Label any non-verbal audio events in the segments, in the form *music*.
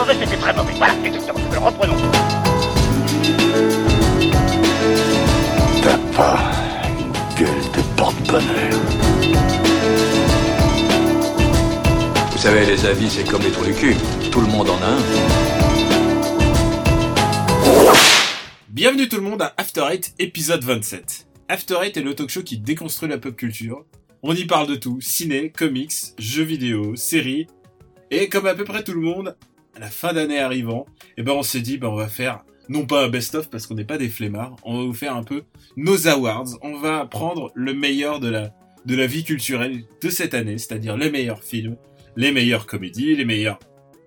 mauvais, c'était très mauvais. Voilà, exactement. Alors reprenons. T'as pas une gueule de porte-bonheur. Vous savez, les avis, c'est comme les trous du cul. Tout le monde en a un. Bienvenue tout le monde à After Eight, épisode 27. After Eight est le talk show qui déconstruit la pop culture. On y parle de tout, ciné, comics, jeux vidéo, séries. Et comme à peu près tout le monde, la fin d'année arrivant, eh ben on s'est dit, ben on va faire, non pas un best-of parce qu'on n'est pas des flemmards, on va vous faire un peu nos awards. On va prendre le meilleur de la, de la vie culturelle de cette année, c'est-à-dire les meilleurs films, les meilleures comédies, les meilleurs,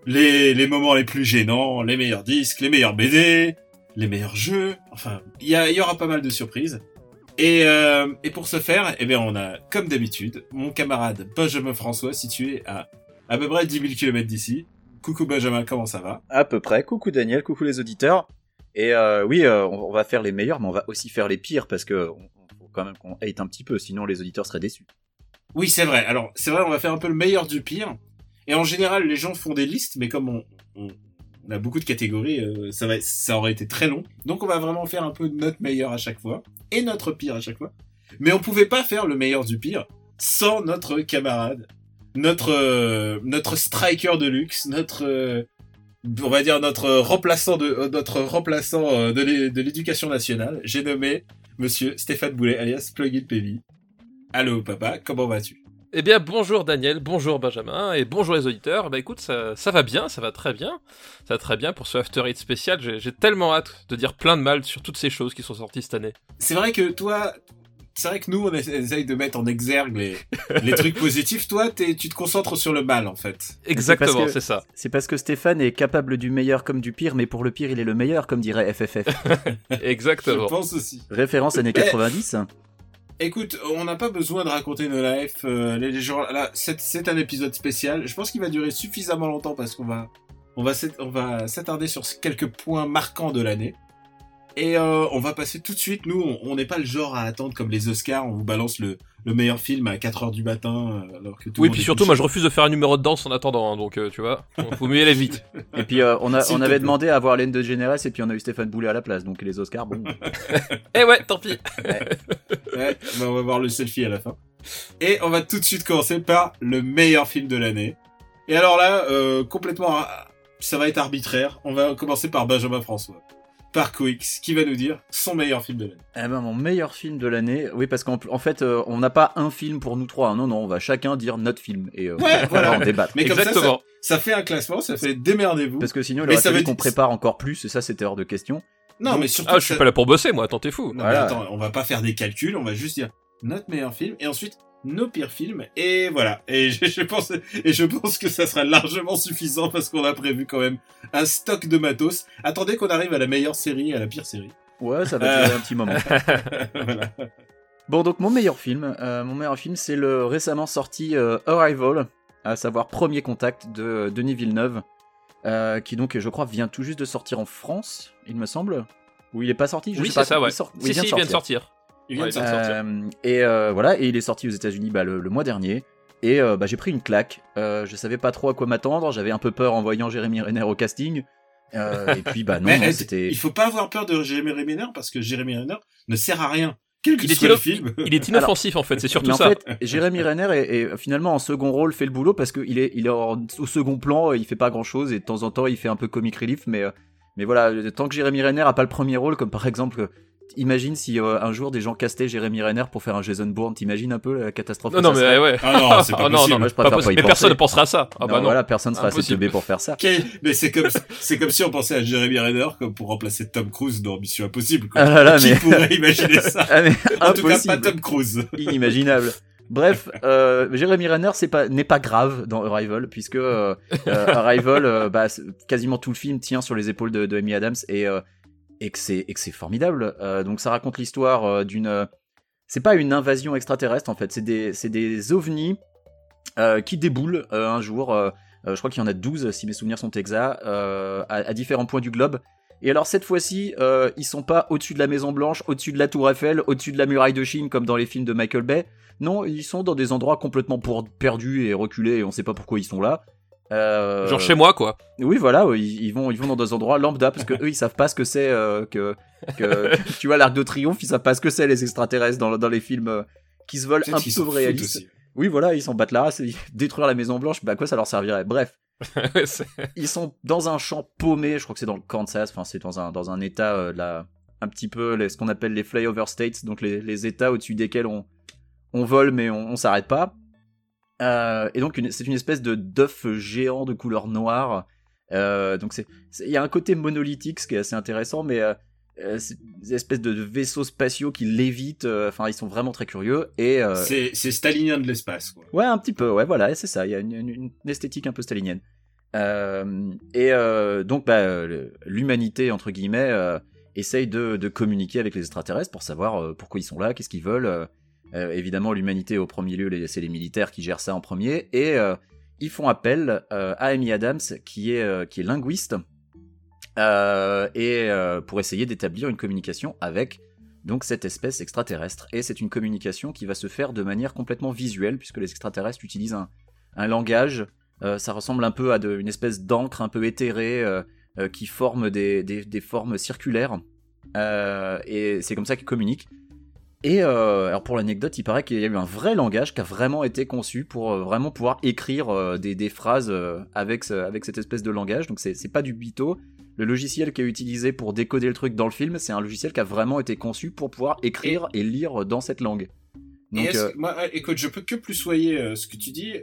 les, les moments les plus gênants, les meilleurs disques, les meilleurs BD, les meilleurs jeux. Enfin, il y, y aura pas mal de surprises. Et, euh, et pour ce faire, eh bien, on a, comme d'habitude, mon camarade Benjamin François, situé à à peu près 10 000 km d'ici. Coucou Benjamin, comment ça va? À peu près. Coucou Daniel, coucou les auditeurs. Et euh, oui, euh, on, va faire les meilleurs, mais on va aussi faire les pires parce que on- faut quand même qu'on hate un petit peu, sinon les auditeurs seraient déçus. Oui, c'est vrai. Alors, c'est vrai, on va faire un peu le meilleur du pire. Et en général, les gens font des listes, mais comme on, on, on a beaucoup de catégories, euh, ça, va, ça aurait été très long. Donc, on va vraiment faire un peu notre meilleur à chaque fois et notre pire à chaque fois. Mais on pouvait pas faire le meilleur du pire sans notre camarade, notre euh, notre striker de luxe, notre euh, on va dire notre remplaçant de euh, notre remplaçant de l'é- de l'éducation nationale. J'ai nommé Monsieur Stéphane Boulet, alias Plugin PV. Allô papa, comment vas-tu? Eh bien, bonjour Daniel, bonjour Benjamin, et bonjour les auditeurs. Bah écoute, ça, ça va bien, ça va très bien. Ça va très bien pour ce After Eight spécial. J'ai tellement hâte de dire plein de mal sur toutes ces choses qui sont sorties cette année. C'est vrai que toi, c'est vrai que nous, on essa- essaye de mettre en exergue les, les trucs positifs. Toi, tu te concentres sur le mal, en fait. Exactement, c'est ça. C'est parce que Stéphane est capable du meilleur comme du pire, mais pour le pire, il est le meilleur, comme dirait FFF. *laughs* Je Exactement. pense aussi. Référence années 90. Écoute, on n'a pas besoin de raconter nos lives. euh, les gens, là, c'est un épisode spécial. Je pense qu'il va durer suffisamment longtemps parce qu'on va, on va, s'at- on va s'attarder sur quelques points marquants de l'année. Et euh, on va passer tout de suite. Nous, on- n'est pas le genre à attendre comme les Oscars. On vous balance le, le meilleur film à 4 heures du matin, euh, alors que tout le Oui, monde puis surtout, couché. moi je refuse de faire un numéro de danse en attendant, hein, donc euh, tu vois, faut mieux y aller vite. *laughs* Et puis euh, on, a, on avait demandé à voir Laine de Généresse, et puis on a eu Stéphane Boulet à la place. Donc les Oscars, bon. *laughs* Eh ouais, tant pis. *laughs* Ouais, bah, on va voir le selfie à la fin. Et on va tout de suite commencer par le meilleur film de l'année. Et alors là, euh, complètement, euh, ça va être arbitraire. On va commencer par Benjamin François. Par Quix, qui va nous dire son meilleur film de l'année. Eh ben, mon meilleur film de l'année, oui, parce qu'en en fait, euh, on n'a pas un film pour nous trois. hein. Non, non, on va chacun dire notre film et euh, Ouais, on voilà. va en débattre. Mais comme ça, ça, ça fait un classement, ça fait démerdez-vous. Parce que sinon, il aurait ça fallu veut qu'on prépare encore plus, et ça, c'était hors de question. Non, Donc- mais surtout, Ah, je suis ça- pas là pour bosser, moi, attends, t'es fou. Non, mais Voilà. attends, on va pas faire des calculs, on va juste dire notre meilleur film et ensuite nos pires films et voilà. Et je, *laughs* je pense et je pense que ça sera largement suffisant parce qu'on a prévu quand même un stock de matos. Attendez qu'on arrive à la meilleure série et à la pire série. Ouais, ça va Euh. durer un petit moment. *laughs* voilà. Bon, donc mon meilleur film, euh, mon meilleur film, c'est le récemment sorti euh, Arrival, à savoir Premier Contact de euh, Denis Villeneuve, euh, qui donc, je crois, vient tout juste de sortir en France, il me semble. Ou il est pas sorti je Oui, sais pas. c'est ça, ouais. Il sort- oui, Si, si, il vient de sortir. Il vient de Ouais, sortir. Euh, et euh, voilà, et il est sorti aux États-Unis bah, le, le mois dernier. Et euh, bah, j'ai pris une claque. Euh, je savais pas trop à quoi m'attendre. J'avais un peu peur en voyant Jérémy Renner au casting. Euh, et puis bah non, *laughs* c'était. Il faut pas avoir peur de Jérémy Renner parce que Jérémy Renner ne sert à rien. Quel que Il est, soit le ino- film. il est *laughs* inoffensif en fait, c'est surtout Mais en ça. fait, Jérémy Renner est, est finalement en second rôle fait le boulot parce qu'il est, il est en- au second plan, il fait pas grand chose et de temps en temps il fait un peu comic relief, mais, mais voilà, tant que Jérémy Renner a pas le premier rôle, comme par exemple, imagine si euh, un jour des gens castaient Jérémy Renner pour faire un Jason Bourne, t'imagines un peu la catastrophe Non, que non, ça mais serait ouais. Ah non, c'est *laughs* pas Ah non, possible. non, Moi, je pas préfère possible. pas y Mais personne ne pensera à ça. Ah non, bah non. voilà, personne sera assez teubé pour faire ça. Quel- Mais c'est comme c'est comme si on pensait à Jérémy Renner comme pour remplacer Tom Cruise dans Mission Impossible. quoi. Ah là là, Qui mais, pourrait imaginer ça? *laughs* Ah, mais En tout cas, impossible. pas Tom Cruise. inimaginable. Bref, euh, Jérémy Renner c'est pas n'est pas grave dans Arrival puisque euh, euh, Arrival, euh, bah, quasiment tout le film tient sur les épaules de, de Amy Adams et euh, et que c'est formidable. Euh, donc ça raconte l'histoire euh, d'une euh, c'est pas une invasion extraterrestre en fait, c'est des c'est ovnis qui déboulent un jour. je crois qu'il y en a 12 si mes souvenirs sont exacts à, différents points du globe. Et alors cette fois-ci, ils sont pas au-dessus de la Maison Blanche, au-dessus de la Tour Eiffel, au-dessus de la muraille de Chine comme dans les films de Michael Bay. Non, ils sont dans des endroits complètement perdus et reculés et on sait pas pourquoi ils sont là. Euh, Genre chez moi, quoi. Oui, voilà, ils, ils vont, ils vont dans des endroits lambda parce que *laughs* eux, ils savent pas ce que c'est euh, que, que, *laughs* tu vois, l'arc de triomphe, ils savent pas ce que c'est les extraterrestres dans, dans les films euh, qui se veulent un peu réalistes. Oui, voilà, ils s'en battent là, *laughs* détruire la Maison Blanche, bah quoi ça leur servirait? Bref, ils sont dans un champ paumé, je crois que c'est dans le Kansas, enfin c'est dans un dans un état la un petit peu les- ce qu'on appelle les flyover states, donc les, les états au-dessus desquels on on vole mais on, on s'arrête pas. Euh, et donc c'est une espèce de d'œuf géant de couleur noire. Euh, donc il y a un côté monolithique ce qui est assez intéressant, mais euh, euh, c'est des espèces de vaisseaux spatiaux qui lévitent. euh, Enfin ils sont vraiment très curieux et C'est stalinien de l'espace, quoi. Ouais, un petit peu, ouais, voilà, c'est ça. Il y a une, une- une esthétique un peu stalinienne. Et donc, bah, l'humanité, entre guillemets, essaye de, de communiquer avec les extraterrestres pour savoir pourquoi ils sont là, qu'est-ce qu'ils veulent. Euh, évidemment, l'humanité, au premier lieu, c'est les militaires qui gèrent ça en premier. Et euh, ils font appel euh, à Amy Adams, qui est, linguiste, et pour essayer d'établir une communication avec donc cette espèce extraterrestre. Et c'est une communication qui va se faire de manière complètement visuelle, puisque les extraterrestres utilisent un, langage, ça ressemble un peu à une espèce d'encre un peu éthérée qui forme des, des- formes circulaires. Et c'est comme ça qu'ils communiquent. Et euh, alors pour l'anecdote, il paraît qu'il y a eu un vrai langage qui a vraiment été conçu pour euh, vraiment pouvoir écrire euh, des, des phrases avec, ce- avec cette espèce de langage. Donc c'est pas du bito. Le logiciel qui est utilisé pour décoder le truc dans le film, c'est un logiciel qui a vraiment été conçu pour pouvoir écrire et, lire dans cette langue. Donc, est-ce euh, que- moi, écoute, je peux que plus soyer euh, ce que tu dis.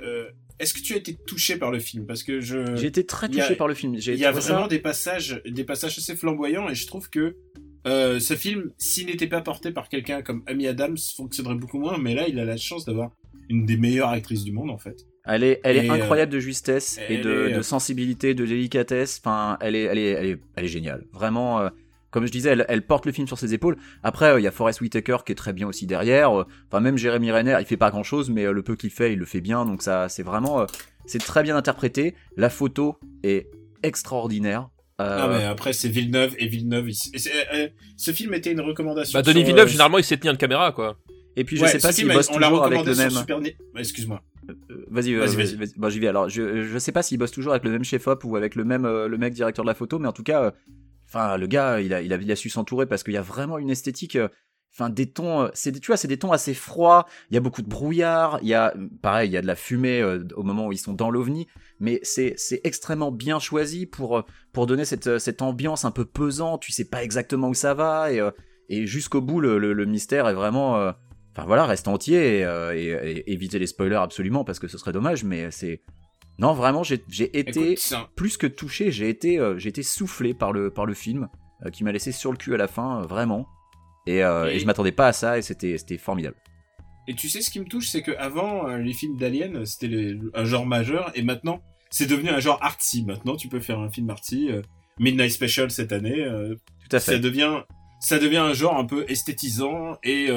Est-ce que tu as été touché par le film? Parce que je, j'ai été très a- touché par le film. Il y a ça- vraiment des passages, des passages assez flamboyants, et je trouve que euh, ce film, s'il n'était pas porté par quelqu'un comme Amy Adams, fonctionnerait beaucoup moins. Mais là, il a la chance d'avoir une des meilleures actrices du monde, en fait. Elle est, elle est Et, euh, incroyable de justesse et de, est, de euh, sensibilité, de délicatesse. Enfin, elle est, elle est, elle est, elle est géniale. Vraiment, euh, comme je disais, elle, elle porte le film sur ses épaules. Après, il y a Forrest Whitaker qui est très bien aussi derrière. Enfin, même Jérémy Renner, il fait pas grand chose, mais le peu qu'il fait, il le fait bien. Donc ça, c'est vraiment, c'est très bien interprété. La photo est extraordinaire. Euh, Ah, mais après, c'est Villeneuve, et Villeneuve, il- euh, ce film était une recommandation. Bah, Denis Villeneuve, euh, généralement, il sait tenir une caméra, quoi. Et puis je ouais, sais pas s'il bosse toujours avec le même. Super Excuse-moi. Euh, Vas-y, euh, Vas-y, vas-y. Bon, j'y vais. Alors, je, je sais pas s'il bosse toujours avec le même chef-op ou avec le même euh, le mec directeur de la photo, mais en tout cas, euh, enfin, le gars, il a, il a, il a su s'entourer parce qu'il y a vraiment une esthétique. Enfin, des tons, euh, c'est tu vois, c'est des tons assez froids. Il y a beaucoup de brouillard. Il y a, pareil, il y a de la fumée euh, au moment où ils sont dans l'ovni, mais c'est c'est extrêmement bien choisi pour euh, pour donner cette cette ambiance un peu pesante. Tu sais pas exactement où ça va et et jusqu'au bout, le, le, le mystère est vraiment. euh, Enfin voilà, reste entier et, et, et éviter les spoilers absolument parce que ce serait dommage, mais c'est. Non, vraiment, j'ai été Écoute, plus que touché, j'ai été, j'ai été soufflé par le, par le film qui m'a laissé sur le cul à la fin, vraiment. Et, euh, Et- et je m'attendais pas à ça et c'était formidable. Et tu sais ce qui me touche, c'est que avant euh, les films d'Alien, c'était un genre majeur, et maintenant c'est devenu un genre artsy. Maintenant, tu peux faire un film artsy. euh, Midnight Special cette année, euh, Tout à ça fait. devient, ça devient un genre un peu esthétisant et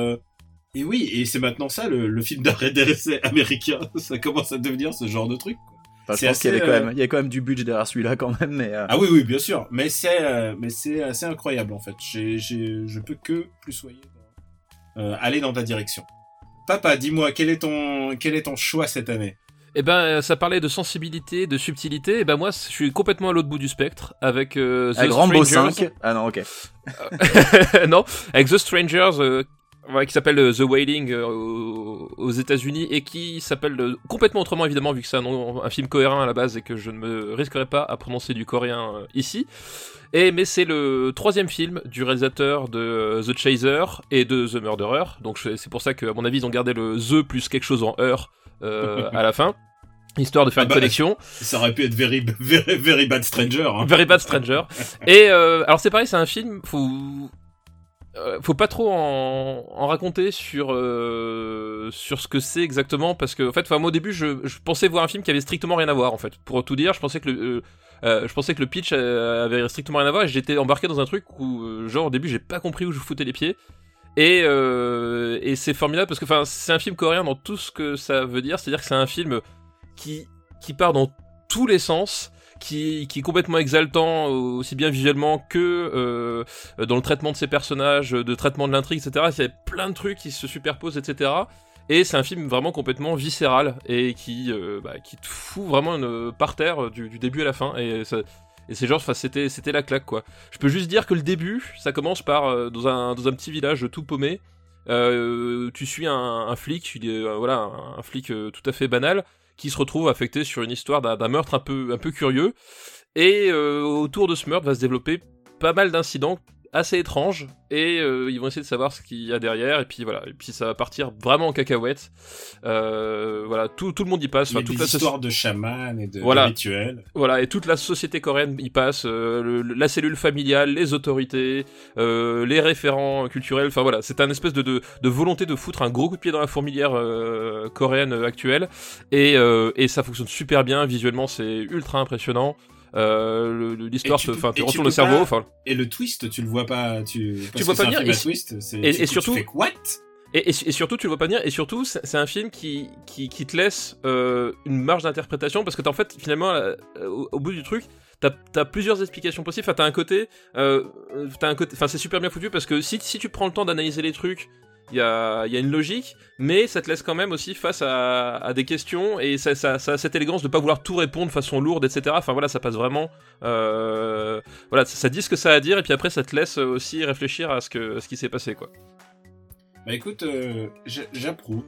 et oui, et c'est maintenant ça le, le film d'arrêt d'essai américain. *laughs* Ça commence à devenir ce genre de truc. Enfin, je pense qu'il y avait assez, quand euh, même, il y a quand même du budget derrière celui-là quand même, mais. euh, Ah oui, oui, bien sûr. Mais c'est, euh, mais c'est assez incroyable en fait. J'ai, j'ai, je peux que plus soyer, euh, aller dans ta direction. Papa, dis-moi, quel est ton, quel est ton choix cette année? Eh ben, ça parlait de sensibilité, de subtilité. Et ben moi, je suis complètement à l'autre bout du spectre avec euh, The avec Rambo Strangers. 5. Ah non, ok. *laughs* non, avec The Strangers, euh, ouais, qui s'appelle euh, The Wailing euh, aux, États-Unis et qui s'appelle euh, complètement autrement évidemment vu que c'est un, film coréen à la base et que je ne me risquerai pas à prononcer du coréen euh, ici. Et mais c'est le troisième film du réalisateur de The Chaser et de The Murderer. Donc c'est pour ça que à mon avis ils ont gardé le The plus quelque chose en heure *laughs* à la fin. Histoire de faire Ah une bah, connexion. Ça aurait pu être Very, very, very Bad Stranger. Hein. Very Bad Stranger. *laughs* Et euh, alors c'est pareil, c'est un film, faut euh, faut pas trop en, raconter sur euh, sur ce que c'est exactement parce que en fait, moi au début je, je pensais voir un film qui avait strictement rien à voir en fait. Pour tout dire, je pensais que le euh, je pensais que le pitch avait strictement rien à voir et j'étais embarqué dans un truc où genre au début j'ai pas compris où je foutais les pieds. Et, et c'est formidable parce que enfin c'est un film coréen dans tout ce que ça veut dire, c'est-à-dire que c'est un film qui qui part dans tous les sens, qui, est complètement exaltant euh, aussi bien visuellement que euh, dans le traitement de ses personnages, de traitement de l'intrigue, etc. Il y a plein de trucs qui se superposent, etc. Et c'est un film vraiment complètement viscéral et qui, euh, bah, te fout vraiment une, par terre du, début à la fin. Et c'est genre, c'était, c'était la claque, quoi. Je peux juste dire que le début, ça commence par euh, dans, un, dans un petit village tout paumé. Euh, tu suis un, flic, il est, euh, voilà, un, flic euh, tout à fait banal, qui se retrouve affecté sur une histoire d'un, meurtre un peu, un peu curieux. Et euh, autour de ce meurtre va se développer pas mal d'incidents assez étranges et euh, ils vont essayer de savoir ce qu'il y a derrière et puis voilà. Et puis ça va partir vraiment en cacahuète. Euh, voilà tout, tout le monde y passe enfin, toute des la histoires de chamans et de, Voilà. rituels. voilà et toute la société coréenne y passe euh, le- la cellule familiale les autorités les référents culturels enfin voilà. C'est un espèce de, de, de volonté de foutre un gros coup de pied dans la fourmilière coréenne actuelle. Et, et ça fonctionne super bien. Visuellement c'est ultra impressionnant euh, l'histoire se- enfin tu et tu retournes le cerveau enfin Et le twist, tu le vois pas. Tu, parce vois pas venir, et twist. tu surtout- fais what Et, et, et surtout, tu le vois pas venir. Et surtout, c'est un film qui, qui, qui te laisse euh, une marge d'interprétation parce que t'as en fait, finalement, euh, au, au bout du truc, t'as as plusieurs explications possibles. Enfin, t'as un côté, euh, t'as un côté, enfin, c'est super bien foutu parce que si, si tu prends le temps d'analyser les trucs, il y a, il y a une logique, mais ça te laisse quand même aussi face à, à des questions et ça, ça, ça a cette élégance de pas vouloir tout répondre de façon lourde, etc. Enfin voilà, ça passe vraiment. Euh, voilà, ça, ça dit ce que ça a à dire et puis après, ça te laisse aussi réfléchir à ce que ce qui s'est passé, quoi. Bah écoute, euh, j'a- j'approuve.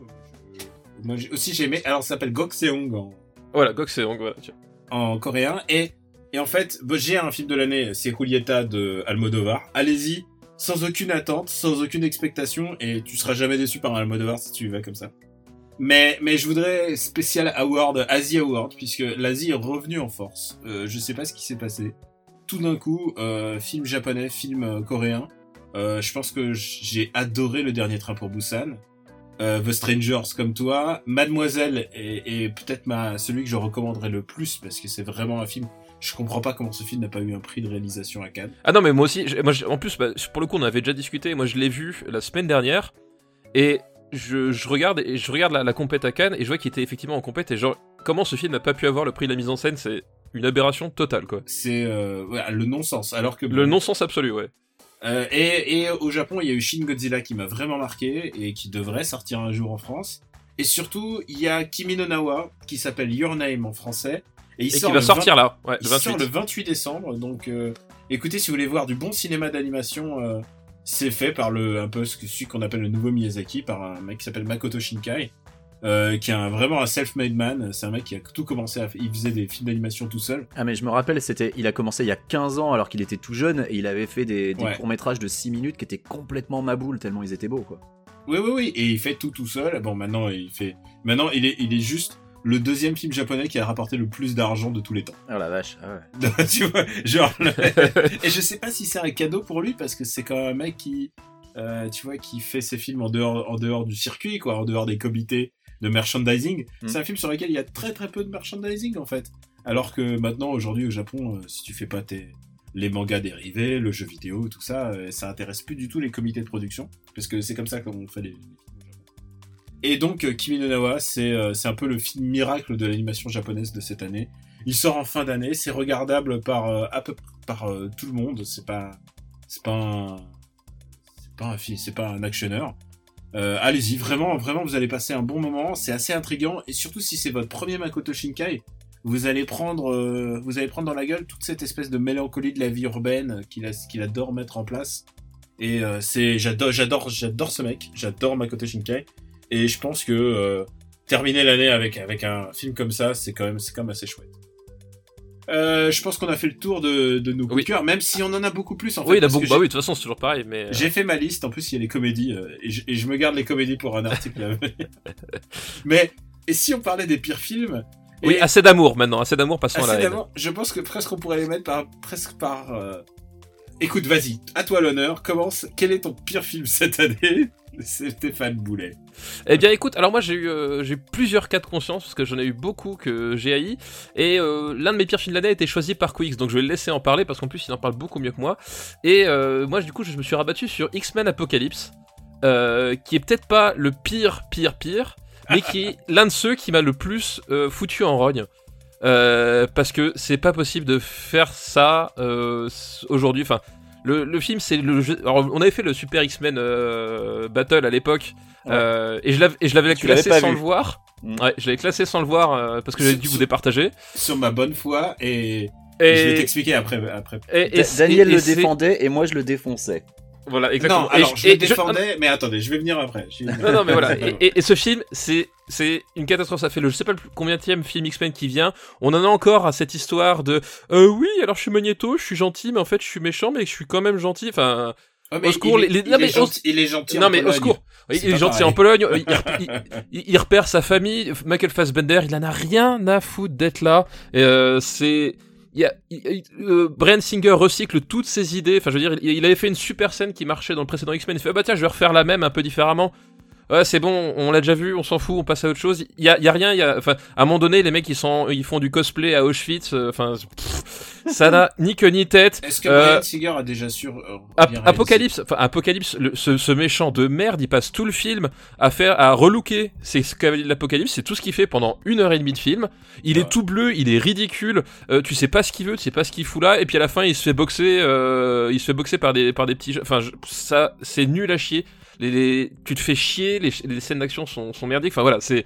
Moi aussi j'ai aimé. Alors ça s'appelle Gokseong en, Voilà, Goxeong, voilà. tiens. en coréen et et en fait bah, j'ai un film de l'année, c'est Julieta de Almodovar. Allez-y, sans aucune attente, sans aucune expectation et tu seras jamais déçu par un Almodovar si tu vas comme ça. Mais mais je voudrais spécial award Asie Award puisque l'Asie est revenue en force. Euh, je sais pas ce qui s'est passé. Tout d'un coup, euh, film japonais, film euh, coréen. Euh, je pense que j'ai adoré le dernier train pour Busan. Euh, The Strangers comme toi, Mademoiselle est, est peut-être ma celui que je recommanderais le plus parce que c'est vraiment un film. Je comprends pas comment ce film n'a pas eu un prix de réalisation à Cannes. Ah non, mais moi aussi, moi, en plus, bah, pour le coup, on avait déjà discuté. Moi, je l'ai vu la semaine dernière et je, je regarde et je regarde la, la compète à Cannes et je vois qu'il était effectivement en compète et genre comment ce film n'a pas pu avoir le prix de la mise en scène, c'est une aberration totale quoi. C'est euh, le non-sens. Alors que Le non-sens absolu, ouais. Euh, et, et au Japon, il y a eu Shin Godzilla qui m'a vraiment marqué et qui devrait sortir un jour en France. Et surtout, il y a Kimi no Nawa qui s'appelle Your Name en français. Et il Et sort qui va sortir 20 là, ouais, Il le sort 28. le 28 décembre. Donc, euh, écoutez, si vous voulez voir du bon cinéma d'animation, euh, c'est fait par le un peu ce que celui qu'on appelle le nouveau Miyazaki, par un mec qui s'appelle Makoto Shinkai, euh, qui est un, vraiment un self-made man. C'est un mec qui a tout commencé à, il faisait des films d'animation tout seul. Ah mais je me rappelle, c'était, il a commencé il y a 15 ans alors qu'il était tout jeune et il avait fait des, des Ouais. courts métrages de 6 minutes qui étaient complètement maboules tellement ils étaient beaux quoi. Oui, oui, oui. Et il fait tout tout seul. Bon, maintenant, il fait, maintenant, il est, il est juste le deuxième film japonais qui a rapporté le plus d'argent de tous les temps. Oh la vache. Ah ouais. *laughs* tu vois, genre. le- *laughs* Et je sais pas si c'est un cadeau pour lui parce que c'est quand même un mec qui, euh, tu vois, qui fait ses films en dehors, en dehors du circuit, quoi, en dehors des comités de merchandising. Mm. C'est un film sur lequel il y a très très peu de merchandising en fait. Alors que maintenant, aujourd'hui au Japon, euh, si tu fais pas tes les mangas dérivés, le jeu vidéo, tout ça, euh, ça intéresse plus du tout les comités de production parce que c'est comme ça qu'on fait les. Et donc, euh, Kimi no Nawa, c'est euh, c'est un peu le film miracle de l'animation japonaise de cette année. Il sort en fin d'année, c'est regardable par euh, à peu par tout le monde. C'est pas pas un pas un film, c'est pas un actionneur. Allez-y, vraiment, vraiment, vous allez passer un bon moment. C'est assez intriguant et surtout si c'est votre premier Makoto Shinkai, vous allez prendre, vous allez prendre dans la gueule toute cette espèce de mélancolie de la vie urbaine qu'il qu'il adore mettre en place. Et j'adore ce mec. J'adore Makoto Shinkai. Et je pense que euh, terminer l'année avec avec un film comme ça, c'est quand même, c'est quand même assez chouette. Euh, je pense qu'on a fait le tour de, de nos coups Oui. de cœur, même si on en a beaucoup plus en fait. Oui, il y a parce beaucoup- que bah oui, de toute façon, c'est toujours pareil, mais. euh, j'ai fait ma liste, en plus il y a les comédies, euh, et, je, et je me garde les comédies pour un article à. *laughs* Mais, et si on parlait des pires films Oui, assez d'amour maintenant, assez d'amour, passons à assez la haine. d'abord, je pense que presque on pourrait les mettre par, presque par... euh, Écoute, vas-y, à toi l'honneur, commence. Quel est ton pire film cette année? *laughs* C'est Stéphane Boulet. Eh bien, écoute, alors moi j'ai eu, euh, j'ai eu plusieurs cas de conscience parce que j'en ai eu beaucoup que j'ai haï et euh, l'un de mes pires films de l'année a été choisi par Quix, donc je vais le laisser en parler parce qu'en plus il en parle beaucoup mieux que moi. Et euh, moi du coup je me suis rabattu sur X-Men Apocalypse, qui est peut-être pas le pire, pire, pire, mais qui *laughs* est l'un de ceux qui m'a le plus foutu en rogne. Parce que c'est pas possible de faire ça aujourd'hui. Enfin, le, le film, c'est le jeu. Alors, on avait fait le Super X-Men euh, Battle à l'époque, euh, et je l'avais, et je l'avais Tu l'avais classé sans vu. le voir. Mm. Ouais, je l'avais classé sans le voir euh, parce que j'avais dû vous départager. Sur ma bonne foi et, je vais t'expliquer après. après. et, et- Da- Daniel le défendait et moi je le défonçais. Voilà, exactement. Non, Et alors je et le défendais, mais attendez, je vais venir après. Je vais venir. Non, non, mais voilà. *laughs* Et, ce film, c'est c'est une catastrophe. Ça fait le je sais pas le combien film X-Men qui vient. On en a encore à cette histoire de euh, oui, alors je suis Magneto, je suis gentil, mais en fait je suis méchant, mais je suis quand même gentil. Enfin, Oh, Au secours, il, les- les- il non, est mais au- gentil, il est gentil. non en mais au Pologne. secours. C'est Il est gentil pareil. en Pologne. *laughs* Il, repère sa famille. Michael Fassbender, il en a rien à foutre d'être là. Et, euh, c'est il euh, Singer recycle toutes ses idées. Enfin, je veux dire, il, il avait fait une super scène qui marchait dans le précédent X-Men. Il fait, ah bah tiens, je vais refaire la même un peu différemment. Ouais, c'est bon, on l'a déjà vu, on s'en fout, on passe à autre chose. Il y a, il y a rien, il y a, enfin, à un moment donné, les mecs, ils sont, ils font du cosplay à Auschwitz. euh, Enfin, ça n'a *laughs* ni queue ni tête. Est-ce que Euh, Brian Singer a déjà sur euh, Ap- Apocalypse, enfin Apocalypse, le- ce, ce méchant de merde, il passe tout le film à faire, à relooker cavaliers de l'Apocalypse. C'est tout ce qu'il fait pendant une heure et demie de film. Il Ouais. est tout bleu, il est ridicule. euh, tu sais pas ce qu'il veut, tu sais pas ce qu'il fout là. Et puis à la fin, il se fait boxer, euh, il se fait boxer par des par des petits. jeux. Enfin, je- ça, c'est nul à chier. Les, les- tu te fais chier. Les, les scènes d'action sont, sont merdiques. Enfin voilà, c'est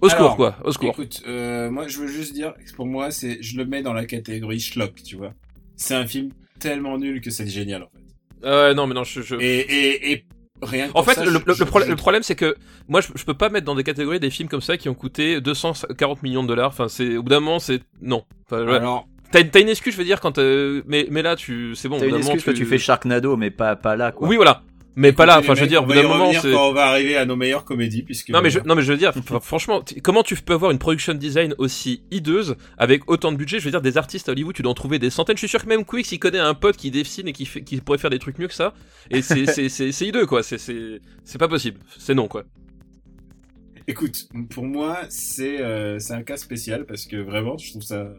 au secours Alors, quoi, au secours. Écoute, euh, moi je veux juste dire, que pour moi, c'est, je le mets dans la catégorie schlock, tu vois. C'est un film tellement nul que c'est génial en fait. Euh, non mais non, je, je... Et, et, et rien que En fait, ça, le, je- le- je- problème, je- le problème, c'est que moi, je, je peux pas mettre dans des catégories des films comme ça qui ont coûté 240 millions de dollars. Enfin, c'est au bout d'un moment, c'est non. Enfin, ouais. Alors, T'as t'as une excuse, je veux dire, quand euh, mais mais là, tu c'est bon. au T'as bout une d'un moment, excuse que tu fais Sharknado mais pas, pas là quoi. Oui, voilà. Mais pas là. Enfin, je veux dire, au bout d'un moment, c'est. on va arriver à nos meilleures comédies, puisque. Non mais je non mais je veux dire franchement comment tu peux avoir une production design aussi hideuse avec autant de budget je veux dire des artistes à Hollywood tu dois en trouver des centaines je suis sûr que même Quick s'il connaît un pote qui dessine et qui fait qui pourrait faire des trucs mieux que ça et c'est *laughs* c'est c'est c'est hideux quoi c'est c'est c'est pas possible c'est non quoi Écoute, pour moi, c'est euh, c'est un cas spécial parce que vraiment, je trouve ça.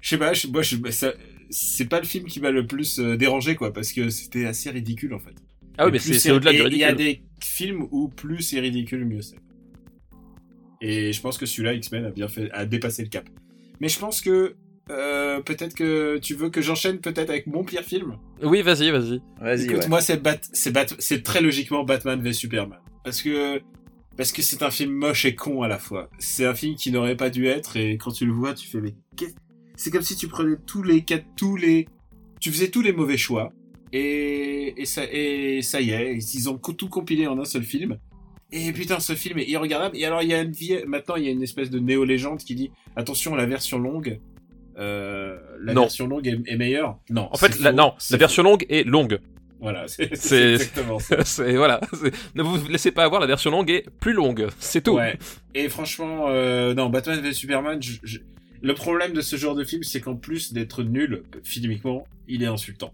Je sais pas, je, moi, je, ça- c'est pas le film qui m'a le plus euh, dérangé, quoi, parce que c'était assez ridicule en fait. Ah oui mais c'est c'est au-delà du et Il y a ridicule des films où plus c'est ridicule, mieux c'est. Et je pense que celui-là, X-Men, a bien fait, a dépassé le cap. Mais je pense que euh, peut-être que tu veux que j'enchaîne peut-être avec mon pire film? oui vas-y vas-y Vas-y, Écoute, ouais. moi, c'est Bat, c'est Bat, c'est très logiquement Batman v Superman. Parce que, parce que c'est un film moche et con à la fois. C'est un film qui n'aurait pas dû être, et quand tu le vois, tu fais, mais c'est comme si tu prenais tous les quatre, tous les, tu faisais tous les mauvais choix, et, et ça, et ça y est, ils ont tout compilé en un seul film. Et putain, ce film est irregardable. Et alors, il y a une vie, maintenant, il y a une espèce de néo-légende qui dit, attention, la version longue, euh, la Non. version longue est, est meilleure. Non. en fait la, non la version longue est longue. Voilà, c'est exactement ça. *laughs* c'est voilà ne vous laissez pas avoir la version longue est plus longue c'est tout Ouais. Et franchement, euh, non, Batman v Superman, je- je- le problème de ce genre de film, c'est qu'en plus d'être nul, filmiquement, il est insultant.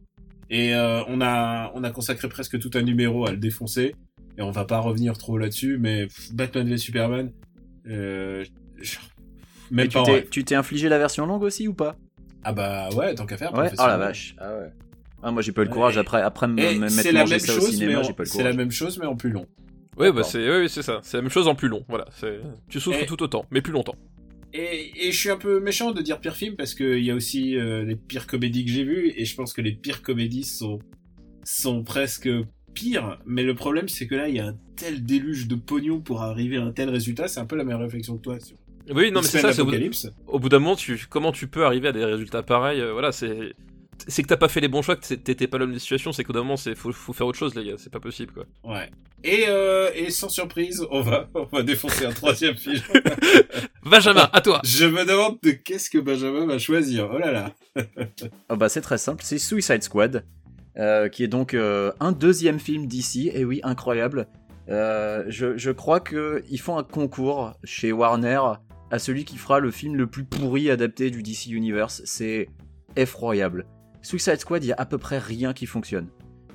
Et euh, on a on a consacré presque tout un numéro à le défoncer, et on va pas revenir trop là-dessus, mais pff, Batman v Superman, euh, je- Mais même tu pas tu t'es infligé la version longue aussi ou pas? Ah bah ouais, tant qu'à faire. Ouais. Ah la vache. Ah ouais. Ah moi j'ai pas eu le Ouais, courage après après me, mettre la même ça chose, cinéma, j'ai pas le c'est la courage. même chose, mais en plus long. oui bah c'est oui, c'est ça c'est la même chose en plus long voilà c'est tu souffres Et- tout autant mais plus longtemps Et, et je suis un peu méchant de dire pire film parce qu'il y a aussi euh, les pires comédies que j'ai vues et je pense que les pires comédies sont sont presque pires. Mais le problème c'est que là il y a un tel déluge de pognon pour arriver à un tel résultat. C'est un peu la même réflexion que toi. Sur oui non mais c'est ça c'est au bout- Apocalypse. au bout d'un moment, tu, comment tu peux arriver à des résultats pareils euh, Voilà, c'est c'est que t'as pas fait les bons choix, que t'étais pas l'homme des situations, c'est qu'au bout d'un moment, c'est faut, faut faire autre chose, les gars, c'est pas possible, quoi. Ouais. Et, euh, et sans surprise, on va on va défoncer un troisième film. *laughs* Benjamin, à toi Je me demande de qu'est-ce que Benjamin va choisir. Oh là là. Ah *laughs* bah c'est très simple, c'est Suicide Squad, euh, qui est donc euh, un deuxième film d'ici, et oui, incroyable. Euh, je, je crois que ils font un concours chez Warner à celui qui fera le film le plus pourri adapté du DC Universe. C'est effroyable. Suicide Squad, il y a à peu près rien qui fonctionne.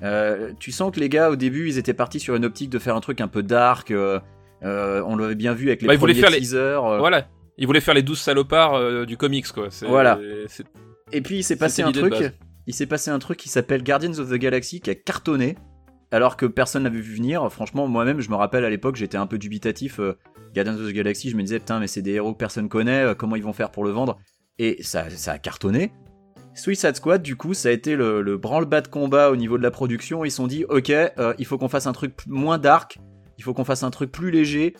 Euh, tu sens que les gars, au début, ils étaient partis sur une optique de faire un truc un peu dark. euh, euh, on l'avait bien vu avec les Bah, ils voulaient premiers faire les- teasers. Voilà, il voulait faire les 12 salopards du comics, quoi. Voilà. Et puis il s'est passé un truc. Il s'est passé un truc qui s'appelle Guardians of the Galaxy qui a cartonné. Alors que personne n'avait vu venir. Franchement, moi-même, je me rappelle à l'époque, j'étais un peu dubitatif. euh, Guardians of the Galaxy, je me disais, putain, mais c'est des héros que personne connaît. euh, comment ils vont faire pour le vendre? Et ça, ça a cartonné. Suicide Squad, du coup, ça a été le, le branle-bas de combat au niveau de la production. Ils se sont dit, ok, euh, il faut qu'on fasse un truc moins dark, il faut qu'on fasse un truc plus léger.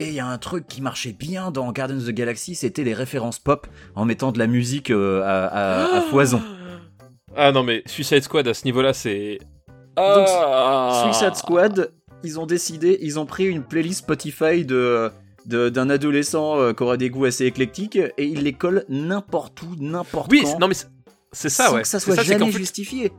Et il y a un truc qui marchait bien dans Guardians of the Galaxy, c'était les références pop en mettant de la musique euh, à, à- à foison. Ah non, mais Suicide Squad à ce niveau-là, c'est. Donc, Ah. Suicide Squad, ils ont décidé, ils ont pris une playlist Spotify de d'un adolescent euh, qui aura des goûts assez éclectiques et ils les collent n'importe où, n'importe Oui, quand. c'est- non mais c'est- c'est ça, sans ouais. que ça C'est soit ça, c'est jamais justifié.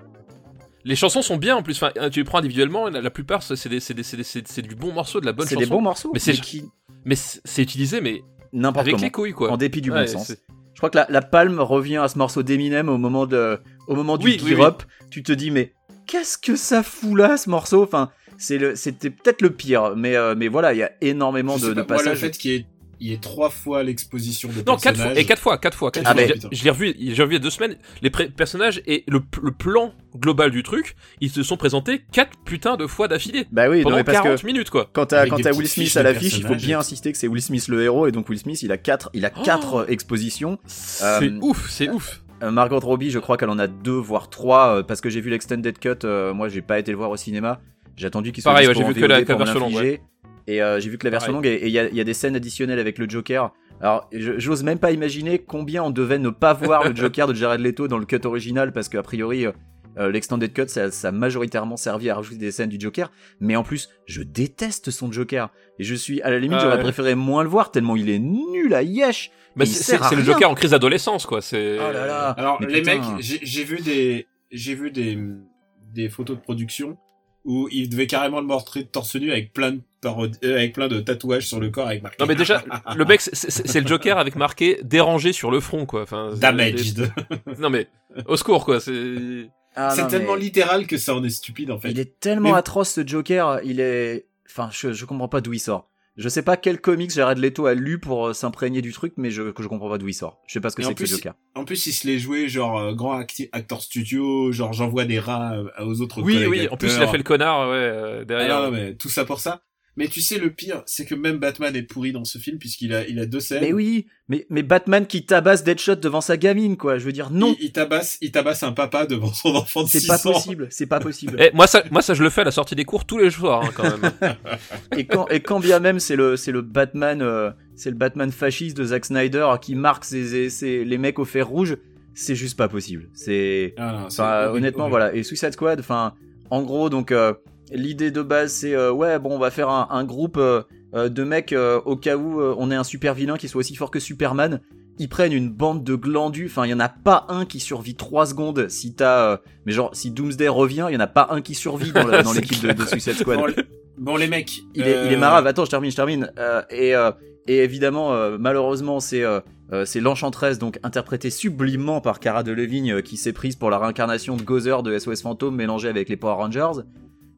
Les chansons sont bien en plus. Enfin, tu les prends individuellement, la, la plupart c'est des- c'est des- c'est des- c'est- c'est du bon morceau, de la bonne C'est chanson. des bons morceaux, Mais c'est- qui Mais c'est c'est utilisé, mais n'importe avec comment. les couilles quoi. En dépit du Ouais, bon sens. c'est- Je crois que la, la palme revient à ce morceau d'Eminem au moment de, au moment du Oui, oui, gear oui. up. Tu te dis mais qu'est-ce que ça fout là ce morceau? Enfin, c'est le, c'était peut-être le pire, mais euh, mais voilà, il y a énormément Je de, sais de pas, moi, le passages. fait qu'il y ait, il ait trois fois l'exposition de Non, quatre personnages. fois. Et quatre fois, quatre fois. quatre Ah, fois. mais- Je- l'ai revu, j'ai revu il y a deux semaines. Les personnages et le, le plan global du truc, ils se sont présentés quatre putains de fois d'affilée. Bah oui, non, Pendant mais parce 40 que minutes quoi. quand t'as quand des Will Smith à l'affiche, il faut bien insister que c'est Will Smith le héros et donc Will Smith il a quatre, il a quatre euh, expositions. C'est Euh, ouf, c'est ouf. Euh, Margot Robbie, je crois qu'elle en a deux voire trois euh, parce que j'ai vu l'extended cut. euh, moi, j'ai pas été le voir au cinéma. J'ai attendu qu'il soit Pareil, ouais, j'ai vu que la- version longue, l'infliger. Et euh, j'ai vu que la version Pareil. longue et il y, a- il y a des scènes additionnelles avec le Joker. Alors, j'ose même pas imaginer combien on devait ne pas voir le Joker de Jared Leto dans le cut original parce qu'a priori. euh, euh, L'extended cut, ça, ça a majoritairement servi à rajouter des scènes du Joker, mais en plus, je déteste son Joker. Et je suis, à la limite, Ah j'aurais ouais. préféré moins le voir tellement il est nul à yesh. Il c'est le. Joker en crise d'adolescence quoi. C'est. Oh là là. Alors Mais les putain. mecs, j'ai j'ai vu des, j'ai vu des, des photos de production où ils devaient carrément le montrer de torse nu avec plein de euh, avec plein de tatouages sur le corps avec marqué. Non mais déjà, *laughs* le mec, c'est- le Joker avec marqué dérangé sur le front quoi. Enfin, damaged. Non mais au secours quoi. C'est. Ah tellement mais- littéral que ça en est stupide en fait. Il est tellement Mais- atroce ce Joker, il est. Enfin, je, je comprends pas d'où il sort. Je sais pas quel comics Jared Leto a lu pour euh, s'imprégner du truc, mais je, que je comprends pas d'où il sort. Je sais pas ce que c'est que ce Joker. En plus, il se l'est joué genre euh, grand acti- acteur studio, genre j'envoie des rats euh, aux autres. Oui collègues oui. En plus il a fait le connard ouais euh, Ah derrière. non, mais tout ça pour ça. Mais tu sais, le pire, c'est que même Batman est pourri dans ce film puisqu'il a, il a deux scènes. Mais oui, mais, mais Batman qui tabasse Deadshot devant sa gamine, quoi. Je veux dire, non, Il, il tabasse, il tabasse un papa devant son enfant de c'est 6 pas ans. possible, c'est pas possible. *laughs* Eh, moi ça, moi ça je le fais à la sortie des cours tous les soirs hein, quand même. *laughs* *laughs* Et quand, et quand bien même c'est le, c'est le Batman, euh, c'est le Batman fasciste de Zack Snyder qui marque ses, ses- les mecs au fer rouge, c'est juste pas possible. C'est, Ah honnêtement, horrible. voilà. Et Suicide Squad, enfin, en gros, donc, euh, l'idée de base, c'est, euh, ouais, bon, on va faire un, un groupe euh, euh, de mecs au cas où on ait un super vilain qui soit aussi fort que Superman. Ils prennent une bande de glandus. Enfin, il y en a pas un qui survit 3 secondes. Si t'as, mais genre, si Doomsday revient, il y en a pas un qui survit dans, la- *laughs* dans C'est l'équipe de, de Suicide Squad. Bon, les- bon, les mecs. Il est, il est marave. Attends, je termine, je termine. Et, et évidemment, euh, malheureusement, c'est euh, euh, c'est l'enchantresse, donc interprétée sublimement par Cara Delevingne, qui s'est prise pour la réincarnation de Gozer de SOS Fantôme mélangée avec les Power Rangers.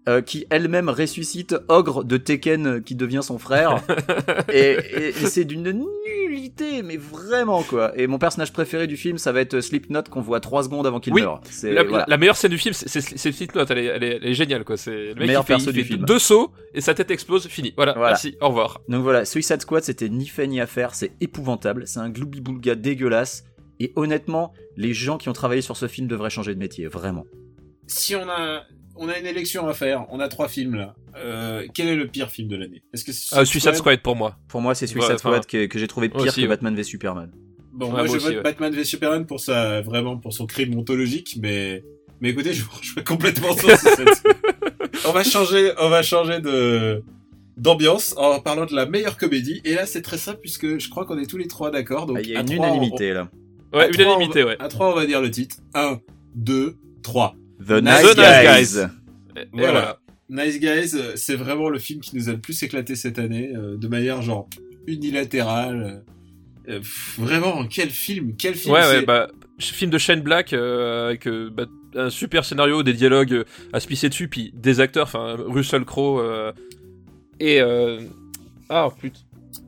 Euh, qui elle-même ressuscite Ogre de Tekken euh, qui devient son frère. *laughs* et et- et c'est d'une nullité, mais vraiment quoi. Et mon personnage préféré du film, ça va être Slipknot qu'on voit 3 secondes avant qu'il Oui, meure. La, voilà. la meilleure scène du film, c'est Slipknot, elle est, elle, est, elle est géniale quoi. C'est le mec Meilleur qui fait, il du fait film. deux sauts et sa tête explose, fini. Voilà, Voilà. merci, au revoir. Donc voilà, Suicide Squad, c'était ni fait ni à faire, c'est épouvantable, c'est un gloubi-boulga dégueulasse. Et honnêtement, les gens qui ont travaillé sur ce film devraient changer de métier, vraiment. Si on a, on a une élection à faire, on a trois films là. Euh, quel est le pire film de l'année? Est-ce que c'est Ah, Suicide Squad pour moi. Pour moi, c'est Suicide Ouais, Squad que, que j'ai trouvé pire aussi, que ouais. Batman v Superman. Bon, Ouais, moi, moi je aussi, vote ouais. Batman v Superman pour sa, vraiment pour son crime ontologique, mais, mais écoutez, je, je suis complètement sur Suicide Squad. On va changer, on va changer de, d'ambiance en parlant de la meilleure comédie. Et là, c'est très simple puisque je crois qu'on est tous les trois d'accord. Donc, Ah, Il y a une unanimité là. Ouais, à unanimité, ouais. À trois, on va dire le titre. Un, deux, trois. The Nice Nice Guys. Guys. Et Voilà. voilà. Nice Guys, euh, c'est vraiment le film qui nous a le plus éclaté cette année, euh, de manière genre unilatérale. Euh, pff, vraiment, quel film, quel film. Ouais, ouais, bah, film de Shane Black euh, avec euh, bah, un super scénario, des dialogues à se pisser dessus, puis des acteurs, enfin Russell Crowe euh, et euh... ah putain.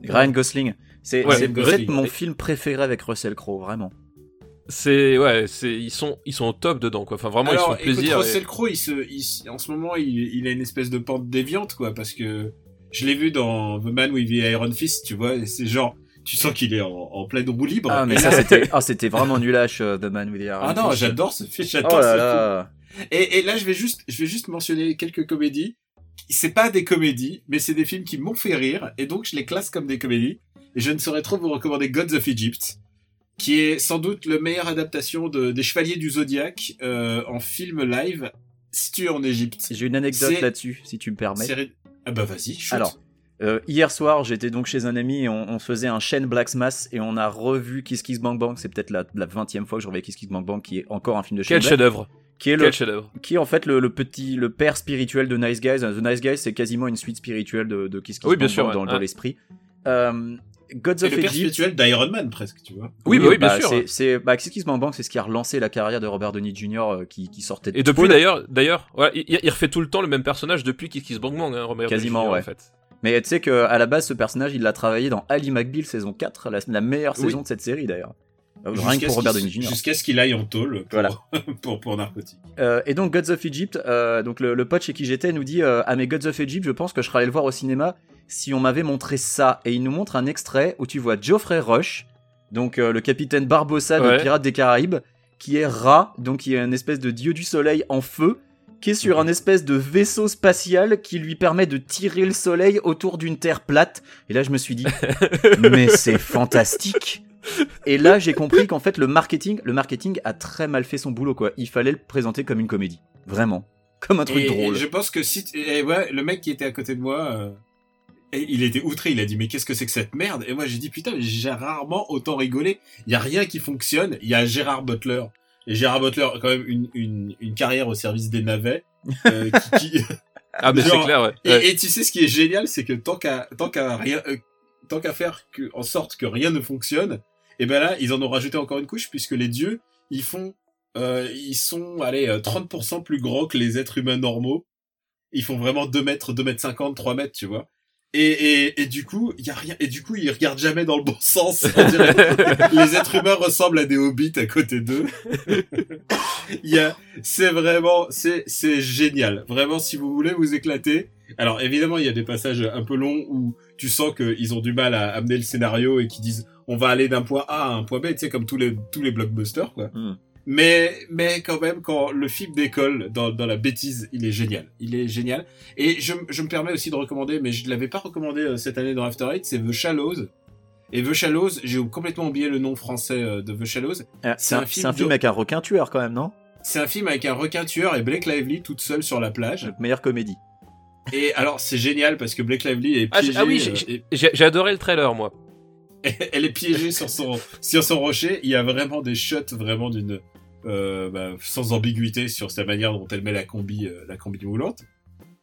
Ryan Gosling. C'est Ouais, mon film préféré avec Russell Crowe, vraiment. C'est ouais, c'est ils sont ils sont au top dedans quoi. Enfin vraiment Alors, ils font plaisir. écoute, et- Russell Crowe, il se, il- en ce moment, il, il a une espèce de pente déviante, quoi, parce que je l'ai vu dans The Man with the Iron Fist, tu vois, c'est genre, tu sens qu'il est en, en pleine roue libre. Ah, mais ça, c'était, *laughs* ah, c'était vraiment nulache, euh, The Man with the Iron Ah non, Fist. j'adore ce film, j'adore Oh là ce film. là. Et, et là, je vais juste, je vais juste mentionner quelques comédies. C'est pas des comédies, mais c'est des films qui m'ont fait rire, et donc je les classe comme des comédies. Et je ne saurais trop vous recommander Gods of Egypt, qui est sans doute le meilleure adaptation de, des Chevaliers du Zodiaque euh, en film live situé en Égypte. J'ai une anecdote là-dessus, si tu me permets. Ah bah vas-y. Alors, euh, hier soir, j'étais donc chez un ami et on, faisait un chaîne Black Mass et on a revu Kiss Kiss Bang Bang. C'est peut-être la, la 20 fois que je revois Kiss Kiss Bang Bang, qui est encore un film de Quel chef-d'œuvre. qui est le, Quel chef-d'œuvre. qui est en fait le, le petit, le père spirituel de Nice Guys. The Nice Guys, c'est quasiment une suite spirituelle de, de Kiss Kiss Oui, bien Bang sûr, Bang ouais. dans, dans Ouais. l'esprit. Euh, Gods of le père spirituel d'Iron Man, presque, tu vois. Oui, bah oui, bien sûr. C'est, c'est, bah, Kiss Kiss Bang Bang, c'est ce qui a relancé la carrière de Robert Downey Jr. euh, qui, qui sortait de Et depuis d'ailleurs, d'ailleurs, ouais, il, il refait tout le temps le même personnage depuis Kiss Kiss Bang Bang, hein, Robert Quasiment, Downey Jr., ouais. En fait. Mais tu sais qu'à la base, ce personnage, il l'a travaillé dans Ali McBeal saison 4, la, la meilleure Oui. saison de cette série d'ailleurs. Euh, Rien Jusqu'à que pour ce Robert qu'il- Downey Jr. Jusqu'à ce qu'il aille en tôle pour, Voilà. *laughs* pour, pour narcotique. Euh, et donc Gods of Egypt, euh, donc le, le pote chez qui j'étais nous dit euh, ah mais Gods of Egypt, je pense que je serais allé le voir au cinéma si on m'avait montré ça. Et il nous montre un extrait où tu vois Geoffrey Rush, donc euh, le capitaine Barbossa de Ouais. Pirates des Caraïbes, qui est Ra, donc qui est une espèce de dieu du soleil en feu, qui est sur un espèce de vaisseau spatial qui lui permet de tirer le soleil autour d'une terre plate. Et là je me suis dit *laughs* mais c'est fantastique. Et là, j'ai compris qu'en fait, le marketing, le marketing a très mal fait son boulot, quoi. Il fallait le présenter comme une comédie. Vraiment. Comme un truc Et, drôle. et je pense que si, et ouais, le mec qui était à côté de moi, euh, et il était outré, il a dit mais qu'est-ce que c'est que cette merde? Et moi j'ai dit putain, mais j'ai rarement autant rigolé. Il y a rien qui fonctionne. Il y a Gérard Butler. Et Gérard Butler a quand même une, une, une carrière au service des navets. *laughs* euh, qui, qui- Ah, mais c'est clair, ouais. Et, Ouais. et tu sais ce qui est génial, c'est que tant qu'à tant qu'à rien, euh, tant qu'à faire que, en sorte que rien ne fonctionne, et ben là ils en ont rajouté encore une couche puisque les dieux ils font, euh, ils sont allez euh, 30% plus grands que les êtres humains normaux. Ils font vraiment 2 mètres, 2 mètres 50, 3 mètres, tu vois. Et, et, et du coup, il y a rien. Et du coup, ils regardent jamais dans le bon sens. Les êtres humains ressemblent à des hobbits à côté d'eux. *laughs* Il y a, c'est vraiment, c'est, c'est génial. Vraiment, si vous voulez vous éclater. Alors, évidemment, il y a des passages un peu longs où tu sens qu'ils ont du mal à amener le scénario et qu'ils disent, on va aller d'un point A à un point B, tu sais, comme tous les, tous les blockbusters, quoi. Hmm. Mais, mais quand même, quand le film décolle dans, dans la bêtise, il est génial. Il est génial. Et je, je me permets aussi de recommander, mais je ne l'avais pas recommandé euh, cette année dans After Eight, c'est The Shallows. Et The Shallows, j'ai complètement oublié le nom français euh, de The Shallows. Euh, c'est un un, film c'est un film de- avec un requin tueur quand même, non? C'est un film avec un requin tueur et Blake Lively toute seule sur la plage. Donc, Meilleure comédie. Et alors, c'est génial parce que Blake Lively est Ah, piégée. j'ai- ah oui, euh, j'ai- j'ai adoré le trailer, moi. *laughs* elle est piégée sur son sur son rocher. Il y a vraiment des shots vraiment d'une euh, bah, sans ambiguïté sur sa manière dont elle met la combi euh, la combi moulante.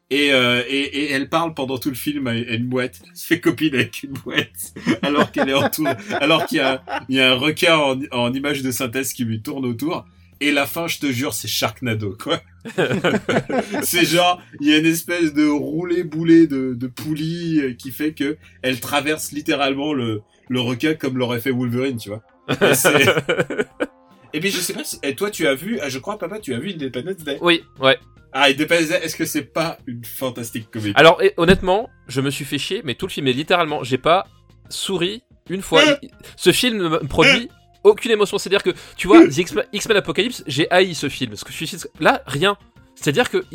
Et, euh, et, et elle parle pendant tout le film à une boîte. Elle se fait copine avec une boîte *laughs* alors qu'elle est entourée, alors qu'il y a il y a un requin en, en image de synthèse qui lui tourne autour. Et la fin, je te jure, c'est Sharknado, quoi. *laughs* c'est genre, il y a une espèce de roulé boulet de, de poulie euh, qui fait que elle traverse littéralement le, le requin comme l'aurait fait Wolverine, tu vois. *laughs* Et, puis je sais pas si, et toi tu as vu, ah, je crois papa, tu as vu Independence Day. Oui, ouais. Ah, Independence Day, est-ce que c'est pas une fantastique comédie? Alors, et, honnêtement, je me suis fait chier, mais tout le film est littéralement, j'ai pas souri une fois. Il- Ce film ne me produit aucune émotion. C'est-à-dire que, tu vois, X- X-Men Apocalypse, j'ai haï ce film. Parce que je suis là, rien. C'est-à-dire que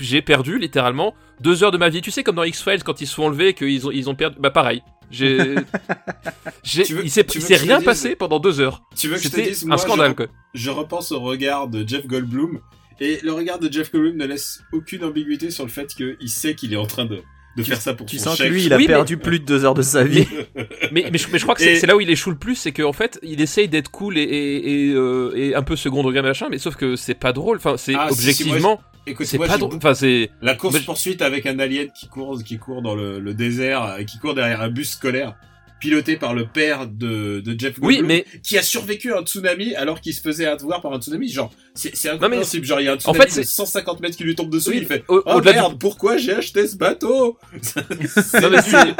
j'ai perdu littéralement deux heures de ma vie. Tu sais, comme dans X-Files, quand ils se sont enlevés, qu'ils ont, ils ont perdu. Bah, pareil. J'ai. *laughs* il s'est que rien dise- passé pendant deux heures. Tu veux que je te dise, moi, un scandale, je, quoi. je repense au regard de Jeff Goldblum, et le regard de Jeff Goldblum ne laisse aucune ambiguïté sur le fait qu'il sait qu'il est en train de, de faire ça pour Tu son sens que chèque. lui, il a Oui, mais- perdu plus de deux heures de sa vie. *laughs* Mais, mais, je, mais je crois que c'est Et- là où il échoue le plus, c'est qu'en fait, il essaye d'être cool et, et, et, euh, et un peu second degré machin, mais sauf que c'est pas drôle. Enfin, c'est Ah, si, si, objectivement, Écoute, c'est moi, pas. Enfin, c'est. La course poursuite avec un alien qui court, qui court dans le, le désert, et qui court derrière un bus scolaire, piloté par le père de, de Jeff Oui, Goldblum, mais qui a survécu à un tsunami alors qu'il se faisait avoir par un tsunami. Genre, c'est, Non, mais- incompréhensible. Genre, il y a un En tsunami fait, de c'est- 150 mètres qui lui tombe dessus, Oui, il fait, au- oh du- merde, pourquoi j'ai acheté ce bateau? *laughs* Non, mais c'est-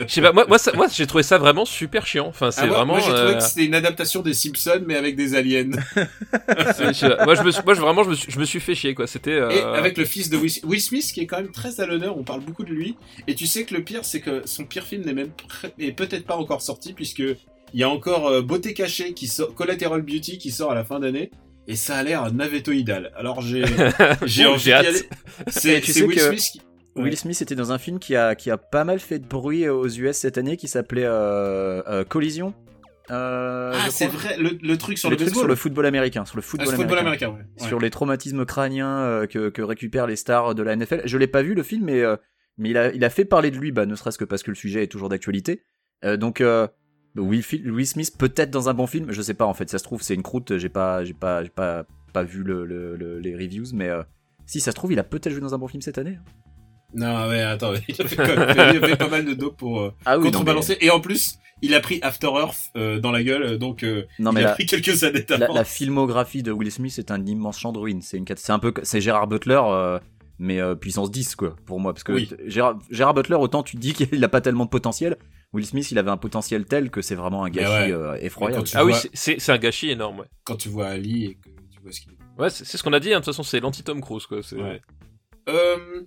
Je sais pas, moi, moi, ça- moi j'ai trouvé ça vraiment super chiant. Enfin, c'est Ah, moi, vraiment. moi, j'ai trouvé euh, que c'était une adaptation des Simpsons, mais avec des aliens. *laughs* *laughs* pas. moi, je me suis, moi, je- vraiment, je me suis, je me suis fait chier, quoi. C'était. euh, Et avec le fils de Will, Will Smith, qui est quand même très à l'honneur, on parle beaucoup de lui. Et tu sais que le pire, c'est que son pire film n'est même *laughs* est peut-être pas encore sorti, puisque il y a encore euh, Beauté cachée qui sort, Collateral Beauty qui sort à la fin d'année. Et ça a l'air navétoïdal. Alors j'ai, *laughs* envie hâte. aller. *laughs* C'est, Et tu c'est sais Will que- Smith qui... Will Smith était dans un film qui a, qui a pas mal fait de bruit aux US cette année qui s'appelait euh, euh, Collision. Euh, Ah, c'est vrai, le, le truc sur le le, truc baseball. sur le football américain, sur le Ah, football, américain. américain, ouais. Ouais. sur les traumatismes crâniens euh, que, que récupèrent les stars de la NFL. Je l'ai pas vu le film, mais, euh, mais il, a, il a fait parler de lui, bah, ne serait-ce que parce que le sujet est toujours d'actualité. Euh, donc euh, Will, Smith peut-être dans un bon film, je sais pas en fait. Ça se trouve c'est une croûte, j'ai pas j'ai pas j'ai pas pas vu le, le- le- les reviews, mais euh, si ça se trouve il a peut-être joué dans un bon film cette année. Non, ouais, attends, il a fait, *laughs* quand même- il a fait pas mal de dope pour Ah contrebalancer. Et en plus, il a pris After Earth dans la gueule, donc non il mais a la, pris quelques années la, la filmographie de Will Smith c'est un immense champ de ruines. C'est une c'est un peu c'est Gérard Butler. Mais euh, puissance 10 quoi pour moi parce que Oui. Gérard, Gérard Butler autant tu te dis qu'il a pas tellement de potentiel Will Smith il avait un potentiel tel que c'est vraiment un gâchis ouais. euh, effroyable Ah oui, vois- c'est- un gâchis énorme, ouais. Quand tu vois Ali et que tu vois ce qu'il. Ouais, c'est ce qu'on a dit, hein, de toute façon, c'est l'anti-Tom Cruise, quoi. c'est- Ouais. Euh,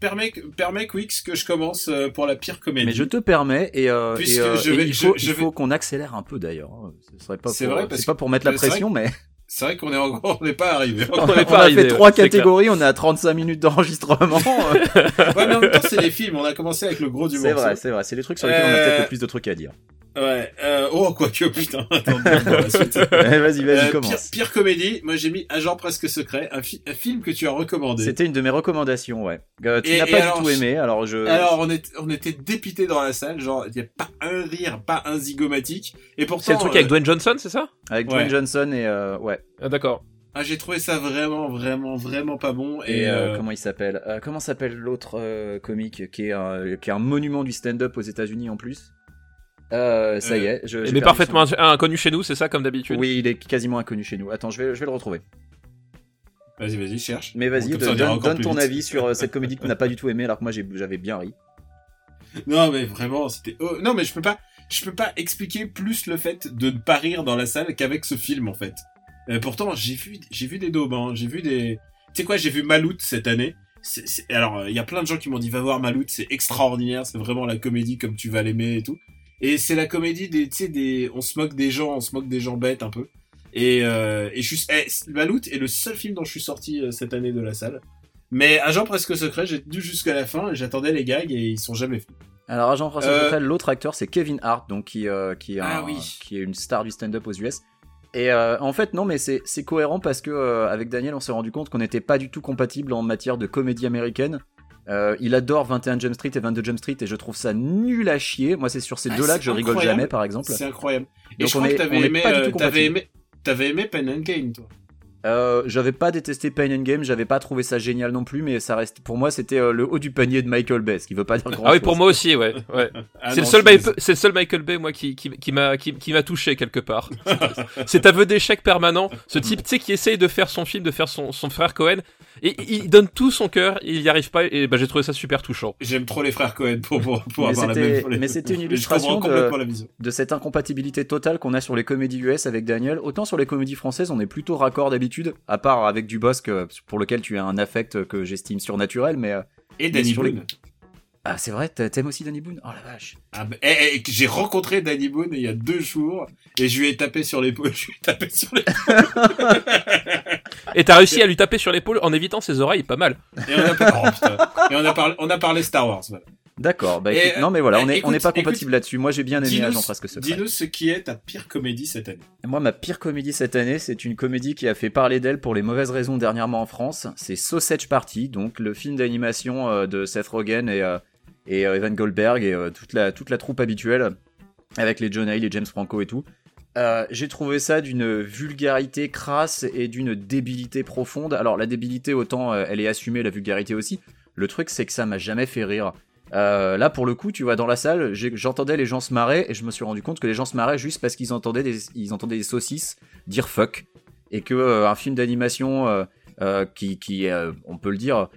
permets, permets Quix que je commence euh, pour la pire comédie. mais je te permets et, euh, Puisque et, euh, je et vais- il je- faut, je il vais- faut qu'on accélère un peu d'ailleurs hein. ce serait pas C'est pour, vrai, parce c'est pas pour mettre la pression mais C'est vrai qu'on est encore, on n'est pas arrivé. On on est a arrivé, fait trois ouais, c'est catégories on est à 35 minutes d'enregistrement *laughs* ouais, mais en même temps, c'est les films. On a commencé avec le gros du c'est morceau. vrai c'est vrai c'est les trucs sur lesquels on a Euh, peut-être le plus de trucs à dire Ouais. Euh, oh, quoique, *laughs* putain. Attends, on va la suite. *laughs* Vas-y vas-y Euh, pire, commence pire comédie, moi j'ai mis Agent presque secret, un, fi- un film que tu as recommandé. c'était une de mes recommandations ouais Euh, tu n'as pas alors, du tout aimé alors je Alors on, est, on était dépités dans la salle, genre il y a pas un rire, pas un zigomatique. Et pourtant, C'est le truc euh, avec Dwayne Johnson, c'est ça? Avec Ouais. Dwayne Johnson et euh, ouais Ah, d'accord. ah, j'ai trouvé ça vraiment, vraiment, vraiment pas bon. Et Et, euh, euh, comment il s'appelle? Euh, Comment s'appelle l'autre euh, comique qui est, un, qui est un monument du stand-up aux États-Unis en plus? Euh, Ça y Euh, est, je, Mais parfaitement son- inconnu chez nous, c'est ça, comme d'habitude? Oui, il est quasiment inconnu chez nous. Attends, je vais, je vais le retrouver. Vas-y, vas-y, cherche. Mais vas-y, donne, ton vite. avis sur euh, cette comédie *laughs* que tu n'as pas du tout aimé, alors que moi j'ai- j'avais bien ri. Non, mais vraiment, c'était. oh, non, mais je peux pas, je peux pas expliquer plus le fait de ne pas rire dans la salle qu'avec ce film en fait. Euh, pourtant, j'ai vu, j'ai vu des daubes, hein, j'ai vu des. Tu sais quoi, j'ai vu Malout cette année. C'est- c'est- Alors, euh, il y a plein de gens qui m'ont dit va voir Malout, c'est extraordinaire, c'est vraiment la comédie comme tu vas l'aimer et tout. Et c'est la comédie des, tu sais, des, on se moque des gens, on se moque des gens bêtes un peu. Et, euh, et je suis, eh, est le seul film dont je suis sorti euh, cette année de la salle. Mais Agent presque secret, j'ai tenu jusqu'à la fin, et j'attendais les gags et ils sont jamais faits. Alors, Agent François Euh, Secret, l'autre acteur, c'est Kevin Hart, donc qui, qui, est Ah oui. qui est une star du stand-up aux US. Et euh, en fait, non, mais c'est c'est cohérent parce que euh, avec Daniel, on s'est rendu compte qu'on n'était pas du tout compatible en matière de comédie américaine. Euh, il adore 21 Jump Street et 22 Jump Street et je trouve ça nul à chier. Moi, c'est sur ces Ah, deux-là que je rigole jamais, par exemple. C'est incroyable. Et Donc je crois est- que t'avais aimé, euh, aimé Pen and Game, toi. Euh, j'avais pas détesté Pain and Game, j'avais pas trouvé ça génial non plus, mais ça reste pour moi c'était euh, le haut du panier de Michael Bay, ce qui veut pas dire grand Ah oui, pour moi aussi, ouais. ouais. *laughs* Ah c'est le seul, c'est le seul Michael Bay, moi, qui, qui, qui m'a, qui, qui m'a touché quelque part. *laughs* Cet aveu d'échec permanent, ce type, tu sais, qui essaye de faire son film, de faire son, son frère Cohen, et il donne tout son cœur, il y arrive pas, et bah, j'ai trouvé ça super touchant. J'aime trop les frères Cohen pour, pour, pour Mais avoir la même. pour les- mais c'était une *laughs* illustration de- la de cette incompatibilité totale qu'on a sur les comédies US avec Daniel. Autant sur les comédies françaises, on est plutôt raccord d'habitude, à part avec Dubosc euh, pour lequel tu as un affect que j'estime surnaturel, mais euh, Et Danny les- Boone. ah c'est vrai, t'a- t'aimes aussi Danny Boone? Oh la vache. Ah, bah, eh, eh, j'ai rencontré Danny Boone il y a deux jours et je lui ai tapé sur l'épaule. *laughs* Je lui ai tapé sur l'épaule. Et t'as réussi à lui taper sur l'épaule en évitant ses oreilles, pas mal. Et on a, par- oh, putain. Et on a parlé, on a parlé Star Wars. Voilà. D'accord, bah Et, écoute, non mais voilà, euh, on n'est pas compatible là-dessus. Moi j'ai bien aimé Agent Presque Secret. dis-nous ce qui est ta pire comédie cette année. Moi, ma pire comédie cette année, c'est une comédie qui a fait parler d'elle pour les mauvaises raisons dernièrement en France. C'est Sausage Party, donc le film d'animation euh, de Seth Rogen et, euh, et euh, Evan Goldberg et euh, toute, la, toute la troupe habituelle, avec les John Hale, les James Franco et tout. Euh, J'ai trouvé ça d'une vulgarité crasse et d'une débilité profonde. Alors la débilité, autant euh, elle est assumée, la vulgarité aussi. Le truc, c'est que ça m'a jamais fait rire. Euh, là, pour le coup, tu vois, dans la salle, j'entendais les gens se marrer et je me suis rendu compte que les gens se marraient juste parce qu'ils entendaient des, ils entendaient des saucisses dire fuck et que euh, un film d'animation euh, qui, qui on peut le dire,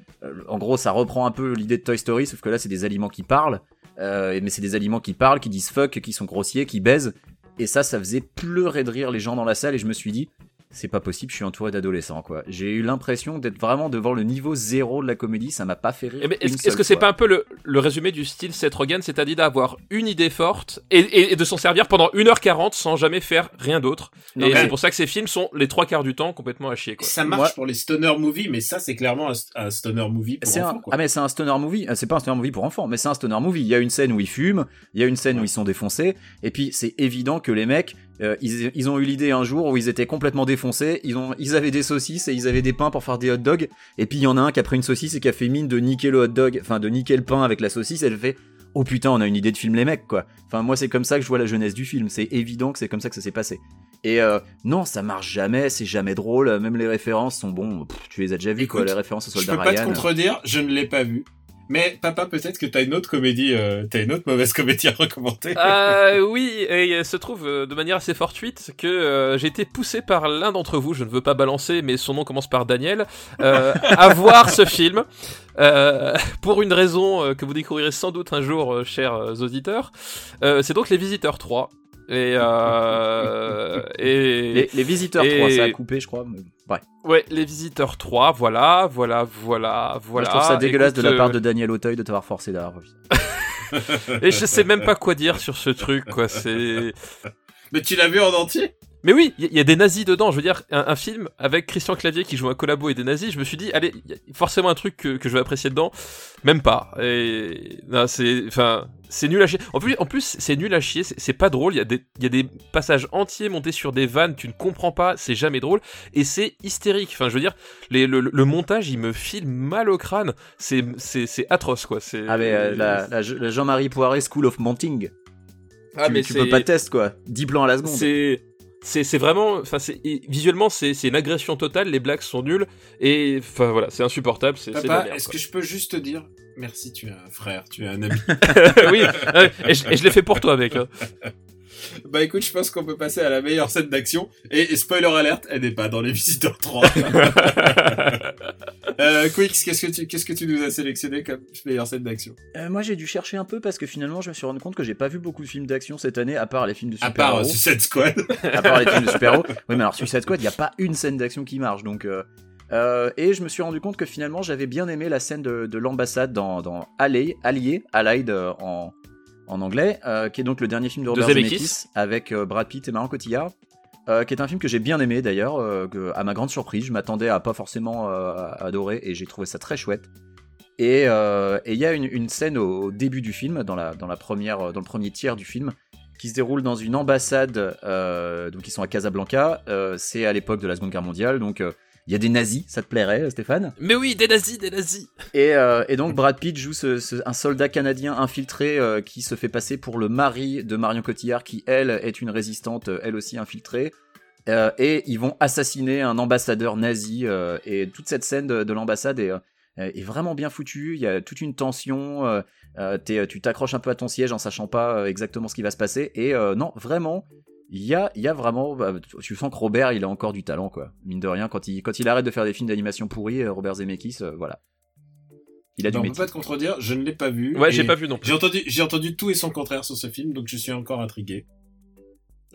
en gros, ça reprend un peu l'idée de Toy Story, sauf que là, c'est des aliments qui parlent. mais c'est des aliments qui parlent, qui disent fuck, qui sont grossiers, qui baisent. Et ça, ça faisait pleurer de rire les gens dans la salle et je me suis dit, c'est pas possible, je suis entouré d'adolescents quoi. J'ai eu l'impression d'être vraiment devant le niveau zéro de la comédie, ça m'a pas fait rire. Eh ben, Est-ce que c'est pas un peu le, le résumé du style Seth Rogen, c'est-à-dire d'avoir une idée forte et, et- et de s'en servir pendant 1h40 sans jamais faire rien d'autre? Non, Et mais- c'est pour ça que ces films sont les trois quarts du temps complètement à chier quoi. Ça marche Moi- pour les stoner movies, mais ça, c'est clairement un, un stoner movie pour C'est un... enfants, quoi. Ah mais c'est un stoner movie, Euh, c'est pas un stoner movie pour enfants, mais c'est un stoner movie. Il y a une scène où ils fument, il y a une scène où ils sont défoncés, et puis c'est évident que les mecs, euh, ils, ils ont eu l'idée un jour où ils étaient complètement défoncés, ils, ont, ils avaient des saucisses et ils avaient des pains pour faire des hot dogs, et puis il y en a un qui a pris une saucisse et qui a fait mine de niquer le hot dog, enfin de niquer le pain avec la saucisse, elle fait oh putain on a une idée de film les mecs quoi. Enfin moi c'est comme ça que je vois la jeunesse du film, c'est évident que c'est comme ça que ça s'est passé. Et euh, non ça marche jamais, c'est jamais drôle, même les références sont pff, tu les as déjà vues quoi, les références au Je soldat peux pas te Ryan. contredire, je ne l'ai pas vu. Mais papa, peut-être que t'as une autre comédie, euh, t'as une autre mauvaise comédie à recommander. Euh, *laughs* oui, et il se trouve euh, de manière assez fortuite que euh, j'ai été poussé par l'un d'entre vous, je ne veux pas balancer, mais son nom commence par Daniel, euh, à *laughs* voir ce film. Euh, pour une raison euh, que vous découvrirez sans doute un jour, euh, chers euh, auditeurs. Euh, c'est donc Les Visiteurs 3. Et, euh, *laughs* et Les, les visiteurs Et- 3, ça a coupé, je crois. mais- Ouais. ouais, Les Visiteurs 3, voilà, voilà, voilà, voilà. je trouve ça dégueulasse Écoute, de la part euh, de Daniel Auteuil de t'avoir forcé d'avoir. *laughs* Et je sais même pas quoi dire sur ce truc, quoi. C'est. *laughs* Mais tu l'as vu en entier? Mais oui, il y, y a des nazis dedans. Je veux dire, un, un film avec Christian Clavier qui joue un collabo et des nazis. Je me suis dit, allez, il y a forcément un truc que, que je vais apprécier dedans. Même pas. Et non, c'est, enfin, c'est nul à chier. En plus, en plus, c'est nul à chier. C'est pas drôle. Il y a des, il y a des passages entiers montés sur des vannes. Tu ne comprends pas. C'est jamais drôle. Et c'est hystérique. Enfin, je veux dire, les, le, le montage, il me file mal au crâne. C'est, atroce, quoi. Ah, mais euh, la, la- la Jean-Marie Poiré School of Monting. Ah, tu, mais tu peux pas tester, quoi. 10 plans à la seconde. C'est vraiment enfin c'est visuellement c'est une agression totale les blagues sont nulles et enfin voilà c'est insupportable c'est est-ce que je peux juste te dire merci, tu es un frère, tu es un ami. *laughs* oui ouais, et je, l'ai fait pour toi mec hein. *laughs* bah écoute, je pense qu'on peut passer à la meilleure scène d'action. Et, et spoiler alerte, elle n'est pas dans les Visiteurs 3. *laughs* euh, Quicks, qu'est-ce que tu, qu'est-ce que tu nous as sélectionné comme meilleure scène d'action? Euh, moi, j'ai dû chercher un peu parce que finalement, je me suis rendu compte que j'ai pas vu beaucoup de films d'action cette année, à part les films de À part euh, super-héros. Suicide Squad. à part les films de super-héros. Oui, mais alors Suicide Squad, il y a pas une scène d'action qui marche, donc. euh, euh, et je me suis rendu compte que finalement, j'avais bien aimé la scène de, de l'ambassade dans, dans Allied, Allied, Allied euh, en, en anglais, euh, qui est donc le dernier film de Robert Zemeckis. Zemeckis avec euh, Brad Pitt et Marion Cotillard. qui est un film que j'ai bien aimé d'ailleurs, à ma grande surprise, je m'attendais à pas forcément adorer et j'ai trouvé ça très chouette. Et il y a une, une scène au, au début du film, dans la, dans la première, dans le premier tiers du film, qui se déroule dans une ambassade, donc ils sont à Casablanca. c'est à l'époque de la Seconde Guerre mondiale, donc il y a des nazis, ça te plairait, Stéphane? Mais oui des nazis des nazis et, euh, et donc Brad Pitt joue ce- ce- un soldat canadien infiltré euh, qui se fait passer pour le mari de Marion Cotillard, qui elle est une résistante, euh, elle aussi infiltrée. Euh, et ils vont assassiner un ambassadeur nazi. euh, et toute cette scène de, de l'ambassade est, euh, est vraiment bien foutue. Il y a toute une tension. euh, euh, tu t'accroches un peu à ton siège en sachant pas euh, exactement ce qui va se passer. Et euh, non, vraiment, il y a, il y a vraiment. bah, tu sens que Robert, il a encore du talent, quoi. Mine de rien, quand il, quand il arrête de faire des films d'animation pourris, euh, Robert Zemeckis, euh, voilà. Il a du Non, on peut métier. pas te contredire, je ne l'ai pas vu. ouais j'ai pas vu non plus J'ai entendu, j'ai entendu tout et son contraire sur ce film, donc je suis encore intrigué.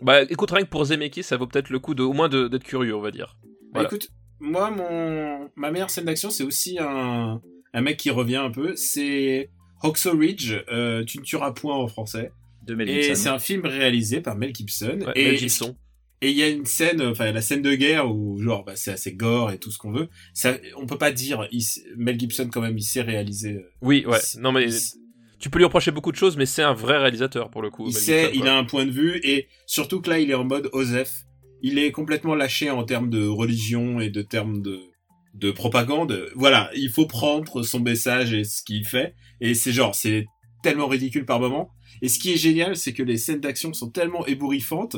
bah écoute rien que pour Zemeckis ça vaut peut-être le coup de au moins de- d'être curieux on va dire Bah, écoute, moi, mon, ma meilleure scène d'action, c'est aussi un, un mec qui revient un peu. C'est Hacksaw Ridge, euh, Tu ne tueras point en français. De Mel Et c'est un film réalisé par Mel Gibson. Ouais, et Mel Gibson. Et il y a une scène, enfin la scène de guerre où genre bah, c'est assez gore et tout ce qu'on veut. Ça, on peut pas dire. il Mel Gibson quand même, il sait réaliser. euh, oui ouais il- non mais il tu peux lui reprocher beaucoup de choses mais c'est un vrai réalisateur pour le coup il Mel sait, Gibson, il a un point de vue et surtout que là il est en mode Osef. Il est complètement lâché en termes de religion et de termes de de propagande. Voilà, il faut prendre son message et ce qu'il fait et c'est genre c'est tellement ridicule par moment. Et ce qui est génial, c'est que les scènes d'action sont tellement ébouriffantes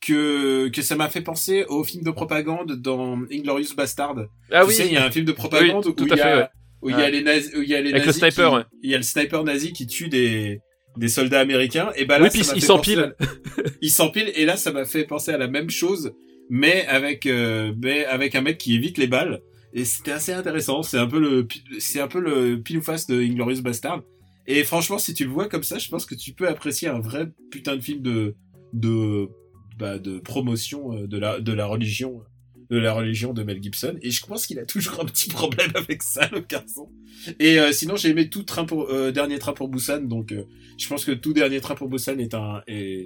que que ça m'a fait penser au film de propagande dans Inglorious Bastard. ah tu oui sais, il y a un film de propagande Oui, où tout il à y a, fait, ouais. où il y a les nazis, où il y a les Avec le sniper, qui- ouais. il y a le sniper nazi qui tue des des soldats américains et bah là Oui, puis ça m'a il fait s'empile. penser à- il s'empile et là ça m'a fait penser à la même chose mais avec euh, mais avec un mec qui évite les balles et c'était assez intéressant c'est un peu le c'est un peu le pile ou face de Inglorious Bastard Et franchement, si tu le vois comme ça, je pense que tu peux apprécier un vrai putain de film de de bah, de promotion euh, de la de la religion de la religion de Mel Gibson. Et je pense qu'il a toujours un petit problème avec ça, le garçon. Et euh, sinon, j'ai aimé tout train pour euh, dernier train pour Busan, donc euh, je pense que tout dernier train pour Busan est un est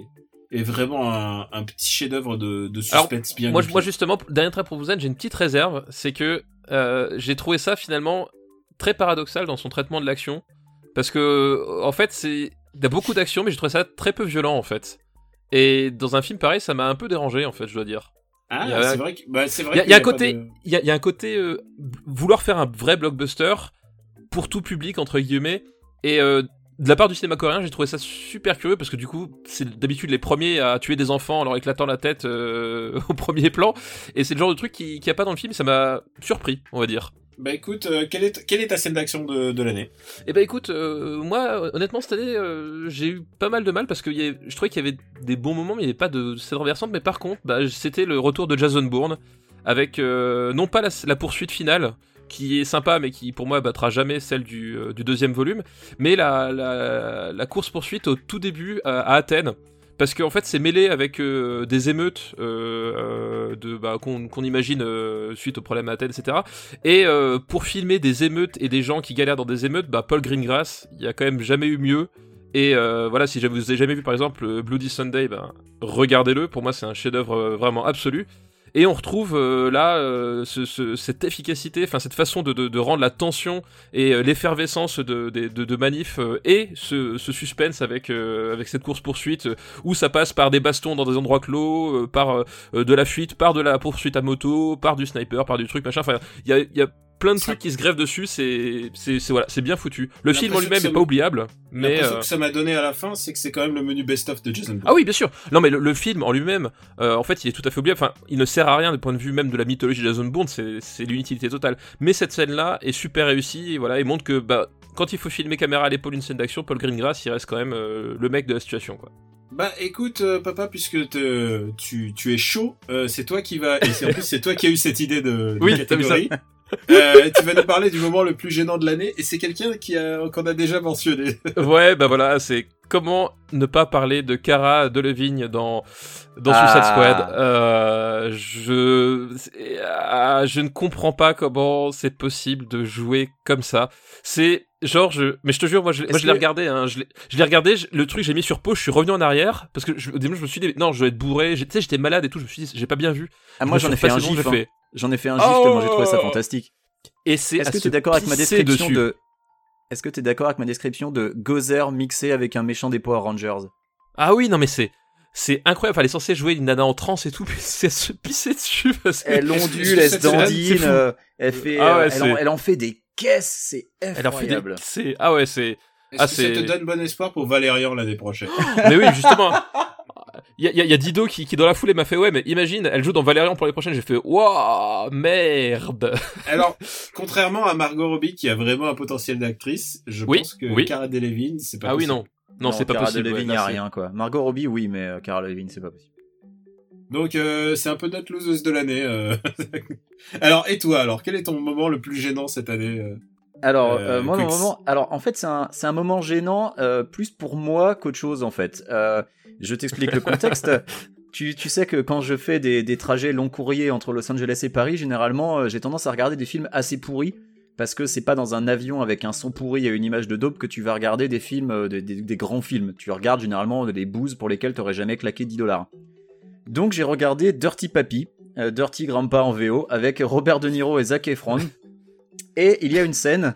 est vraiment un, un petit chef-d'œuvre de, de suspense bien. Moi, moi justement, dernier trait pour Busan, j'ai une petite réserve, c'est que j'ai trouvé ça finalement très paradoxal dans son traitement de l'action, parce que en fait, c'est il y a beaucoup d'action, mais j'ai trouvé ça très peu violent en fait. Et dans un film pareil, ça m'a un peu dérangé en fait, je dois dire. Ah, a- c'est vrai que bah, c'est vrai Il y a, y un côté, de- il y a, il y a un côté euh, vouloir faire un vrai blockbuster pour tout public entre guillemets. Et euh, de la part du cinéma coréen, j'ai trouvé ça super curieux parce que du coup, c'est d'habitude les premiers à tuer des enfants en leur éclatant la tête euh, *laughs* au premier plan. Et c'est le genre de truc qui, qui a pas dans le film. Ça m'a surpris, on va dire. Bah écoute, euh, quelle est ta scène d'action de, l'année? Et ben écoute, euh, moi honnêtement cette année, euh, j'ai eu pas mal de mal parce que y je trouvais qu'il y avait des bons moments, mais il n'y avait pas de scène renversante. Mais par contre, bah, c'était le retour de Jason Bourne avec non pas la, poursuite finale qui est sympa, mais qui pour moi battra jamais celle du, deuxième volume, mais la, course poursuite au tout début à Athènes. Parce qu'en fait, c'est mêlé avec euh, des émeutes euh, euh, bah, qu'on imagine suite au problème à Athènes, etc. Et pour filmer des émeutes et des gens qui galèrent dans des émeutes, bah, Paul Greengrass, il y a quand même jamais eu mieux. Et voilà, si vous avez jamais vu par exemple Bloody Sunday, ben, regardez-le. Pour moi, c'est un chef-d'œuvre vraiment absolu. Et on retrouve euh, là euh, ce- ce- cette efficacité, enfin cette façon de, de- de rendre la tension et euh, l'effervescence de, de, manif euh, et ce, ce suspense avec, euh, avec cette course poursuite où ça passe par des bastons dans des endroits clos, par de la fuite, par de la poursuite à moto, par du sniper, par du truc machin. Enfin, il y a, y a plein de Ça- trucs qui se grèvent dessus. C'est voilà, c'est bien foutu. Le film en lui-même est pas oubliable, mais L'impression euh, que ça m'a donné à la fin, c'est que c'est quand même le menu best-of de Jason Bourne. ah oui, bien sûr. Non, mais le, le film en lui-même, euh, en fait, il est tout à fait oubliable. Enfin, il ne sert à rien du point de vue même de la mythologie de Jason Bourne. C'est c'est l'inutilité totale. Mais cette scène-là est super réussie. Et voilà, et montre que bah, quand il faut filmer caméra à l'épaule une scène d'action, Paul Greengrass, il reste quand même euh, le mec de la situation, quoi. Bah écoute euh, papa puisque te- tu, tu es chaud, euh, c'est toi qui va et en plus c'est toi qui as eu cette idée de, de Oui, catégorie. Euh, tu vas nous parler du moment le plus gênant de l'année et c'est quelqu'un qui qu'on a déjà mentionné. *laughs* ouais, bah voilà, c'est comment ne pas parler de Cara Delevingne dans dans Ah. Suicide Squad. Euh, je ah, je ne comprends pas comment c'est possible de jouer comme ça. C'est genre je mais je te jure moi je, moi, Est-ce je l'ai que- regardé hein, je l'ai regardé, je- le truc j'ai mis sur pause, je suis revenu en arrière parce que je, au début je me suis dit non, je dois être bourré, tu sais j'étais malade et tout, je me suis dit j'ai pas bien vu. Ah, moi Je j'en ai fait un gif. hein. fait. J'en ai fait un gif Oh tellement j'ai trouvé ça fantastique. Et c'est Est-ce à que tu es d'accord avec ma description dessus. de Est-ce que tu es d'accord avec ma description de Gozer mixé avec un méchant des Power Rangers? Ah oui, non mais c'est c'est incroyable, Enfin, elle est censée jouer une nana en transe et tout, mais *laughs* c'est à se pisser dessus parce que Elle Est-ce ondule, elle se dandine, euh, elle fait, Ah ouais, euh, elle, c'est- en, elle en fait des caisses, c'est elle en fait des... incroyable. c'est ah ouais, c'est Est-ce Ah, que ça te donne bon espoir pour Valérian l'année prochaine? Mais oui, justement. *laughs* Il y a, a- Dido qui, qui dans la foulée m'a fait ouais mais imagine elle joue dans Valérian pour les prochaines j'ai fait waouh merde *laughs* Alors, contrairement à Margot Robbie qui a vraiment un potentiel d'actrice, je Oui, pense que oui. Cara Delevingne, c'est pas ah oui non non, c'est pas Cara possible Delevingne, ouais, a rien quoi. Margot Robbie, oui, mais euh, Cara Delevingne, c'est pas possible. Donc euh, c'est un peu notre loseuse de l'année. euh. *laughs* alors et toi alors quel est ton moment le plus gênant cette année euh? Alors, Euh, euh, moi, mon Quicks. moment, alors en fait, c'est un, c'est un moment gênant, euh, plus pour moi qu'autre chose en fait. Euh, je t'explique le contexte. *laughs* Tu, tu sais que quand je fais des, des trajets long courrier entre Los Angeles et Paris, généralement, j'ai tendance à regarder des films assez pourris. Parce que c'est pas dans un avion avec un son pourri et une image de dope que tu vas regarder des films, des, des- des grands films. Tu regardes généralement des bouses pour lesquelles t'aurais jamais claqué 10 dollars. Donc j'ai regardé Dirty euh, Dirty Grandpa en VO, avec Robert De Niro et Zac Efron. Et il y a une scène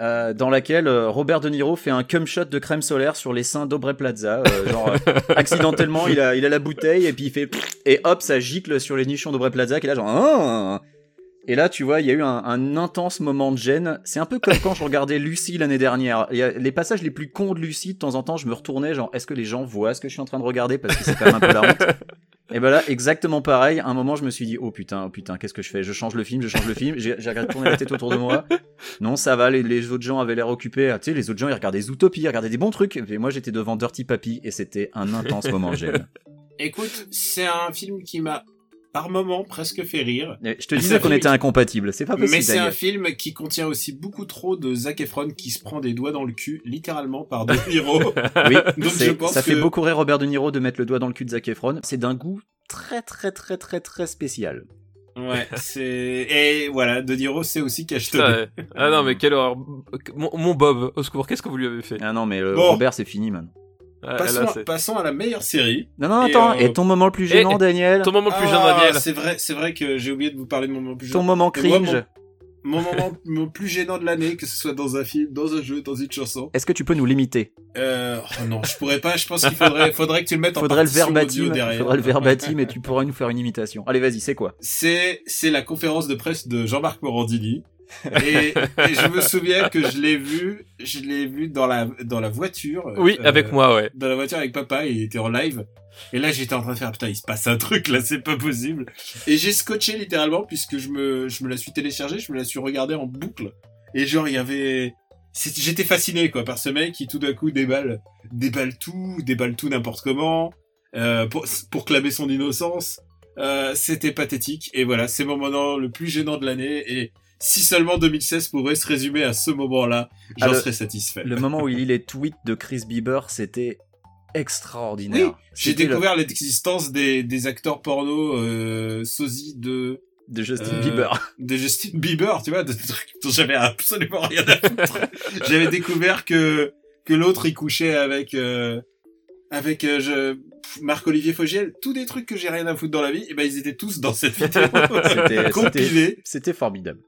euh, dans laquelle euh, Robert De Niro fait un cum shot de crème solaire sur les seins d'Aubrey Plaza. euh, genre, *laughs* accidentellement, il a, il a la bouteille et puis il fait. Et hop, ça gicle sur les nichons d'Aubrey Plaza qui est là, genre. Ah et là, tu vois, il y a eu un, un intense moment de gêne. C'est un peu comme quand je regardais Lucie l'année dernière. Il y a les passages les plus cons de Lucie, de temps en temps, je me retournais, genre, est-ce que les gens voient ce que je suis en train de regarder Parce que c'est quand même un peu la honte. *laughs* Et ben là, exactement pareil. Un moment, je me suis dit, oh putain, oh putain, qu'est-ce que je fais? Je change le film, je change le film. J'ai regardé tourner la tête autour de moi. Non, ça va, les, autres gens avaient l'air occupés. Ah, tu sais, les autres gens, ils regardaient Zootopie, ils regardaient des bons trucs. Et moi, j'étais devant Dirty Pappy et c'était un intense moment gêne. Écoute, c'est un film qui m'a par moments presque fait rire. Je te disais qu'on film était incompatibles, c'est pas possible. Mais c'est un film qui contient aussi beaucoup trop de Zac Efron qui se prend des doigts dans le cul, littéralement par De Niro. *laughs* Oui, Donc c'est- je pense ça fait beaucoup rire Robert De Niro de mettre le doigt dans le cul de Zac Efron. C'est d'un goût très très très très très spécial. ouais, c'est et voilà, De Niro c'est aussi cachetonné. ouais. Ah non, mais quelle horreur. Mon, mon Bob, au secours, qu'est-ce que vous lui avez fait? Ah non, mais euh, Bon. Robert, c'est fini, man. Ah, Passons, là, passons à la meilleure série. Non, non, Et, attends, euh, et ton moment le plus gênant, et- Daniel Ton moment le plus Ah, Daniel. C'est vrai, c'est vrai que j'ai oublié de vous parler de mon moment plus Ton gênant. moment Et moi, cringe. Mon moment *laughs* mon plus gênant de l'année, que ce soit dans un film, dans un jeu, dans une chanson. Est-ce que tu peux nous limiter Euh, oh non, je pourrais pas. Je pense qu'il faudrait, *laughs* faudrait que tu le mettes en Faudrait le partition audio verbatim, derrière. faudrait le verbatim et tu pourrais nous faire une imitation. Allez, vas-y, c'est quoi c'est c'est la conférence de presse de Jean-Marc Morandini et, et je me souviens que je l'ai vu je l'ai vu dans la dans la voiture Oui, euh, avec moi, ouais. dans la voiture avec papa il était en live. Et là j'étais en train de faire putain il se passe un truc là c'est pas possible. Et j'ai scotché littéralement puisque je me je me la suis téléchargée je me la suis regardée en boucle. Et genre il y avait j'étais fasciné quoi par ce mec qui tout d'un coup déballe déballe tout déballe tout n'importe comment euh, pour pour clamer son innocence. Euh, c'était pathétique. Et voilà c'est mon moment le plus gênant de l'année. Et si seulement 2016 pourrait se résumer à ce moment-là j'en Ah, serais satisfait Le moment où il *laughs* lit les tweets de Chris Bieber, c'était extraordinaire. Oui, j'ai découvert l'existence des, des acteurs porno euh, sosies de, de Justin euh, Bieber. de Justin Bieber, tu vois, de trucs dont j'avais absolument rien à foutre. *laughs* J'avais découvert que que l'autre il couchait avec euh, avec euh, je, pff, Marc-Olivier Fogiel, tous des trucs que j'ai rien à foutre dans la vie, et ben ils étaient tous dans cette vidéo *laughs* compilée. C'était formidable.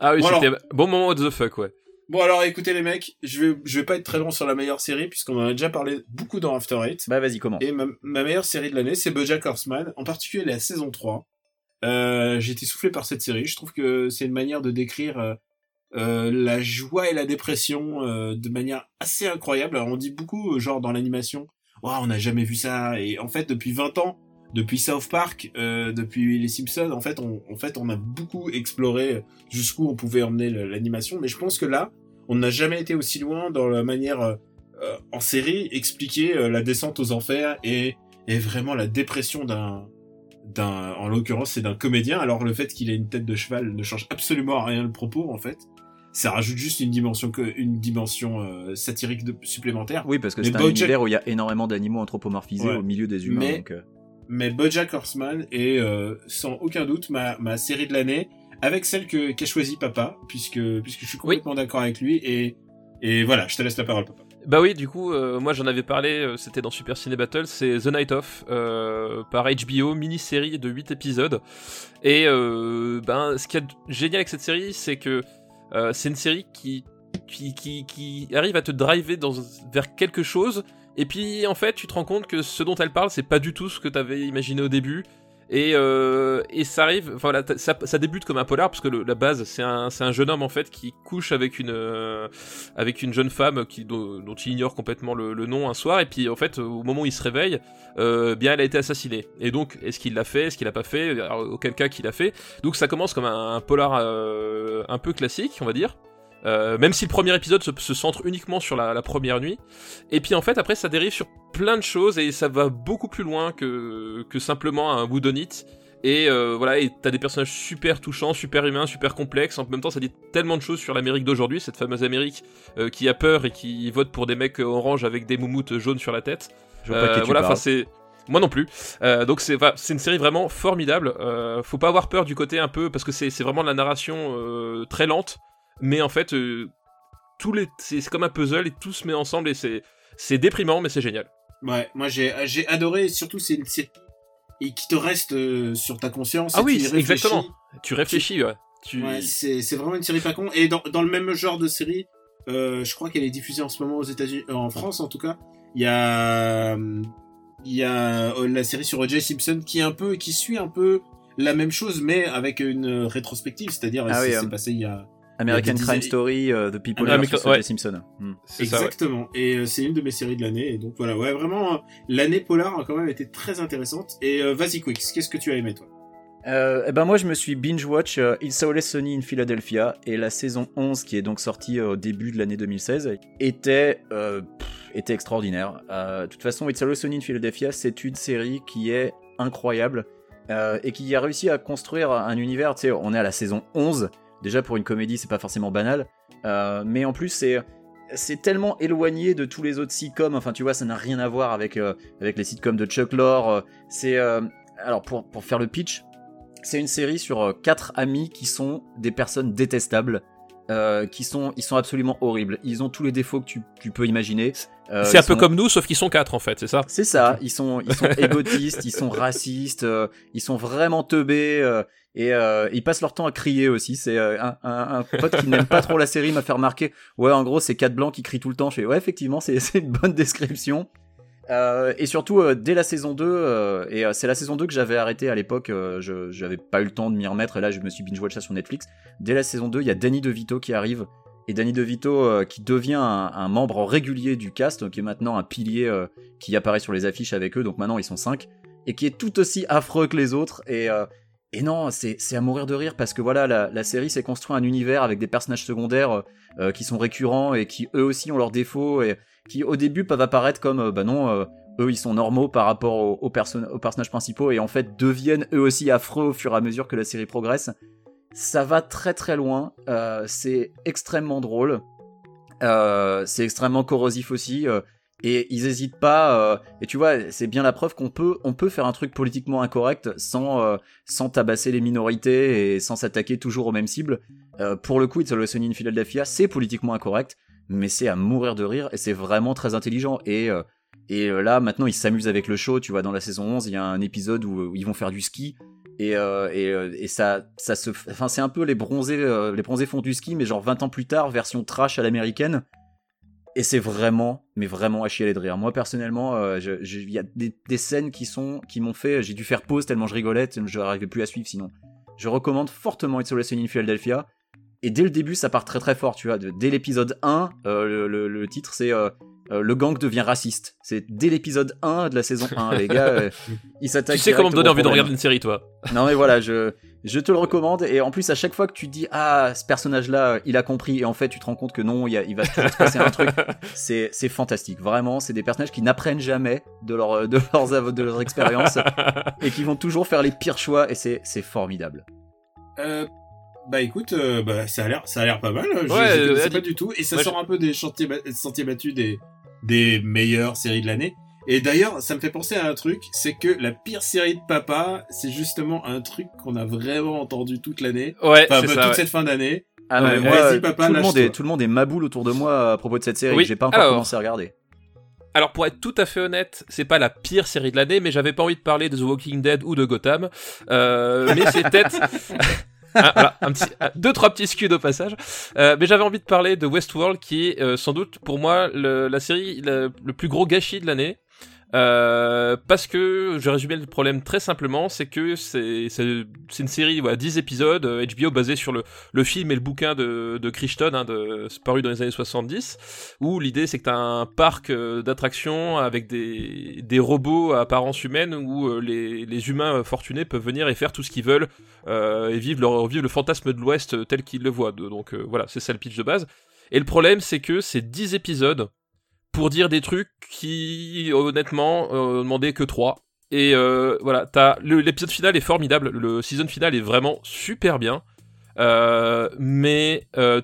Ah oui, Bon, c'était bon moment what the fuck, ouais. Bon alors écoutez les mecs, je vais je vais pas être très long sur la meilleure série puisqu'on en a déjà parlé beaucoup dans After Eight. Bah vas-y, commence. Et ma, ma meilleure série de l'année, c'est BoJack Horseman, en particulier la saison 3. Euh, j'ai été soufflé par cette série. Je trouve que c'est une manière de décrire euh, euh, la joie et la dépression euh, de manière assez incroyable. Alors, on dit beaucoup, genre dans l'animation, Ouah, on n'a jamais vu ça. Et en fait, depuis 20 ans, depuis South Park, euh, depuis les Simpsons, en fait, on, en fait, on a beaucoup exploré jusqu'où on pouvait emmener l'animation. Mais je pense que là, on n'a jamais été aussi loin dans la manière euh, euh, en série expliquer euh, la descente aux enfers et, et vraiment la dépression d'un d'un en l'occurrence c'est d'un comédien alors le fait qu'il ait une tête de cheval ne change absolument rien le propos en fait ça rajoute juste une dimension que une dimension euh, satirique de, supplémentaire Oui, parce que c'est un univers où il y a énormément d'animaux anthropomorphisés Ouais. au milieu des humains. Mais- donc, euh, mais BoJack Horseman est euh, sans aucun doute ma, ma série de l'année avec celle que qu'a choisi papa puisque puisque je suis complètement d'accord avec lui et et voilà je te laisse la parole papa Bah oui, du coup, euh, moi j'en avais parlé, euh, c'était dans Super Ciné Battle, c'est The Night Of, euh, par HBO, mini-série de 8 épisodes. Et euh, ben, ce qui est génial avec cette série, c'est que euh, c'est une série qui, qui, qui, qui arrive à te driver dans, vers quelque chose, et puis en fait, tu te rends compte que ce dont elle parle, c'est pas du tout ce que t'avais imaginé au début. Et, euh, ça arrive, enfin ça, débute comme un polar parce que la base c'est un, jeune homme en fait qui couche avec une euh, jeune femme dont, il ignore complètement le, nom un soir et puis en fait au moment où il se réveille, euh, bien elle a été assassinée. Et donc est-ce qu'il l'a fait, est-ce qu'il l'a pas fait, Alors, auquel cas qu'il a fait. Donc ça commence comme un, polar un peu classique on va dire. Euh, même si le premier épisode se, se centre uniquement sur la, la première nuit. Et puis en fait après ça dérive sur plein de choses et ça va beaucoup plus loin que, que simplement un Whodunit. Et euh, voilà, et t'as des personnages super touchants, super humains, super complexes. En même temps, ça dit tellement de choses sur l'Amérique d'aujourd'hui, cette fameuse Amérique euh, qui a peur et qui vote pour des mecs orange avec des moumoutes jaunes sur la tête. je vois pas de qui tu voilà, enfin c'est moi non plus. Euh, donc c'est une série vraiment formidable. Euh, faut pas avoir peur du côté un peu parce que c'est c'est vraiment de la narration euh, très lente, mais en fait euh, tous les c'est c'est comme un puzzle et tout se met ensemble et c'est c'est déprimant mais c'est génial. ouais moi j'ai j'ai adoré surtout c'est une série et qui te reste euh, sur ta conscience Ah et oui, tu y c'est- réfléchis. exactement. Tu réfléchis, ouais. Tu... Ouais, c'est c'est vraiment une série pas con. Et dans, dans le même genre de série, euh, je crois qu'elle est diffusée en ce moment aux États-Unis, euh, en France en tout cas. Il y a il y a la série sur O.J. Simpson qui est un peu qui suit un peu la même chose mais avec une rétrospective, c'est-à-dire Ah c'est oui, c'est euh, passé il y a American il Crime dizaines- Story, euh, The People American- versus ouais. Simpson. Hmm. C'est ça, ouais. Exactement. Et euh, c'est une de mes séries de l'année. Et donc voilà, ouais, vraiment, euh, l'année polar a quand même été très intéressante. Et euh, vas-y, Quicks, qu'est-ce que tu as aimé, toi? Euh, eh ben moi je me suis binge watch euh, It's Always Sunny in Philadelphia et la saison 11 qui est donc sortie euh, au début de l'année 2016 était euh, pff, était extraordinaire. Euh, de toute façon It's Always Sunny in Philadelphia c'est une série qui est incroyable euh, et qui a réussi à construire un univers. Tu sais, on est à la saison 11. Déjà pour une comédie, c'est pas forcément banal, euh, mais en plus c'est c'est tellement éloigné de tous les autres sitcoms. Enfin, tu vois, ça n'a rien à voir avec euh, les sitcoms de Chuck Lorre. euh, C'est alors pour pour faire le pitch, c'est une série sur quatre amis qui sont des personnes détestables. Euh, qui sont ils sont absolument horribles. Ils ont tous les défauts que tu, tu peux imaginer. Euh, c'est un peu sont- comme nous, sauf qu'ils sont quatre en fait, c'est ça? C'est ça, ils sont, ils sont *laughs* égotistes, ils sont racistes, euh, ils sont vraiment teubés euh, et euh, ils passent leur temps à crier aussi. C'est euh, un, un, un pote qui n'aime pas trop la série m'a fait remarquer. Ouais, en gros, c'est quatre blancs qui crient tout le temps. Je fais ouais, effectivement, c'est *laughs* c'est une bonne description. Euh, et surtout euh, dès la saison 2 euh, et c'est la saison 2 que j'avais arrêté à l'époque je j'avais pas eu le temps de m'y remettre et là je me suis binge watch ça sur Netflix dès la saison 2 il y a Danny DeVito qui arrive et Danny DeVito qui devient un, membre régulier du cast qui est maintenant un pilier qui apparaît sur les affiches avec eux, donc maintenant ils sont 5, et qui est tout aussi affreux que les autres. Et, et non, c'est à mourir de rire parce que voilà, la, la série s'est construit un univers avec des personnages secondaires qui sont récurrents et qui eux aussi ont leurs défauts et qui au début peuvent apparaître comme euh, bah non, euh, eux ils sont normaux par rapport aux, aux, perso- aux personnages principaux et en fait deviennent eux aussi affreux au fur et à mesure que la série progresse. Ça va très très loin, euh, c'est extrêmement drôle, c'est extrêmement corrosif aussi. et ils hésitent pas et tu vois c'est bien la preuve qu'on peut on peut faire un truc politiquement incorrect sans sans tabasser les minorités et sans s'attaquer toujours aux mêmes cibles pour le coup It's Always Sunny in Philadelphia c'est politiquement incorrect mais c'est à mourir de rire et c'est vraiment très intelligent et euh, et euh, là maintenant ils s'amusent avec le show tu vois dans la saison 11 il y a un épisode où, où ils vont faire du ski et euh, et, euh, et ça ça se enfin c'est un peu les bronzés euh, les bronzés font du ski mais genre 20 ans plus tard version trash à l'américaine et c'est vraiment, mais vraiment à chialer de rire. Moi personnellement, euh, il y a des, des scènes qui sont, qui m'ont fait, j'ai dû faire pause tellement je rigolais, je n'arrivais plus à suivre sinon. Je recommande fortement It's Always in Philadelphia. Et dès le début, ça part très très fort, tu vois. Dès l'épisode 1, euh, le, le- le titre c'est euh, euh, Le gang devient raciste. C'est dès l'épisode 1 de la saison 1, les gars. euh, *laughs* ils s'attaquent. Tu sais comment me donner envie de regarder une série, toi Non mais voilà, je, je te le recommande. Et en plus, à chaque fois que tu dis ah ce personnage-là, il a compris, et en fait tu te rends compte que non, il, y a- il va se passer un truc. *laughs* C'est c'est fantastique, vraiment. C'est des personnages qui n'apprennent jamais de leur de leurs de leur expérience *laughs* et qui vont toujours faire les pires choix. Et c'est c'est formidable. Euh, bah écoute, euh, bah, ça a l'air, ça a l'air pas mal. Je, Ouais, je euh, pas du tout, et ça sort un peu des chantiers, ba- sentiers battus des des meilleures séries de l'année. Et d'ailleurs, ça me fait penser à un truc, c'est que la pire série de papa, c'est justement un truc qu'on a vraiment entendu toute l'année, Ouais, enfin c'est bah, ça. toute ouais. cette fin d'année. Ah mais moi, vas-y, papa, tout le monde est tout le monde est maboule autour de moi à propos de cette série. Oui, J'ai pas encore alors- commencé à regarder. Alors pour être tout à fait honnête, c'est pas la pire série de l'année, mais j'avais pas envie de parler de The Walking Dead ou de Gotham. Euh, mais c'est peut-être *laughs* Ah, voilà, un petit, deux trois petits scuds au passage. Euh, mais j'avais envie de parler de Westworld, qui est euh, sans doute pour moi le- la série le plus gros gâchis de l'année. Euh, parce que je résumé le problème très simplement, c'est que c'est une série voilà 10 épisodes euh, HBO basée sur le film et le bouquin de de Crichton hein, paru dans les années 70 où l'idée c'est que t'as un parc euh, d'attractions avec des robots à apparence humaine où euh, les humains euh, fortunés peuvent venir et faire tout ce qu'ils veulent euh, et vivre leur vivre le fantasme de l'Ouest euh, tel qu'ils le voient. Donc euh, voilà, c'est ça le pitch de base. Et le problème c'est que c'est 10 épisodes pour dire des trucs qui honnêtement euh, demandaient que 3 et euh, voilà t'as l'épisode final est formidable. Le season final est vraiment super bien. Euh, mais euh,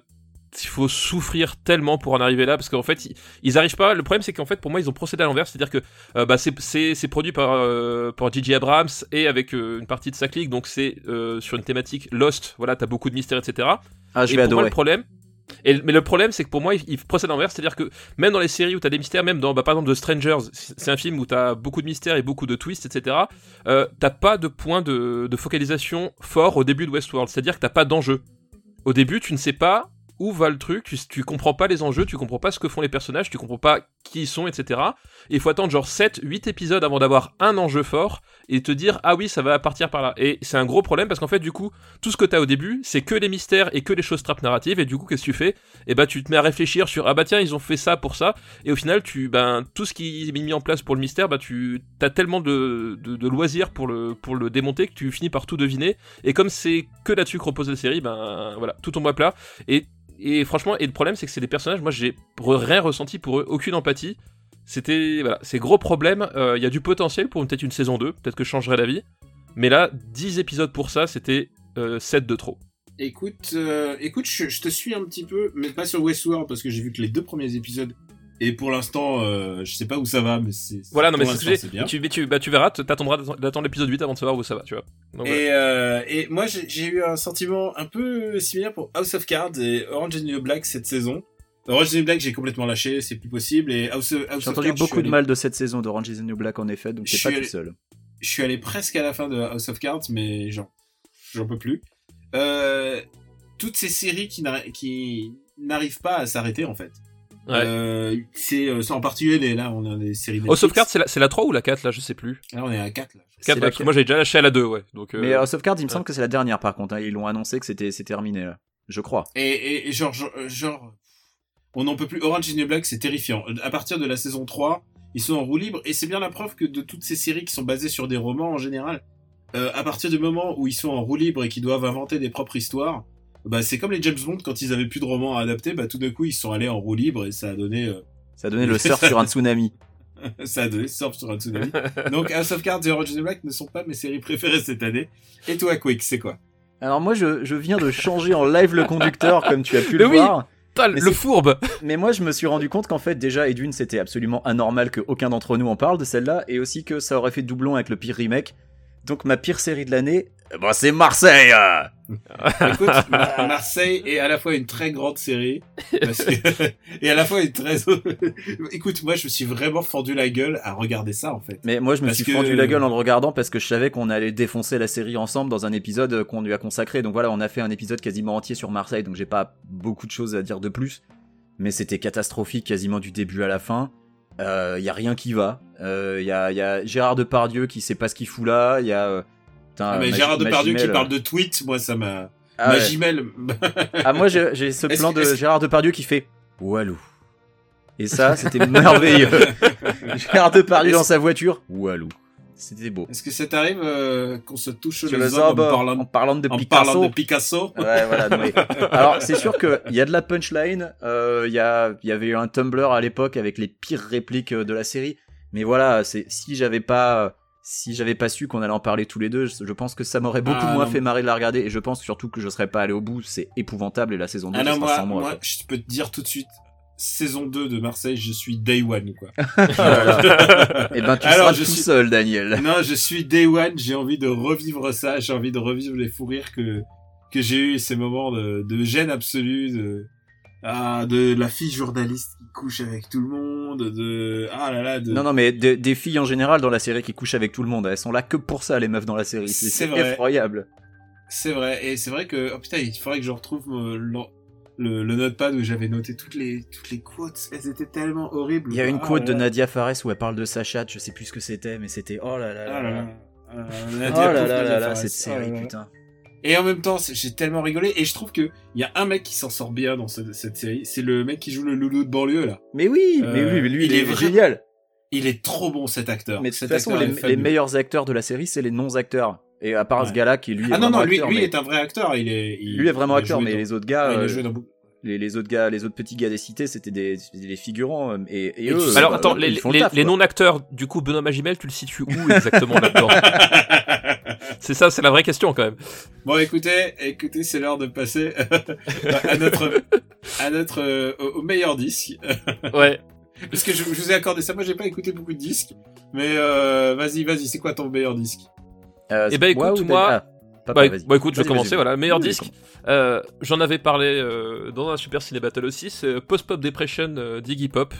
il faut souffrir tellement pour en arriver là parce qu'en fait ils, ils arrivent pas. Le problème c'est qu'en fait pour moi ils ont procédé à l'envers. C'est à dire que euh, bah, c'est- produit par euh, par J.J. Abrams et avec euh, une partie de sa clique donc c'est sur une thématique Lost. Voilà t'as beaucoup de mystères etc Ah, je et vais pour moi, le problème. Mais le problème, c'est que pour moi, il, procède à l'envers. C'est-à-dire que même dans les séries où t'as des mystères, même dans, bah, par exemple, The Strangers, c'est un film où t'as beaucoup de mystères et beaucoup de twists, etc. Euh, t'as pas de point de, de focalisation fort au début de Westworld. C'est-à-dire que t'as pas d'enjeu. Au début, tu ne sais pas où va le truc, tu, tu comprends pas les enjeux, tu comprends pas ce que font les personnages, tu comprends pas qui sont, etc. Et il faut attendre genre 7, 8 épisodes avant d'avoir un enjeu fort et te dire ah oui ça va partir par là. Et c'est un gros problème parce qu'en fait du coup tout ce que t'as au début c'est que les mystères et que les choses trap narratives. Et du coup qu'est-ce que tu fais? Et bah tu te mets à réfléchir sur ah bah tiens ils ont fait ça pour ça. Et au final tu ben tout ce qui est mis en place pour le mystère bah tu t'as tellement de loisirs pour le pour le démonter que tu finis par tout deviner. Et comme c'est que là-dessus que repose la série ben voilà tout tombe à plat. Et et franchement, et le problème, c'est que c'est des personnages, moi j'ai rien ressenti pour eux, aucune empathie. C'était, voilà, c'est gros problème. Euh, Il y a du potentiel pour peut-être une saison 2, peut-être que je changerai d'avis. Mais là, 10 épisodes pour ça, c'était 7 de trop. Écoute, euh, écoute, je, je te suis un petit peu, mais pas sur Westworld parce que j'ai vu que les deux premiers épisodes. Et pour l'instant, euh, je sais pas où ça va, mais c'est. Voilà, non, mais c'est bien. Tu, tu, bah, tu verras, t'attendras d'attendre l'épisode 8 avant de savoir où ça va, tu vois. Donc, voilà. Et, euh, et moi, j'ai eu un sentiment un peu similaire pour House of Cards et Orange is the New Black cette saison. Orange is the New Black, j'ai complètement lâché, c'est plus possible. Et House, of- House J'ai of entendu Cards, beaucoup de allé- mal de cette saison d'Orange is the New Black en effet, donc Je t'es pas suis tout allé- seul. je suis allé presque à la fin de House of Cards, mais j'en, j'en peux plus. Euh, toutes ces séries qui n'arrivent pas à s'arrêter, en fait. Ouais. Euh, c'est, euh, en particulier, les, là, on a des séries House Netflix. of Cards, c'est la, c'est la 3 ou la 4 là, je sais plus. Là, on est à 4, là. 4, la parce que moi j'ai déjà lâché à la 2, ouais. Donc, euh, Mais House of Cards, il me ouais. semble que c'est la dernière par contre. hein. Ils l'ont annoncé que c'était c'est terminé là. Je crois. Et, et, et genre, genre, euh, genre, on n'en peut plus. Orange is the New Black, c'est terrifiant. À partir de la saison 3, ils sont en roue libre, et c'est bien la preuve que de toutes ces séries qui sont basées sur des romans en général, euh, à partir du moment où ils sont en roue libre et qu'ils doivent inventer des propres histoires, bah c'est comme les James Bond quand ils avaient plus de romans à adapter, bah tout d'un coup ils sont allés en roue libre et ça a donné, euh, Ça a donné le surf sur un tsunami. *laughs* ça a donné surf sur un tsunami. *laughs* Donc House of Cards et Orange is the Black ne sont pas mes séries préférées cette année. Et toi, Quick, c'est quoi? Alors moi, je, je viens de changer en live le conducteur, comme tu as pu le oui. voir. Mais le fourbe Mais moi, je me suis rendu compte qu'en fait, déjà, Edwin, c'était absolument anormal que aucun d'entre nous en parle de celle-là, et aussi que ça aurait fait doublon avec le pire remake. Donc ma pire série de l'année, eh ben, c'est Marseille. euh. *laughs* Écoute, Mar- Marseille est à la fois une très grande série parce que- *laughs* et à la fois une très. *laughs* Écoute, moi, je me suis vraiment fendu la gueule à regarder ça en fait. Mais moi, je me Parce suis que- fendu la gueule en le regardant parce que je savais qu'on allait défoncer la série ensemble dans un épisode qu'on lui a consacré. Donc voilà, on a fait un épisode quasiment entier sur Marseille, donc j'ai pas beaucoup de choses à dire de plus. Mais c'était catastrophique quasiment du début à la fin. Il euh, y a rien qui va. Il y, a, y a Gérard Depardieu qui sait pas ce qu'il fout là. Il y a euh, putain, Ah, mais Gérard Depardieu qui parle de tweets, moi, ça m'a. Ah, ouais. Magimel. Ah, moi j'ai ce *laughs* plan de Gérard Depardieu qui fait Walou. Et ça, c'était merveilleux. *laughs* Gérard Depardieu dans sa voiture, Walou. C'était beau. Est-ce que ça t'arrive euh, qu'on se touche les le os en parlant, en parlant de en Picasso. parlant de Picasso? Ouais, voilà. non, mais- *laughs* Alors, c'est sûr qu'il y a de la punchline. euh, Il y, a, il y avait eu un Tumblr à l'époque avec les pires répliques euh, de la série. Mais voilà, c'est si j'avais pas, si j'avais pas su qu'on allait en parler tous les deux, je, pense que ça m'aurait beaucoup Ah, moins non. fait marrer de la regarder. Et je pense surtout que je serais pas allé au bout. C'est épouvantable et la saison 2 Ah non, moi, sans moi. moi, je peux te dire tout de suite, saison 2 de Marseille, je suis day one, quoi. *laughs* *laughs* Et ben tu Alors, seras je tout suis- seul, Daniel. non, je suis day one, j'ai envie de revivre ça, j'ai envie de revivre les fous rires que, que j'ai eu, ces moments de, de gêne absolue, de, ah, de la fille journaliste qui couche avec tout le monde, de, ah là là, de, Non, non, mais des, des filles en général dans la série qui couchent avec tout le monde, elles sont là que pour ça, les meufs dans la série. C'est effroyable. C'est vrai, et c'est vrai que, oh putain, il faudrait que je retrouve euh, le, le, notepad où j'avais noté toutes les, toutes les quotes, elles étaient tellement horribles. Il y a une Ah quote là de là. Nadia Fares où elle parle de sa chatte, je sais plus ce que c'était, mais c'était oh là là là. Ah là. Ah là, Oh Nadia, là là Nadia là cette Ah série, putain. Et en même temps, j'ai tellement rigolé, et je trouve que il y a un mec qui s'en sort bien dans cette, cette série, c'est le mec qui joue le loulou de banlieue, là. Mais oui, mais Euh, oui, mais lui, il, il est, est vraiment- génial. Il est trop bon, cet acteur. Mais de toute Cet façon, les, meilleurs acteurs de la série, c'est les non-acteurs. Et à part ce gars-là qui lui est Ah non, non, lui, acteur, lui mais- est un vrai acteur, il est, il- lui est vraiment acteur, mais dans- les autres gars, Ouais, il a euh, dans les, les autres gars, les autres petits gars des cités, c'était des, c'était des figurants, euh, et, et Et eux. tu sais euh, Alors bah, attends, les, le les- taf, les quoi. non-acteurs, du coup, Benoît Magimel, tu le situes où exactement là-dedans? *laughs* C'est ça, c'est la vraie question quand même. Bon, écoutez, écoutez, c'est l'heure de passer *laughs* à notre, à notre, euh, au, au meilleur disque. *laughs* Ouais. Parce que je, je vous ai accordé ça, moi j'ai pas écouté beaucoup de disques, mais euh, vas-y, vas-y, c'est quoi ton meilleur disque? Euh, Eh ben, écoute, moi- ah, papa, Bah, bah, écoute, je vais commencer. Voilà, meilleur Oui, disque. Euh, J'en avais parlé euh, dans un Super Ciné Battle aussi. C'est Post Pop Depression euh, d'Iggy Pop.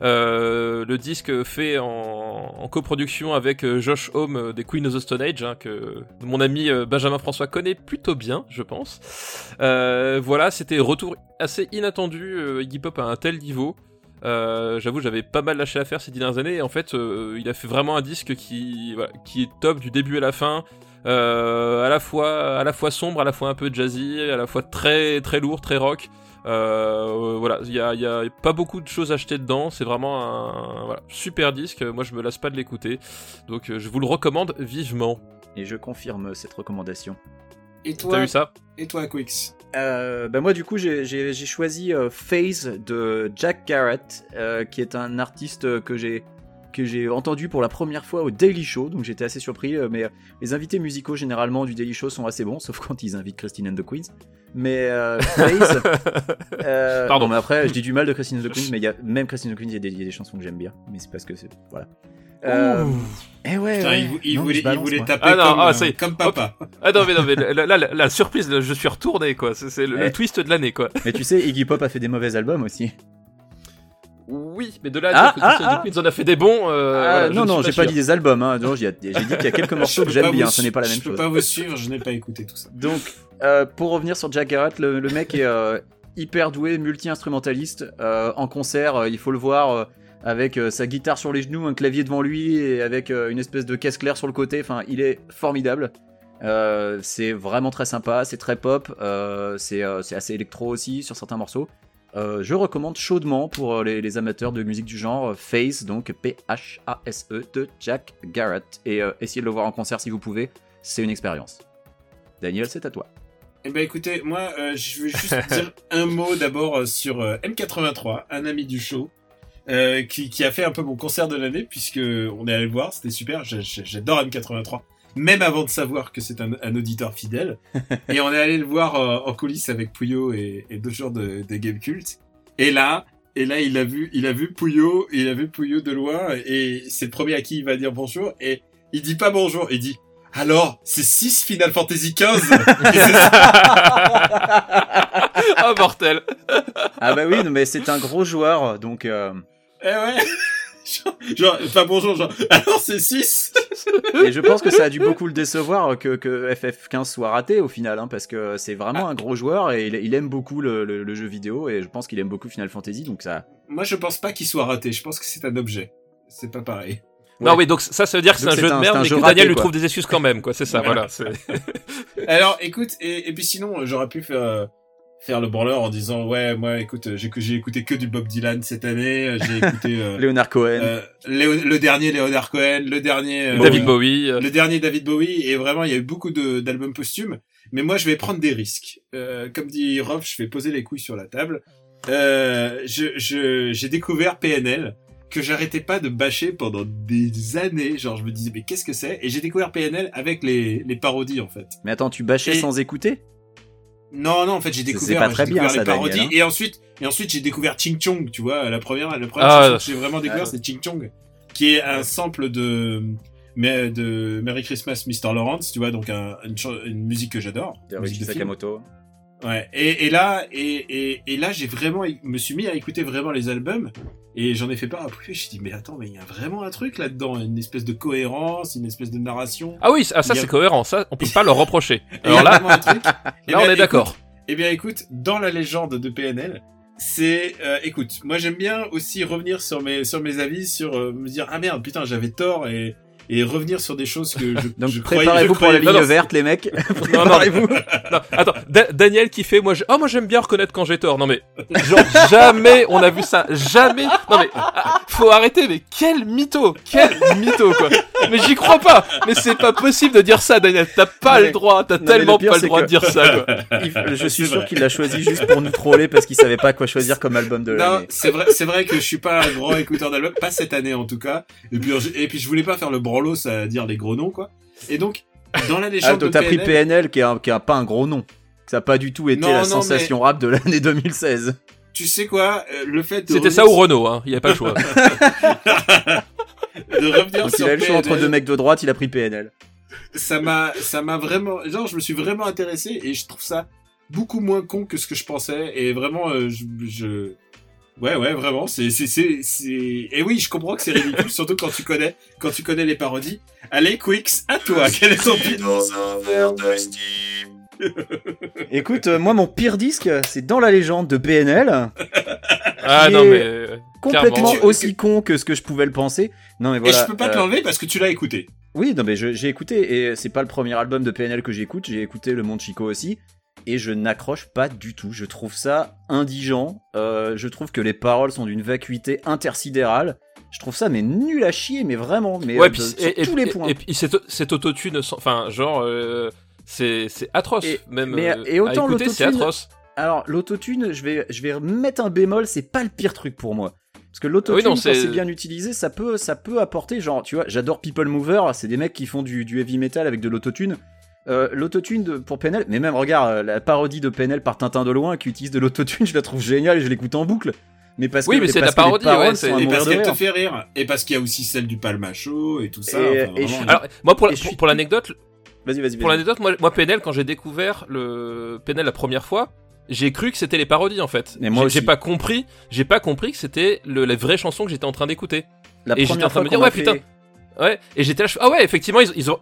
Euh, le disque fait en, coproduction avec euh, Josh Homme euh, des Queen of the Stone Age, hein, que mon ami Benjamin François connaît plutôt bien, je pense. Voilà, c'était retour assez inattendu. euh, Iggy Pop à un tel niveau. J'avoue, j'avais pas mal lâché à faire ces dernières années. Et en fait, il a fait vraiment un disque qui, qui est top du début à la fin. À la fois, à la fois sombre, à la fois un peu jazzy, à la fois très, très lourd, très rock. Euh, voilà, il y a, y a pas beaucoup de choses achetées dedans. C'est vraiment un voilà, super disque. Moi, je me lasse pas de l'écouter. Donc, euh, je vous le recommande vivement. Et je confirme cette recommandation. Et T'as toi, vu ça? et toi, Quix? Euh, bah moi du coup j'ai- j'ai j'ai choisi euh, Phase de Jack Garrett, euh, qui est un artiste que j'ai que j'ai entendu pour la première fois au Daily Show, donc j'étais assez surpris. euh, Mais euh, les invités musicaux généralement du Daily Show sont assez bons, *laughs* sauf quand ils invitent Christine and the Queens. Mais euh, *laughs* euh, Pardon. mais après, je dis du mal de Christine and the Queens, mais il y a même Christine and the Queens, il y, a des- il y a des chansons que j'aime bien, mais c'est parce que c'est voilà. Euh, et ouais, Putain, ouais. il, vou- il Non, voulait, il balance, voulait taper Ah non, comme, ah, euh, ça y est. comme papa. Ah non mais non mais la, la surprise, là, je suis retourné quoi. C'est le, le Ouais. twist de l'année quoi. Mais tu sais, Iggy Pop a fait des mauvais albums aussi. Oui, mais de là à Ah, dire que Christian ah, Queens en a fait des bons. euh, Ah, voilà, non, non, j'ai pas sûr. dit des albums. Hein. Non, j'ai dit qu'il y a quelques *laughs* morceaux que j'aime pas bien. Ce n'est pas la même Je peux chose. pas vous suivre, je n'ai pas écouté tout ça. Donc, euh, pour revenir sur Jack Garrett, le, le mec est euh, hyper doué, multi-instrumentaliste. Euh, en concert, euh, il faut le voir euh, avec euh, sa guitare sur les genoux, un clavier devant lui et avec euh, une espèce de caisse claire sur le côté. Enfin, il est formidable. Euh, c'est vraiment très sympa, c'est très pop, euh, c'est euh, c'est assez électro aussi sur certains morceaux. Euh, je recommande chaudement pour euh, les, amateurs de musique du genre euh, Phase, donc P-H-A-S-E de Jack Garrett. Et essayez de le voir en concert si vous pouvez, c'est une expérience. Daniel, c'est à toi. Eh ben écoutez, moi je vais juste *laughs* dire un mot d'abord sur euh, M83, un ami du show, qui, a fait un peu mon concert de l'année puisque on est allé le voir, c'était super, j'a- j'a- j'adore M83, même avant de savoir que c'est un, un auditeur fidèle. *laughs* et on est allé le voir euh, en coulisses avec Pouillot et, et d'autres joueurs de, de Game Cult. Et là, et là il a vu, il a vu Pouillot, il a vu Pouillot de loin et c'est le premier à qui il va dire bonjour et il dit pas bonjour, il dit alors, c'est 6 Final Fantasy XV *laughs* c'est Ah mortel. Ah bah oui, mais c'est un gros joueur, donc... euh, Eh ouais Genre, pas bonjour, genre, *laughs* alors c'est 6 *laughs* Et je pense que ça a dû beaucoup le décevoir que, que FF15 soit raté au final, hein, parce que c'est vraiment un gros joueur et il, il aime beaucoup le, le- le jeu vidéo et je pense qu'il aime beaucoup Final Fantasy, donc ça... Moi, je pense pas qu'il soit raté, je pense que c'est un objet. C'est pas pareil. Non oui donc ça, ça veut dire que c'est un jeu de merde mais raté, Daniel lui trouve des excuses quand même quoi. C'est ça Voilà. *laughs* Alors, écoute, et, et puis sinon, j'aurais pu faire, euh, faire le branleur en disant, ouais, moi, écoute, j'ai j'ai écouté que du Bob Dylan cette année, j'ai *laughs* écouté euh, Leonard Cohen. euh, Léo- le dernier Leonard Cohen, le dernier... euh, David Bowie. euh, le dernier David Bowie et vraiment il y a eu beaucoup de- d'albums posthumes mais moi je vais prendre des risques. Euh, comme dit Rob je vais poser les couilles sur la table. Euh, je je- j'ai découvert PNL que j'arrêtais pas de bâcher pendant des années. Genre je me disais mais qu'est-ce que c'est? Et j'ai découvert PNL avec les, les parodies en fait. Mais attends, tu bâchais et- sans écouter? Non non en fait j'ai découvert pas très j'ai bien, découvert ça, les parodies Daniel, hein. et ensuite et ensuite j'ai découvert Ching Chong tu vois la première la première Ah, ouais. que j'ai vraiment découvert Ah, c'est Ching Chong qui est un sample de mais de Merry Christmas Mr Lawrence tu vois donc un- une, musique que j'adore de musique de film. Sakamoto. ouais et, et là et, et, et là j'ai vraiment me suis mis à écouter vraiment les albums et j'en ai fait part après je dit mais attends mais il y a vraiment un truc là dedans une espèce de cohérence une espèce de narration Ah oui ah, ça a- c'est cohérent ça on peut pas leur reprocher. *laughs* Alors là vraiment un truc. *laughs* Eh là on est d'accord. Eh bien, écoute, dans la légende de PNL, c'est, euh, écoute, moi j'aime bien aussi revenir sur mes sur mes avis, sur euh, me dire ah merde, putain, j'avais tort et et revenir sur des choses que je, *laughs* Donc je croyais. préparez-vous pour la ligne Non, non, verte, les mecs. *laughs* *laughs* Non, non, Préparez-vous. Non, attends, Da- Daniel qui fait, moi, je... oh, moi j'aime bien reconnaître quand j'ai tort. Non mais, genre jamais on a vu ça, jamais. Non mais, ah, faut arrêter. Mais quel mytho, quel mytho quoi. Mais j'y crois pas. Mais c'est pas possible de dire ça, Daniel. T'as pas Non, mais- le droit. T'as non, tellement le pire, pas le droit que- de dire ça quoi. Il- Je suis sûr qu'il l'a choisi juste pour nous troller parce qu'il savait pas quoi choisir comme album de Non, l'année. c'est vrai, c'est vrai que je suis pas un grand écouteur d'albums, pas cette année en tout cas. Et puis je- et puis je voulais pas faire le branlos à dire les gros noms quoi. Et donc dans la *laughs* Ah, légende donc de t'as pris PNL, qui a, qui a pas un gros nom. Ça a pas du tout été Non, la non, sensation rap de l'année 2016. tu sais quoi, euh, le fait de C'était revenir ça ou Renault, hein. Il y a pas le choix. *laughs* de revenir Donc sur il a le choix entre deux mecs de droite, il a pris PNL. ça m'a ça m'a vraiment genre je me suis vraiment intéressé et je trouve ça beaucoup moins con que ce que je pensais et vraiment euh, je, je ouais ouais vraiment c'est c'est c'est c'est et oui je comprends que c'est ridicule *laughs* surtout quand tu connais quand tu connais les parodies allez Quicks à toi quel est ton pire *laughs* Écoute, euh, moi mon pire disque, c'est dans la légende de PNL, Ah non mais. euh, complètement clairement. aussi con que ce que je pouvais le penser. Non mais et voilà. je peux pas te euh, l'enlever parce que tu l'as écouté Oui, non mais je- j'ai écouté et c'est pas le premier album de PNL que j'écoute, j'ai écouté Le Monde Chico aussi et je n'accroche pas du tout. Je trouve ça indigent. Euh, je trouve que les paroles sont d'une vacuité intersidérale. Je trouve ça mais nul à chier, mais vraiment, mais Ouais, euh, de- et, sur et- tous les points. et puis cet, autotune, enfin, genre, euh, c'est, atroce, même. mais- et autant écouter, c'est l'autotune- atroce. Alors l'autotune, je vais je vais mettre un bémol, c'est pas le pire truc pour moi. Parce que l'autotune, Oui, quand c'est- c'est bien utilisé, ça peut, ça peut apporter, genre, tu vois, j'adore People Mover, c'est des mecs qui font du, du heavy metal avec de l'autotune. Euh, l'autotune pour PNL, mais même regarde euh, la parodie de PNL par Tintin de loin qui utilise de l'autotune, je la trouve géniale et je l'écoute en boucle. Mais parce Oui, que, mais et c'est la les parodie, ouais, Et parce qu'elle te fait rire. Et parce qu'il y a aussi celle du Palmacho et tout ça. Et- enfin, et je vraiment, suis- Alors, moi, pour, pour, suis- pour l'anecdote, Vas-y, vas-y, pour vas-y. l'anecdote, moi, moi, PNL, quand j'ai découvert le PNL la première fois, j'ai cru que c'était les parodies en fait. Mais moi J'ai- pas compris, j'ai pas compris que c'était le- la vraie chanson que j'étais en train d'écouter. La et j'étais en première train fois de me dire, ouais, fait- putain. Ouais, et j'étais là, ah ouais, effectivement, ils, ils ont,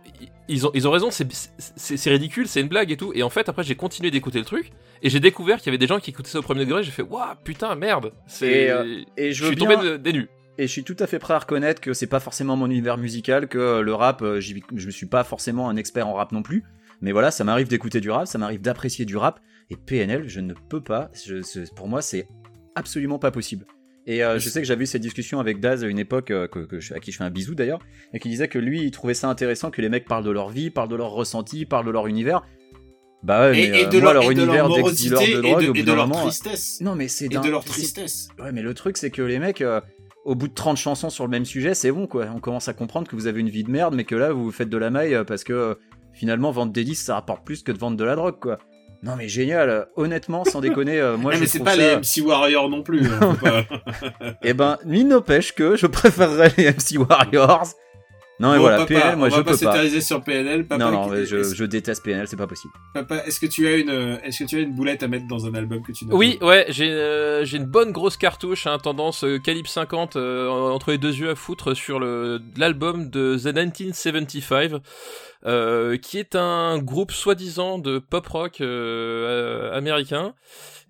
ils ont, ils ont raison, c'est, ridicule, c'est une blague et tout. Et en fait, après, j'ai continué d'écouter le truc, et j'ai découvert qu'il y avait des gens qui écoutaient ça au premier degré, j'ai fait, waouh, putain, merde. Et, euh, Et je suis bien- tombé de- des nues. Et je suis tout à fait prêt à reconnaître que c'est pas forcément mon univers musical, que euh, le rap, euh, je ne suis pas forcément un expert en rap non plus. Mais voilà, ça m'arrive d'écouter du rap, ça m'arrive d'apprécier du rap. Et PNL, je ne peux pas. Je- pour moi, c'est absolument pas possible. Et euh, je sais que j'avais eu cette discussion avec Daz à une époque, euh, que, que je- à qui je fais un bisou d'ailleurs, et qui disait que lui, il trouvait ça intéressant que les mecs parlent de leur vie, parlent de leur ressenti, parlent de leur univers. Bah ouais, Et, mais et euh, de moi, leur, leur et de leur univers morosité d'ex-dealer de et drogue, de, au bout et de d'un leur moment, tristesse. Non, mais c'est Et de leur tristesse. Ouais, mais le truc, c'est que les mecs, au bout de 30 chansons sur le même sujet, c'est bon, quoi. On commence à comprendre que vous avez une vie de merde, mais que là, vous faites de la maille parce que finalement, vendre des disques, ça rapporte plus que de vendre de la drogue, quoi. Non, mais génial. Honnêtement, sans déconner, euh, moi, *laughs* Ouais, je mais c'est pas ça... les MC Warriors non plus. hein, pas- *laughs* Eh ben, ni n'empêche que je préférerais les MC Warriors. Non, mais Bon, voilà, papa, PNL, moi, on je va peux pas. sur PNL. Papa, Non, non, je, je déteste PNL, c'est pas possible. Papa, est-ce que tu as une, euh, est-ce que tu as une boulette à mettre dans un album que tu n'as Oui, pas ouais, j'ai euh, j'ai une bonne grosse cartouche, hein, tendance euh, calibre 50 euh, entre les deux yeux à foutre sur le l'album de The 1975, euh, qui est un groupe soi-disant de pop rock euh, euh, américain.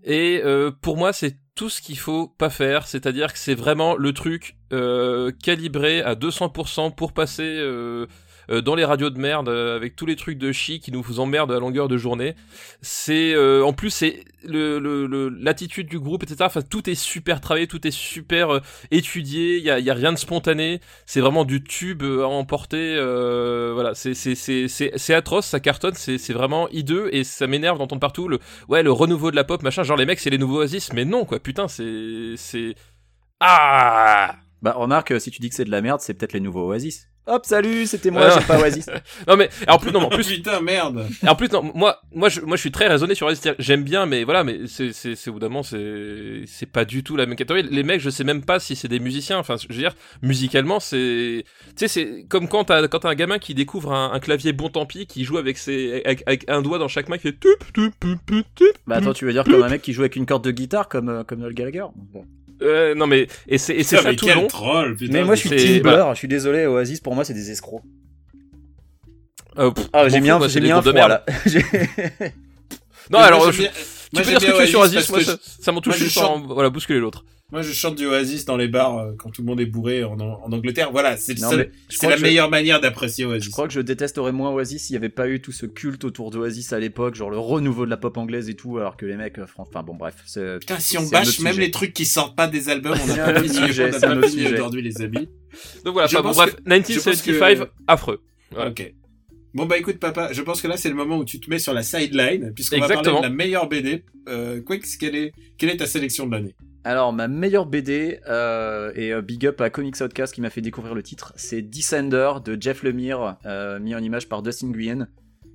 Et euh, pour moi, c'est tout ce qu'il faut pas faire, c'est-à-dire que c'est vraiment le truc euh, calibré à 200% pour passer euh, euh, dans les radios de merde euh, avec tous les trucs de chi qui nous emmerdent à longueur de journée. C'est euh, en plus c'est l'attitude du groupe etc. Enfin tout est super travaillé, tout est super étudié. Il y a, y a rien de spontané. C'est vraiment du tube à emporter. voilà, c'est c'est atroce, ça cartonne. C'est c'est vraiment hideux et ça m'énerve d'entendre partout le ouais le renouveau de la pop machin. Genre les mecs c'est les nouveaux Oasis, mais non quoi. Putain c'est c'est ah Bah, remarque, si tu dis que c'est de la merde, c'est peut-être les nouveaux Oasis. Hop, salut, c'était moi, j'ai pas Oasis. *laughs* non mais en plus non mais en plus Putain, merde. Et en plus, non, moi, moi, je, moi, je suis très raisonné sur Oasis. J'aime bien, mais voilà, mais c'est, c'est, c'est moment, c'est, c'est pas du tout la même catégorie. Les mecs, je sais même pas si c'est des musiciens. Enfin, je veux dire, musicalement, c'est, tu sais, c'est comme quand t'as, quand t'as un gamin qui découvre un, un clavier bon tant pis, qui joue avec ses, avec, avec un doigt dans chaque main, qui fait tup, tup, tup, tup. Bah, attends, tu veux dire comme un mec qui joue avec une corde de guitare, comme, euh, comme Noel Gallagher? Bon. Euh, non mais, et c'est, et c'est Putain, ça mais tout quel long. troll, putain. Mais moi, je suis Team bah- Blur, je suis désolé, Oasis, pour moi, c'est des escrocs. Euh, pff, Ah, j'ai mis un, j'ai mis un froid, là. *laughs* Non, Mais alors, moi, je- j'aime bien- tu moi, peux dire ce que tu veux sur Oasis moi, ça, m'en touche je juste en, voilà, bousculer l'autre. Moi, je chante du Oasis dans les bars euh, quand tout le monde est bourré en, en Angleterre. Voilà, c'est je la que je- meilleure manière d'apprécier Je Oasis. crois que je détesterais moins Oasis s'il n'y avait pas eu tout ce culte autour d'Oasis à l'époque, genre le renouveau de la pop anglaise et tout, alors que les mecs, euh, enfin bon bref. Putain, si on bâche même sujet. les trucs qui sortent pas des albums, on a un pas fini, sujet, pas sujet. aujourd'hui, les amis. Donc voilà, Je enfin, bon, bref, que- je pense 1975, que- affreux. Voilà. Ok. Bon bah écoute papa, je pense que là c'est le moment où tu te mets sur la sideline puisqu'on va parler de la meilleure BD. Euh, Quix, quelle est quelle est ta sélection de l'année? Alors, ma meilleure BD, euh, et euh, big up à Comics Outcast qui m'a fait découvrir le titre, c'est Descender de Jeff Lemire, euh, mis en image par Dustin Nguyen.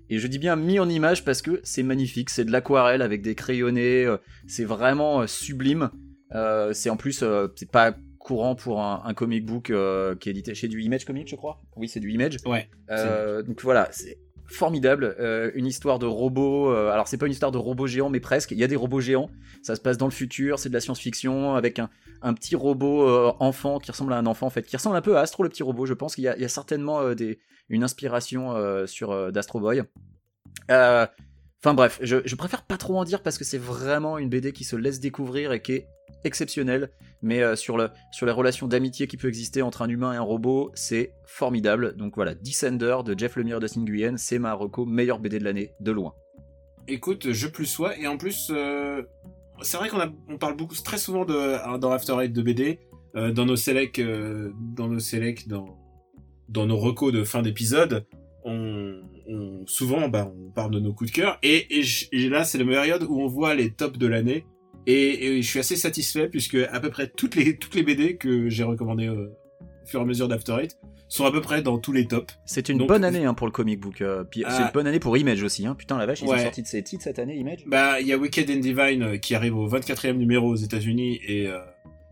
Et je dis bien mis en image parce que c'est magnifique, c'est de l'aquarelle avec des crayonnés, euh, c'est vraiment sublime. C'est en plus, c'est pas courant pour un, un comic book qui est édité chez du Image Comics, je crois. Oui, c'est du Image. Ouais. Donc voilà, c'est formidable. Euh, une histoire de robots. euh, alors c'est pas une histoire de robots géants, mais presque. Il y a des robots géants. Ça se passe dans le futur. C'est de la science-fiction avec un, petit robot euh, enfant qui ressemble à un enfant en fait, qui ressemble un peu à Astro le petit robot. Je pense qu'il y a, certainement une inspiration sur d'Astro Boy. Enfin bref, je, préfère pas trop en dire parce que c'est vraiment une BD qui se laisse découvrir et qui est exceptionnelle. Mais euh, sur, le, sur les relations d'amitié qui peut exister entre un humain et un robot, c'est formidable. Donc voilà, Descender de Jeff Lemire de Nguyen, c'est ma reco meilleure BD de l'année, de loin. Écoute, je plus sois et en plus euh, c'est vrai qu'on parle beaucoup très souvent de dans After Eight de BD, euh, dans nos sélects dans nos sélects dans dans nos recos de fin d'épisode, on, on souvent bah on parle de nos coups de cœur et, et, et là c'est la période où on voit les tops de l'année Et, et je suis assez satisfait puisque à peu près toutes les toutes les BD que j'ai recommandées euh, au fur et à mesure d'After Eight sont à peu près dans tous les tops. C'est une Donc- bonne année hein, pour le comic book. euh, puis Ah. C'est une bonne année pour Image aussi. Hein. Putain, la vache, ils ont sorti de ces titres cette année, Image? Bah, il y a Wicked and Divine euh, qui arrive au 24e numéro aux États-Unis et euh,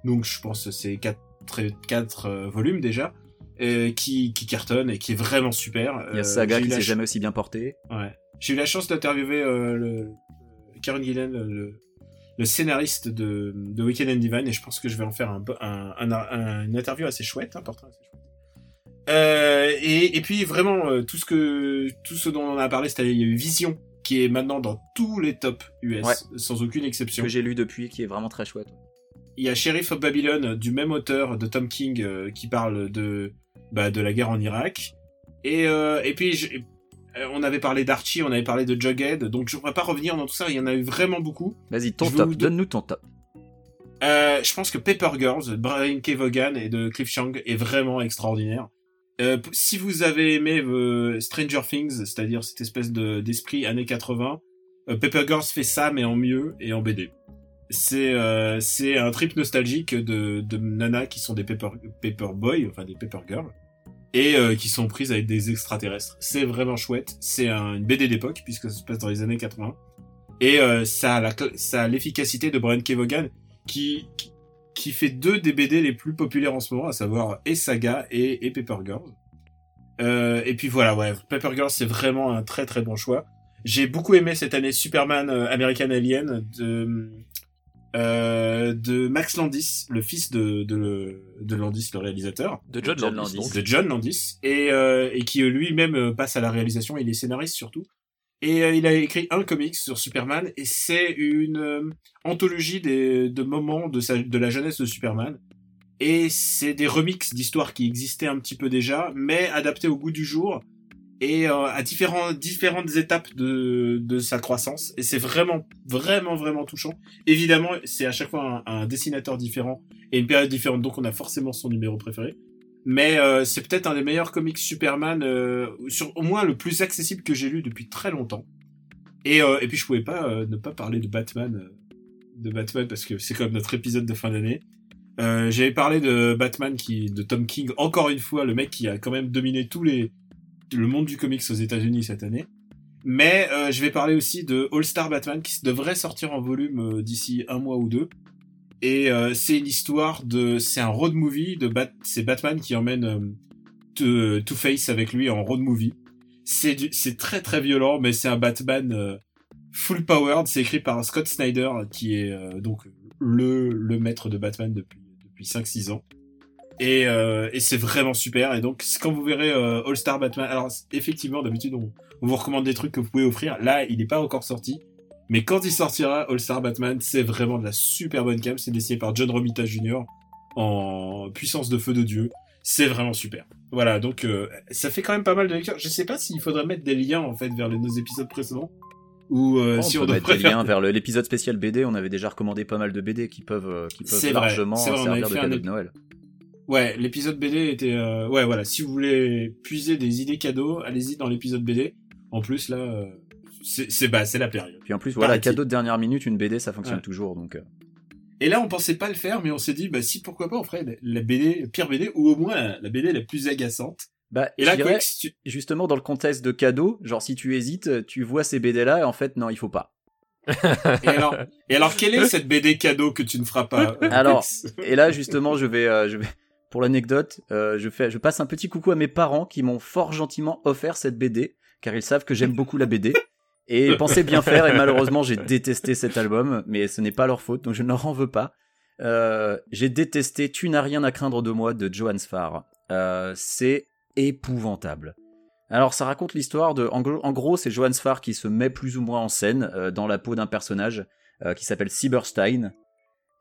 donc je pense que c'est 4 quatre euh, volumes déjà euh, qui qui cartonne et qui est vraiment super. Il y a Euh, Saga qui s'est jamais aussi bien porté. Ouais. J'ai eu la chance d'interviewer euh, le Karen Gillen, le, le scénariste de, de Weekend and Divine, et je pense que je vais en faire un, un, un, un- une interview assez chouette, important, assez chouette. Euh, et, et puis vraiment euh, tout ce que tout ce dont on a parlé, c'est-à-dire il y a eu Vision qui est maintenant dans tous les tops US Ouais. sans aucune exception. Que j'ai lu depuis, qui est vraiment très chouette. Il y a Sheriff of Babylon du même auteur de Tom King euh, qui parle de bah, de la guerre en Irak. Et euh, et puis je- euh, on avait parlé d'Archie, on avait parlé de Jughead, donc je ne pourrais pas revenir dans tout ça. Il y en a eu vraiment beaucoup. Vas-y, ton vais top. vous Donne-nous ton top. Euh, je pense que Paper Girls, de Brian K. Vaughan et de Cliff Chang est vraiment extraordinaire. Euh, si vous avez aimé euh, Stranger Things, c'est-à-dire cette espèce de d'esprit années 80, euh, Paper Girls fait ça mais en mieux et en BD. C'est euh, c'est un trip nostalgique de de nanas qui sont des paper paper boys, enfin des paper girls et euh, qui sont prises avec des extraterrestres. C'est vraiment chouette. C'est un- une BD d'époque puisque ça se passe dans les années 80 et euh, ça a la ça l'efficacité de Brian K. Vaughan qui, qui- qui fait deux des BD les plus populaires en ce moment, à savoir et Saga et, et Paper Girls. Euh, et puis voilà, ouais, Paper Girls c'est vraiment un très très bon choix. J'ai beaucoup aimé cette année Superman euh, American Alien de euh, de Max Landis, le fils de de, de Landis, le réalisateur, De John, John Landis, donc. de John Landis, et euh, et qui lui-même euh, passe à la réalisation. Il est scénariste surtout. Et euh, il a écrit un comics sur Superman, et c'est une euh, anthologie des, de moments de, sa, de la jeunesse de Superman. Et c'est des remixes d'histoires qui existaient un petit peu déjà, mais adaptés au goût du jour et euh, à différents, différentes étapes de, de sa croissance. Et c'est vraiment, vraiment, vraiment touchant. Évidemment, c'est à chaque fois un, un dessinateur différent et une période différente, donc on a forcément son numéro préféré. Mais euh, c'est peut-être un des meilleurs comics Superman, euh, sur au moins le plus accessible que j'ai lu depuis très longtemps. Et, euh, et puis je pouvais pas euh, ne pas parler de Batman, euh, de Batman parce que c'est comme notre épisode de fin d'année. Euh, J'avais parlé de Batman qui, de Tom King, encore une fois, le mec qui a quand même dominé tous les, le monde du comics aux États-Unis cette année. Mais euh, je vais parler aussi de All Star Batman qui devrait sortir en volume euh, d'ici un mois ou deux. Et euh, c'est une histoire de, c'est un road movie de Bat, c'est Batman qui emmène euh, Two- Two-Face avec lui en road movie. C'est du, c'est très très violent, mais c'est un Batman euh, full powered. C'est écrit par Scott Snyder qui est euh, donc le le maître de Batman depuis depuis 5-6 ans. Et, euh, et c'est vraiment super. Et donc, quand vous verrez euh, All Star Batman, alors effectivement, d'habitude, on, on vous recommande des trucs que vous pouvez offrir. Là, il n'est pas encore sorti. Mais quand il sortira, All Star Batman, c'est vraiment de la super bonne cam. C'est dessiné par John Romita Jr. en puissance de feu de dieu. C'est vraiment super. Voilà, donc euh, ça fait quand même pas mal de lectures. Je sais pas s'il faudrait mettre des liens en fait vers les, nos épisodes précédents ou euh, on si peut on devrait mettre des liens vers l'épisode spécial BD. On avait déjà recommandé pas mal de BD qui peuvent, euh, qui peuvent largement vrai, on servir de cadeau de Noël. Ouais, l'épisode BD était... euh, Ouais, voilà, si vous voulez puiser des idées cadeaux, allez-y dans l'épisode BD. En plus, là, euh, c'est bah, c'est la période. Puis en plus, voilà, cadeau de dernière minute, une BD, ça fonctionne Ouais. toujours. Donc, euh, Et là, on pensait pas le faire, mais on s'est dit, bah si, pourquoi pas, on ferait la- BD, pire BD, ou au moins la, la BD la plus agaçante. bah, Et là, dirais, tu- justement, dans le contexte de cadeau, genre si tu hésites, tu vois ces BD là, et en fait, non, il faut pas. et alors, et alors, quelle est *laughs* cette BD cadeau que tu ne feras pas euh, Alors, Et là, justement, je vais, euh, je vais, pour l'anecdote, euh, je fais, je passe un petit coucou à mes parents qui m'ont fort gentiment offert cette BD, car ils savent que j'aime beaucoup la BD. *laughs* Et pensaient bien faire, et malheureusement, j'ai détesté cet album, mais ce n'est pas leur faute, donc je ne leur en veux pas. Euh, j'ai détesté Tu n'as rien à craindre de moi de Johan Sfar. Euh, c'est épouvantable. Alors ça raconte l'histoire de... En gros, c'est Johan Sfar qui se met plus ou moins en scène euh, dans la peau d'un personnage qui s'appelle Cyberstein.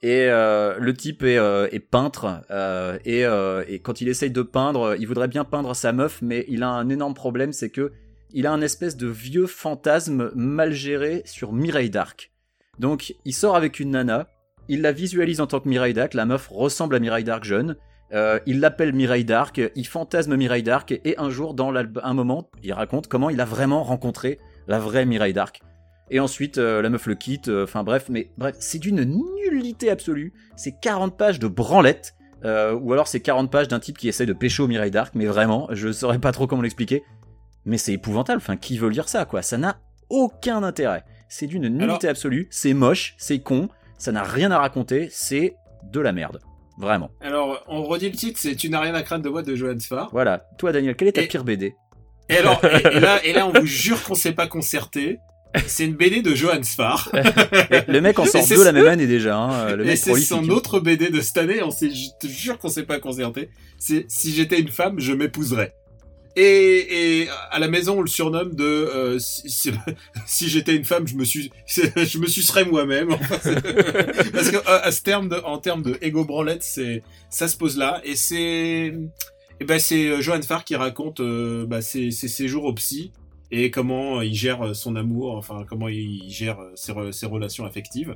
Et euh, le type est, euh, peintre euh, et, quand il essaye de peindre, il voudrait bien peindre sa meuf, mais il a un énorme problème, c'est que il a un espèce de vieux fantasme mal géré sur Mireille Dark. Donc il sort avec une nana, il la visualise en tant que Mireille Dark, la meuf ressemble à Mireille Dark jeune, il l'appelle Mireille Dark, il fantasme Mireille Dark et un jour dans un moment, il raconte comment il a vraiment rencontré la vraie Mireille Dark. Et ensuite, euh, la meuf le quitte. euh, Enfin bref, mais bref, c'est d'une nullité absolue. C'est 40 pages de branlette. euh, ou alors c'est 40 pages d'un type qui essaie de pécho Mireille Dark. Mais vraiment, je saurais pas trop comment l'expliquer. Mais c'est épouvantable. Enfin, qui veut lire ça, quoi? Ça n'a aucun intérêt. C'est d'une nullité Alors- absolue. C'est moche, c'est con. Ça n'a rien à raconter. C'est de la merde. Vraiment. Alors, on redit le titre, c'est Tu n'as rien à craindre de moi de Johan Sfar. Voilà. Toi, Daniel, quelle est ta Et- pire BD Et alors, et, et là, et là, on *laughs* vous jure qu'on s'est pas concerté. *laughs* C'est une BD de Johan Sfar. *laughs* Et Le mec en sort Et c'est deux la même année déjà. hein. Le Et mec c'est prolifique. son autre BD de cette année. On s'est, je te jure qu'on s'est pas concerté. C'est Si j'étais une femme, je m'épouserais. Et, et à la maison, on le surnomme de euh, si, si- *laughs* si j'étais une femme, je me suis, je me sucerais moi-même. Enfin, c'est- Parce que euh, à ce terme de, en termes de ego branlette, c'est ça se pose là. Et c'est, et ben c'est euh, Johan Farr qui raconte euh, bah, ses, ses séjours au psy et comment il gère euh, son amour, enfin comment il gère euh, ses, re- ses relations affectives.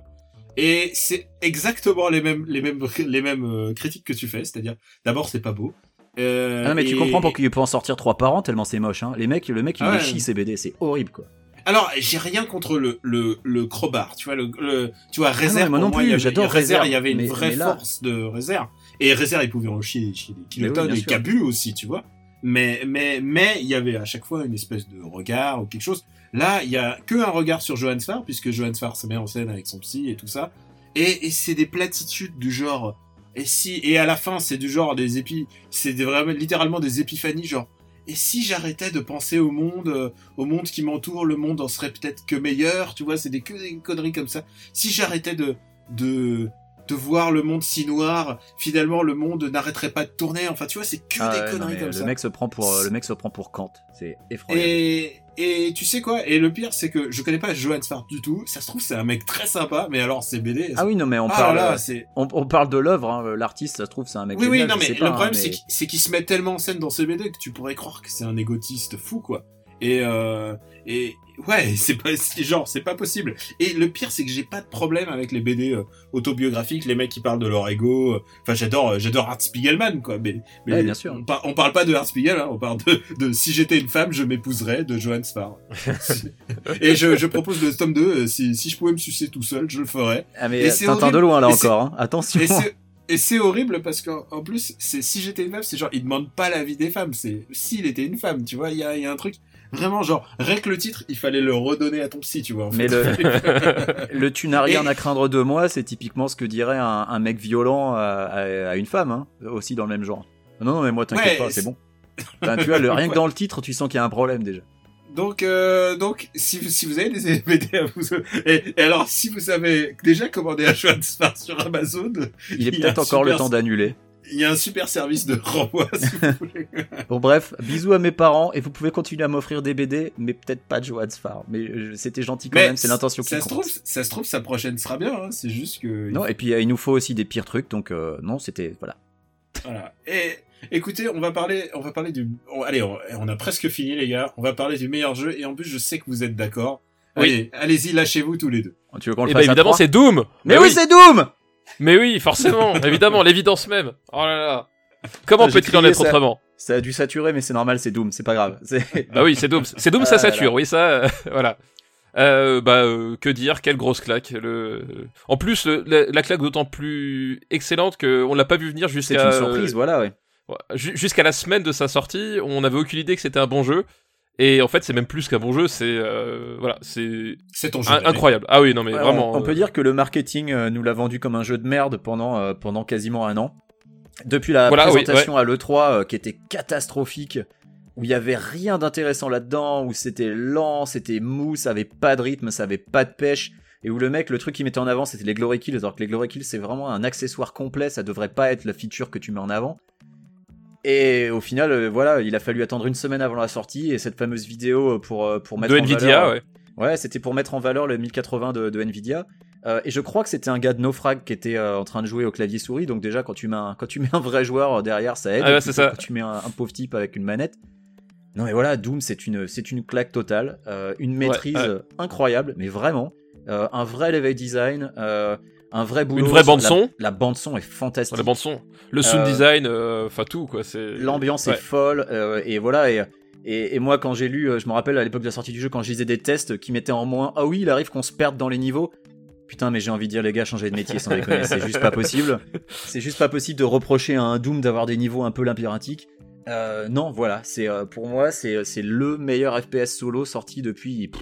Et c'est exactement les mêmes les mêmes *laughs* les mêmes euh, critiques que tu fais, c'est-à-dire d'abord c'est pas beau. Euh, Ah non, mais tu comprends pourquoi il peut en sortir trois par an tellement c'est moche. Hein. Les mecs, le mec il Ah ouais. chie ses BD, c'est horrible quoi. Alors, j'ai rien contre le le le crowbar, tu vois le, le tu vois réserve. Ah moi pour non plus, j'adore réserve. Réserve, Il y avait une mais- vraie mais là- force de réserve. Et réserve, il pouvait en chier, chier des kilotonnes bien et. Cabu aussi, tu vois. Mais mais mais il y avait à chaque fois une espèce de regard ou quelque chose. Là, il y a que un regard sur Johan Sfar puisque Johan Sfar se met en scène avec son psy et tout ça. Et, et c'est des platitudes du genre. Et si et à la fin c'est du genre des épis, c'est vraiment littéralement des épiphanies genre. Et si j'arrêtais de penser au monde, euh, au monde qui m'entoure, le monde en serait peut-être que meilleur, tu vois, c'est des des conneries comme ça. Si j'arrêtais de de de voir le monde si noir, finalement le monde n'arrêterait pas de tourner. Enfin, tu vois, c'est que Ah des non, conneries mais comme le ça. mec se prend pour euh, le mec se prend pour Kant, c'est effroyable. Et, et tu sais quoi? Et le pire, c'est que je connais pas Johan Sfar du tout. Ça se trouve, c'est un mec très sympa, mais alors c'est BD. Ah oui non mais on sont- parle là euh, on, on parle de l'œuvre, hein, l'artiste ça se trouve c'est un mec Oui, oui, génial, non, je mais le pas, hein, problème, mais- c'est qu'il se met tellement en scène dans ses BD que tu pourrais croire que c'est un égotiste fou, quoi. Et, euh, et, ouais, *laughs* c'est pas, genre, c'est pas possible. Et le pire, c'est que j'ai pas de problème avec les BD euh, autobiographiques, les mecs qui parlent de leur ego. Enfin, j'adore, euh, j'adore Art Spiegelman, quoi. Mais, mais Ouais, bien sûr. On, par- on parle pas de Art Spiegel, hein, on parle de, de Si j'étais une femme, je m'épouserais de Johan Sfar. *laughs* et je, je propose le tome 2, euh, si, si je pouvais me sucer tout seul, je le ferais. Ah mais t'entends horrible. de loin là Et encore, hein. attention. Et c'est, et c'est horrible parce qu'en en plus, c'est si j'étais une femme, c'est genre, il demande pas l'avis des femmes, c'est s'il était une femme, tu vois, il y a, il y a un truc, vraiment genre, rien que le titre, il fallait le redonner à ton psy, tu vois. En Mais fait. *laughs* Le tu n'as rien Et- à craindre de moi, c'est typiquement ce que dirait un, un mec violent à, à- à une femme, hein, aussi dans le même genre. Non, non, mais moi t'inquiète Ouais, pas, c'est bon. *laughs* Tu vois, le, rien que dans le titre, tu sens qu'il y a un problème déjà. Donc, euh, donc, si, vous- si vous avez des *laughs* BD à vous, et, et alors, si vous avez déjà commandé un Sfar sur Amazon, Il est peut-être encore le temps d'annuler. Il y a un super service de *laughs* renvoi, si vous *laughs* voulez. Bon bref, bisous à mes parents et vous pouvez continuer à m'offrir des BD, mais peut-être pas de Johan Sfar. Mais euh, c'était gentil quand même, c'est l'intention qui ça se trouve, ça se trouve, sa prochaine sera bien, hein, c'est juste que. Non, et puis euh, il nous faut aussi des pires trucs, donc euh, non, c'était voilà. Voilà. Et écoutez, on va parler, on va parler du. on- allez, on, on a presque fini les gars. On va parler du meilleur jeu et en plus je sais que vous êtes d'accord. Oui. Allez, allez-y, lâchez-vous tous les deux. Tu veux qu'on le Et fasse bah évidemment c'est Doom. Mais oui, c'est Doom. Mais oui, forcément, *laughs* évidemment, l'évidence même. Oh là là. Comment peut-il en être ça. autrement Ça a dû saturer, mais c'est normal, c'est Doom, c'est pas grave. *laughs* C'est- Bah oui, c'est Doom. C'est Doom, Ah ça là sature, là. oui, ça, euh, *laughs* voilà. Euh, bah, euh, que dire, quelle grosse claque. Le... En plus, le- la, la claque d'autant plus excellente qu'on l'a pas vu venir C'est jusqu'à une surprise, voilà, ouais. Ouais, ju- jusqu'à la semaine de sa sortie. On n'avait aucune idée que c'était un bon jeu. Et en fait, c'est même plus qu'un bon jeu. C'est euh, voilà, c'est C'est ton jeu. in- d'année. incroyable. Ah oui, non mais Ouais, vraiment. on, on euh, peut dire que le marketing euh, nous l'a vendu comme un jeu de merde pendant, euh, pendant quasiment un an. Depuis la Voilà, oui, présentation à l'E3 euh, qui était catastrophique, où il y avait rien d'intéressant là-dedans, où c'était lent, c'était mou, ça avait pas de rythme, ça avait pas de pêche, et où le mec, le truc qu'il mettait en avant, c'était les Glory Kills, alors que les Glory Kills, c'est vraiment un accessoire complet, ça devrait pas être la feature que tu mets en avant. Et au final, euh, voilà, il a fallu attendre une semaine avant la sortie, et cette fameuse vidéo euh, pour, euh, pour mettre de en Nvidia, valeur, ouais. Ouais, c'était pour mettre en valeur le 1080 de, de Nvidia. Euh, et je crois que c'était un gars de Naufrag qui était euh, en train de jouer au clavier souris. Donc déjà, quand tu mets un, quand tu mets un vrai joueur derrière, ça aide. Ah ouais, c'est ça. Quand tu mets un, un pauvre type avec une manette. Non mais voilà, Doom, c'est une, c'est une claque totale, euh, une maîtrise ouais. incroyable, mais vraiment, un vrai level design, un vrai boulot. vraie sur- bande son. La, bande son est fantastique. La bande son, le sound Euh, design, euh, enfin tout quoi. C'est L'ambiance Ouais. est folle, euh, et voilà. Et, Et, et moi, quand j'ai lu, je me rappelle à l'époque de la sortie du jeu, quand je lisais des tests qui mettaient en moins, ah oui, il arrive qu'on se perde dans les niveaux. Putain, mais j'ai envie de dire, les gars, changez de métier sans déconner, c'est juste pas possible. *laughs* C'est juste pas possible de reprocher à un Doom d'avoir des niveaux un peu labyrinthiques. Non, voilà, c'est pour moi, c'est le meilleur FPS solo sorti depuis pff,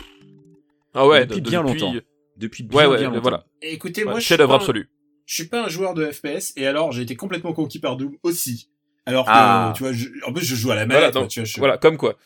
Ah ouais, depuis de- bien depuis- longtemps. Depuis bien, Ouais, ouais, bien longtemps. voilà. Et écoutez, Ouais, moi, je suis, Chef-d'œuvre pas un, absolu. je suis pas un joueur de FPS, et alors j'ai été complètement conquis par Doom aussi. Alors que, Ah. tu vois, je- en plus, je joue à la Voilà, manette, donc, quoi, tu vois, je- Voilà, comme quoi.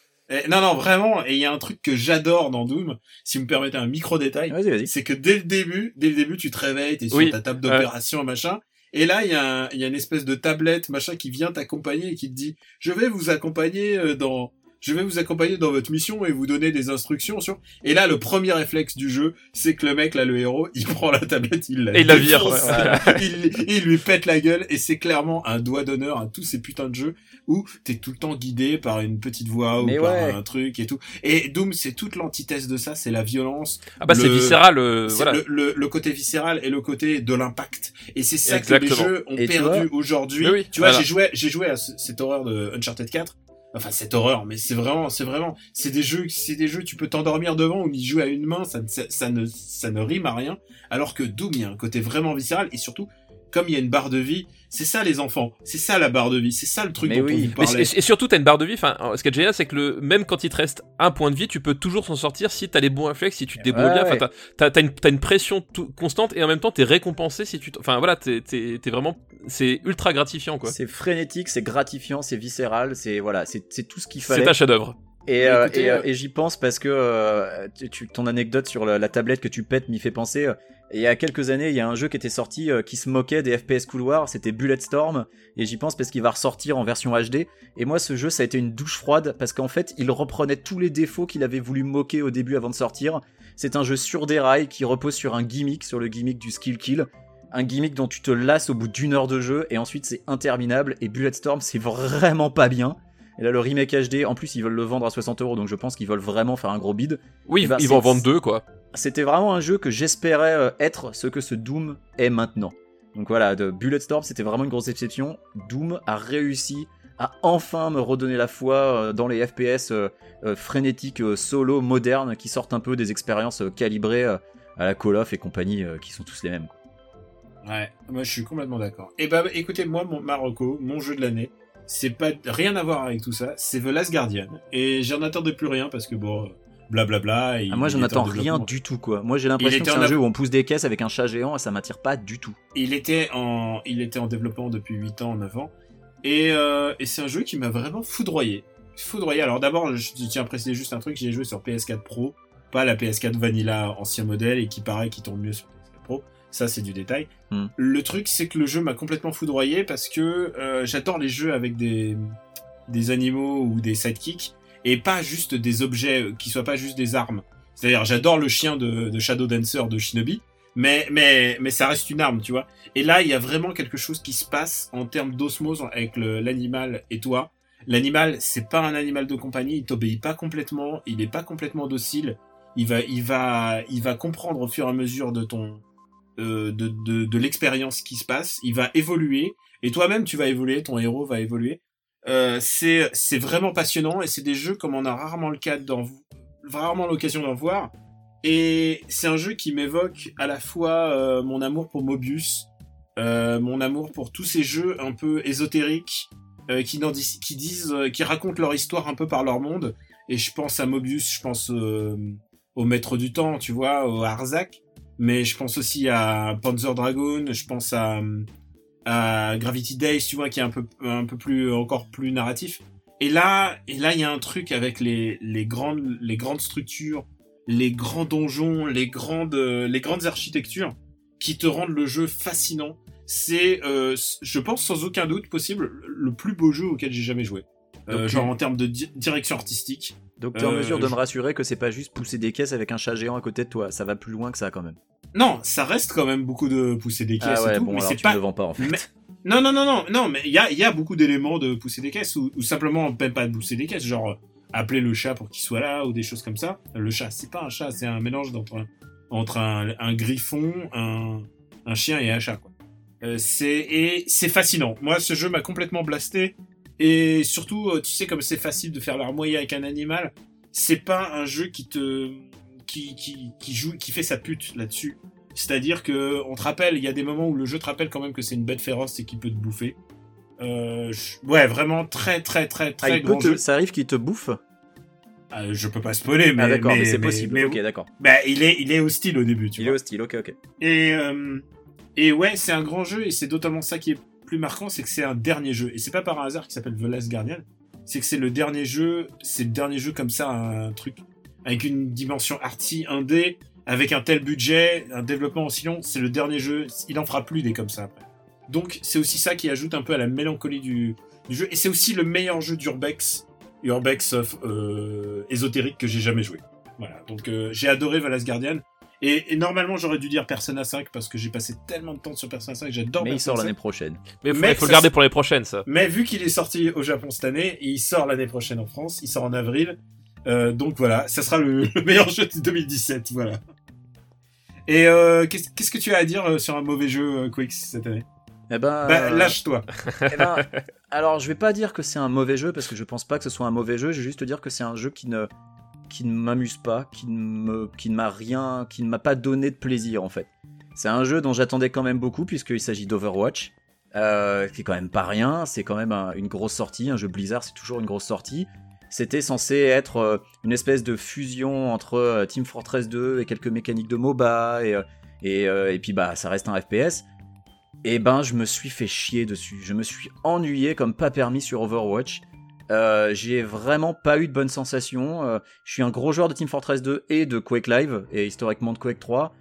Non, non, vraiment, et il y a un truc que j'adore dans Doom, si vous me permettez un micro-détail, Vas-y, vas-y. c'est que dès le début, dès le début, tu te réveilles, t'es sur Oui, ta table d'opération, machin, et là, il y, a un- il y a une espèce de tablette, machin, qui vient t'accompagner et qui te dit, je vais vous accompagner euh, dans, je vais vous accompagner dans votre mission et vous donner des instructions sur. Et là, le premier réflexe du jeu, c'est que le mec, là, le héros, il *laughs* prend la tablette, il la, Et il la vire, ouais. *laughs* il, il lui pète la gueule et c'est clairement un doigt d'honneur à tous ces putains de jeux où t'es tout le temps guidé par une petite voix ou Mais par ouais. un truc et tout. Et Doom, c'est toute l'antithèse de ça, c'est la violence, Ah bah c'est Le- viscéral, euh, voilà. le, le, le côté viscéral et le côté de l'impact. Et c'est ça que les jeux ont Et perdu aujourd'hui. Oui, tu vois, voilà. j'ai joué, j'ai joué à ce- cette horreur de Uncharted 4. Enfin, cette horreur, mais c'est vraiment, c'est vraiment, c'est des jeux, c'est des jeux, tu peux t'endormir devant ou y jouer à une main, ça, ne- ça, ne, ça ne rime à rien. Alors que Doom, il y a un côté vraiment viscéral et surtout, comme il y a une barre de vie, c'est ça les enfants, c'est ça la barre de vie, c'est ça le truc Mais dont oui. on vous Mais et, et surtout, t'as une barre de vie. Enfin, ce qui est génial, c'est que le, même quand il te reste un point de vie, tu peux toujours s'en sortir si t'as les bons réflexes, si tu te débrouilles Ouais, bien. Enfin, t'as, t'as une, t'as une pression tout- constante et en même temps, t'es récompensé si tu. Enfin, voilà, t'es, t'es, t'es vraiment. C'est ultra gratifiant, quoi. C'est frénétique, c'est gratifiant, c'est viscéral, c'est voilà, c'est c'est tout ce qu'il C'est fallait. un chef-d'œuvre. Et, euh, et, euh, euh, et j'y pense parce que euh, tu, tu- ton anecdote sur la, la tablette que tu pètes m'y fait penser. Euh, il y a quelques années, il y a un jeu qui était sorti euh, qui se moquait des FPS couloirs, c'était Bulletstorm, et j'y pense parce qu'il va ressortir en version HD. Et moi, ce jeu, ça a été une douche froide parce qu'en fait, il reprenait tous les défauts qu'il avait voulu moquer au début avant de sortir. C'est un jeu sur des rails qui repose sur un gimmick, sur le gimmick du skill kill. Un gimmick dont tu te lasses au bout d'une heure de jeu et ensuite c'est interminable. Et Bulletstorm, c'est vraiment pas bien. Et là, le remake HD, en plus, ils veulent le vendre à 60 euros, donc je pense qu'ils veulent vraiment faire un gros bid. Oui, Eh ben, ils vont vendre deux, quoi. C'était vraiment un jeu que j'espérais euh, être ce que ce Doom est maintenant. Donc voilà, de Bulletstorm, c'était vraiment une grosse exception. Doom a réussi à enfin me redonner la foi euh, dans les FPS euh, frénétiques solo modernes qui sortent un peu des expériences calibrées à la Call of et compagnie qui sont tous les mêmes. Ouais, moi je suis complètement d'accord. Et bah écoutez, moi mon Marocco, mon jeu de l'année, c'est pas rien à voir avec tout ça, c'est The Last Guardian. Et j'en attendais plus rien parce que bon, blablabla. Ah, moi, il j'en était en attends rien du tout, quoi. Moi, j'ai l'impression que c'est un av- jeu où on pousse des caisses avec un chat géant et ça m'attire pas du tout. Il était en, il était en développement depuis 8 ans, 9 ans. Et, euh, et c'est un jeu qui m'a vraiment foudroyé. Foudroyé. Alors d'abord, je tiens à préciser juste un truc, j'ai joué sur PS4 Pro, pas la PS4 Vanilla ancien modèle et qui paraît qui tourne mieux sur PS4 Pro. Ça, c'est du détail. Hmm. Le truc, c'est que le jeu m'a complètement foudroyé parce que euh, j'adore les jeux avec des, des animaux ou des sidekicks et pas juste des objets euh, qui soient pas juste des armes. C'est-à-dire, j'adore le chien de, Shadow Dancer de Shinobi, mais, mais, mais ça reste une arme, tu vois. Et là, il y a vraiment quelque chose qui se passe en termes d'osmose avec l'animal et toi. L'animal, c'est pas un animal de compagnie, il t'obéit pas complètement, il est pas complètement docile. Il va, il va, il va comprendre au fur et à mesure de ton, euh, de, de, de l'expérience qui se passe. Il va évoluer et toi-même tu vas évoluer, ton héros va évoluer. Euh, c'est, c'est vraiment passionnant et c'est des jeux comme on a rarement le cas d'en, rarement l'occasion d'en voir. Et c'est un jeu qui m'évoque à la fois euh, mon amour pour Mobius, euh, mon amour pour tous ces jeux un peu ésotériques euh, qui, qui disent, euh, qui racontent leur histoire un peu par leur monde. Et je pense à Mobius, je pense au Maître du Temps, tu vois, au Arzak. Mais je pense aussi à Panzer Dragoon, je pense à, à Gravity Days, tu vois, qui est un peu, un peu plus, encore plus narratif. Et là, et là, il y a un truc avec les, les grandes, les grandes structures, les grands donjons, les grandes, euh, les grandes architectures qui te rendent le jeu fascinant. C'est, euh, je pense sans aucun doute possible, le plus beau jeu auquel j'ai jamais joué. Euh, genre tu- en termes de di- direction artistique. Donc, t'es en Euh, mesure de je- me rassurer que c'est pas juste pousser des caisses avec un chat géant à côté de toi. Ça va plus loin que ça, quand même. Non, ça reste quand même beaucoup de pousser des caisses ah ouais, et tout, bon, mais c'est tu pas. pas, en fait. Mais- Non, non, non, non, non, mais il y a, y a beaucoup d'éléments de pousser des caisses ou, ou simplement même pas de pousser des caisses, genre euh, appeler le chat pour qu'il soit là ou des choses comme ça. Le chat, c'est pas un chat, c'est un mélange d'entre un, entre un, un griffon, un, un chien et un chat, quoi. Euh, c'est fascinant. Moi, ce jeu m'a complètement blasté Et surtout, euh, tu sais, comme c'est facile de faire l'armoyer avec un animal, c'est pas un jeu qui te, qui, qui, qui joue, qui fait sa pute là-dessus. C'est-à-dire que, on te rappelle, il y a des moments où le jeu te rappelle quand même que c'est une bête féroce et qui peut te bouffer. Euh, je- ouais, vraiment très, très, très, Ah, très il peut grand te- jeu. ça arrive qu'il te bouffe Euh, je peux pas spoiler, mais, Ah d'accord, mais, mais- c'est possible. mais- ok, d'accord. bah, il est, il est hostile au début, tu Il vois. est hostile, ok, ok. Et, euh, et ouais, c'est un grand jeu et c'est notamment ça qui est marquant, c'est que c'est un dernier jeu. Et c'est pas par hasard qu'il s'appelle The Last Guardian. C'est que c'est le dernier jeu, c'est le dernier jeu comme ça, un truc avec une dimension arty 1D, avec un tel budget, un développement aussi long. C'est le dernier jeu, il en fera plus des comme ça après. Donc c'est aussi ça qui ajoute un peu à la mélancolie du, jeu. Et c'est aussi le meilleur jeu d'Urbex, Urbex euh, ésotérique que j'ai jamais joué. Voilà, donc euh, j'ai adoré The Last Guardian. Et, et normalement, j'aurais dû dire Persona 5 parce que j'ai passé tellement de temps sur Persona 5, j'adore Mais il Persona sort 5. l'année prochaine. Mais il faut, il le garder pour les prochaines, ça. Mais vu qu'il est sorti au Japon cette année, il sort l'année prochaine en France, il sort en avril. euh, donc voilà, ça sera le, le *laughs* meilleur jeu de 2017, voilà. Et euh, qu'est-ce que tu as à dire euh, sur un mauvais jeu, Quicks, cette année? Eh ben, Bah, euh, lâche-toi. *laughs* eh ben, alors, je vais pas dire que c'est un mauvais jeu parce que je pense pas que ce soit un mauvais jeu. Je vais juste dire que c'est un jeu qui ne qui ne m'amuse pas, qui ne me qui ne m'a rien, qui ne m'a pas donné de plaisir en fait. C'est un jeu dont j'attendais quand même beaucoup puisqu'il s'agit d'Overwatch, euh, qui est quand même pas rien. C'est quand même un- une grosse sortie. Un jeu Blizzard, c'est toujours une grosse sortie. C'était censé être euh, une espèce de fusion entre euh, Team Fortress 2 et quelques mécaniques de MOBA et, et, et puis bah ça reste un FPS. Et ben je me suis fait chier dessus. Je me suis ennuyé comme pas permis sur Overwatch. Euh, j'ai vraiment pas eu de bonnes sensations. Euh, je suis un gros joueur de Team Fortress 2 et de Quake Live et historiquement de Quake 3.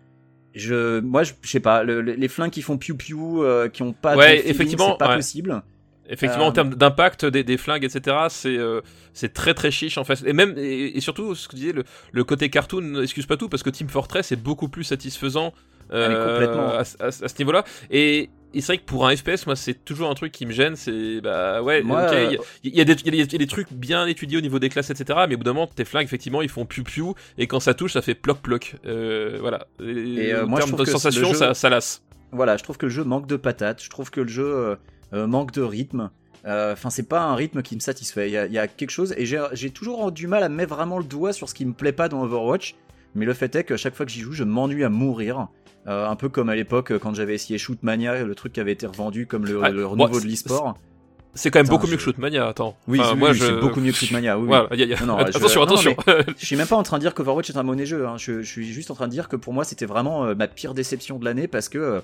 Je, moi, je, je sais pas, le- le- les flingues qui font piou piou, euh, qui ont pas Ouais, de effectivement, c'est pas ouais. possible. Effectivement, en termes d'impact des, des flingues, etc., c'est euh, c'est très très chiche en fait. Et même et, et surtout, ce que tu disais, le, le côté cartoon n'excuse pas tout parce que Team Fortress est beaucoup plus satisfaisant euh, Ah, complètement. à, à- à ce niveau-là. Et, et c'est vrai que pour un FPS, moi, c'est toujours un truc qui me gêne. C'est bah ouais, Moi, ok, il euh, y, a- il y a des- il y, a des- il y a des trucs bien étudiés au niveau des classes, etc. Mais au bout d'un moment, tes flingues, effectivement, ils font piou piou et quand ça touche, ça fait ploc ploc. Euh, voilà. Et, Et, euh, en moi, je termes trouve de que sensation, jeu- ça, ça lasse. Voilà, je trouve que le jeu manque de patates. Je trouve que le jeu manque de rythme. Enfin, c'est pas un rythme qui me satisfait. Il y y a quelque chose et j'ai j'ai toujours du mal à mettre vraiment le doigt sur ce qui me plaît pas dans Overwatch. Mais le fait est que chaque fois que j'y joue, je m'ennuie à mourir. Euh, un peu comme à l'époque euh, quand j'avais essayé Shootmania, le truc qui avait été revendu comme le, Ah, le bon, renouveau de c'est- l'e-sport. C'est quand même Putain, beaucoup mieux que Shootmania. Attends. Oui, Enfin, oui, moi, oui, je... c'est beaucoup mieux que Shootmania. Oui, oui. Voilà, y a- y a- Non, non, *laughs* je- attention, non, non, attention. Je suis même pas en train de dire qu'Overwatch est un mauvais jeu. hein. Je, je suis juste en train de dire que pour moi, c'était vraiment euh, ma pire déception de l'année parce que euh,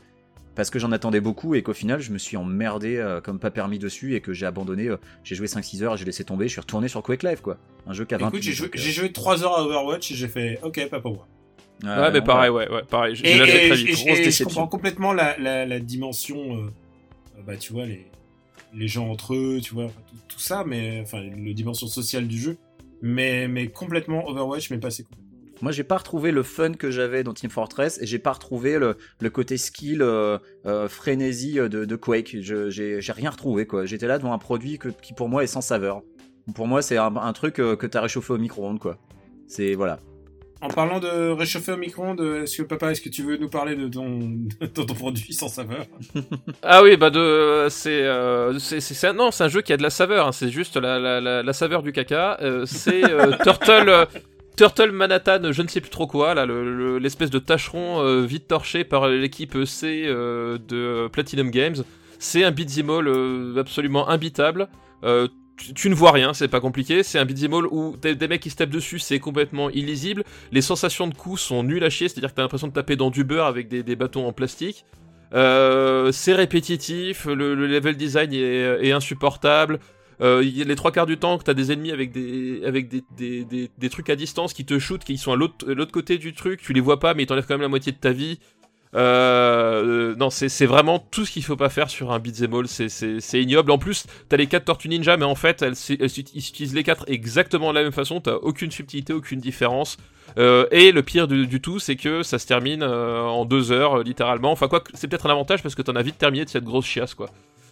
parce que j'en attendais beaucoup et qu'au final, je me suis emmerdé euh, comme pas permis dessus et que j'ai abandonné. euh, j'ai joué 5-6 heures, j'ai laissé tomber, je suis retourné sur Quake Live quoi. Un jeu qui a 20 Écoute, j'ai joué, euh, joué 3 heures à Overwatch et j'ai fait, ok, pas pour moi. Euh, ouais, mais pareil, voilà. ouais, ouais, pareil. J'ai Et, et- très et- vite. grosse et je comprends complètement la, la, la dimension, euh, euh, bah tu vois, les, les gens entre eux, tu vois, tout, tout ça, mais enfin, la dimension sociale du jeu. Mais, mais complètement Overwatch, mais passé complètement. Moi, j'ai pas retrouvé le fun que j'avais dans Team Fortress et j'ai pas retrouvé le, le côté skill, euh, euh, frénésie de, de Quake. Je- J'ai j'ai rien retrouvé quoi. J'étais là devant un produit que, qui pour moi est sans saveur. Pour moi, c'est un, un truc euh, que t'as réchauffé au micro-ondes quoi. C'est voilà. En parlant de réchauffer au micro-ondes, est-ce que papa, est-ce que tu veux nous parler de ton, *laughs* de ton produit sans saveur? Ah oui, bah de, c'est, euh, c'est, non, c'est un jeu qui a de la saveur. hein, c'est juste la, la, la, la saveur du caca. Euh, c'est euh, *laughs* Turtle, euh, Turtle Manhattan, je ne sais plus trop quoi, là, le- le- l'espèce de tâcheron vite torché par l'équipe C euh, de Platinum Games. C'est un beat'em all absolument imbitable. Tu, ne vois rien, c'est pas compliqué. C'est un beat'em où des mecs qui se tapent dessus, c'est complètement illisible. Les sensations de coups sont nulles à chier, c'est-à-dire que t'as l'impression de taper dans du beurre avec des, bâtons en plastique. Euh, c'est répétitif, le, le level design est, insupportable. Euh, les trois quarts du temps que t'as des ennemis avec des trucs à distance qui te shootent, qui sont à l'autre l'autre côté du truc, tu les vois pas mais ils t'enlèvent quand même la moitié de ta vie. Euh, non, c'est vraiment tout ce qu'il faut pas faire sur un beat'em all, c'est- ignoble. En plus, t'as les quatre tortues ninja, mais en fait, elles, ils utilisent les quatre exactement de la même façon, t'as aucune subtilité, aucune différence. Euh, et le pire du, tout, c'est que ça se termine euh, en deux heures, euh, littéralement. Enfin, quoi, c'est peut-être un avantage parce que t'en as vite terminé de cette grosse chiasse, quoi.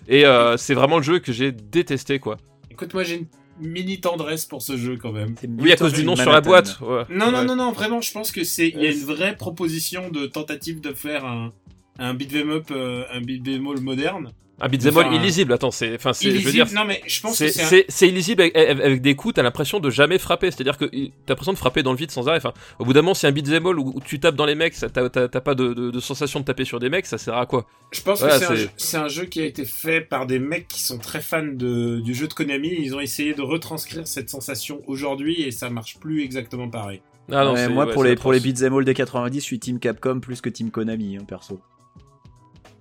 Et euh, c'est vraiment le jeu que j'ai détesté, quoi. Écoute, moi j'ai une mini tendresse pour ce jeu quand même. Oui, à cause du nom sur la boîte. ouais. Non, non, Ouais. non, non, vraiment, je pense que c'est, il y a une vraie proposition de tentative de faire un, un beat'em up, euh, un beat'em all moderne. Un beat'em all Enfin, illisible, attends, c'est, enfin, c'est, je veux illisible. dire, non mais je pense c'est, que c'est un- c'est, c'est illisible avec, avec- des coups, t'as l'impression de jamais frapper. C'est-à-dire que t'as l'impression de frapper dans le vide sans arrêt. Enfin, au bout d'un moment, si un beat'em all où, où tu tapes dans les mecs, ça- t'as, t'as, t'as pas de, de, de sensation de taper sur des mecs, ça sert à quoi? Je pense Voilà, que c'est un, c'est- jeu- c'est un jeu qui a été fait par des mecs qui sont très fans de, du jeu de Konami. Ils ont essayé de retranscrire cette sensation aujourd'hui et ça marche plus exactement pareil. Ah non, Ouais, c'est- moi, ouais, pour, c'est les, pour les beat'em all des 90, je suis team Capcom plus que team Konami, hein, perso.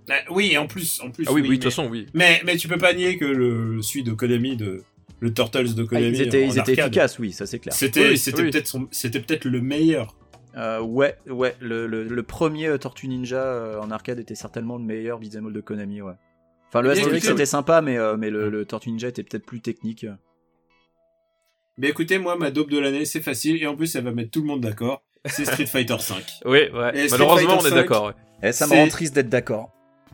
Ah, oui, et en plus, en plus. Ah oui, oui, de toute façon, oui. mais, mais tu peux pas nier que le celui de Konami, de, le Turtles de Ah, Konami, ils étaient, en ils étaient arcade, efficaces, oui, ça c'est clair. C'était, Oui, c'était oui. peut-être son- c'était peut-être le meilleur. Euh, ouais, ouais, le, le, le premier euh, Tortue Ninja euh, en arcade était certainement le meilleur beat'em de Konami, ouais. Enfin, le écoutez, c'était sympa, mais, euh, mais le, le Tortue Ninja était peut-être plus technique. Mais écoutez, moi, ma dope de l'année, c'est facile et en plus, elle va mettre tout le monde d'accord. C'est Street *laughs* Fighter 5. Oui, Et ouais. Malheureusement, Fighter on est 5, d'accord. Eh, ça me rend triste d'être d'accord.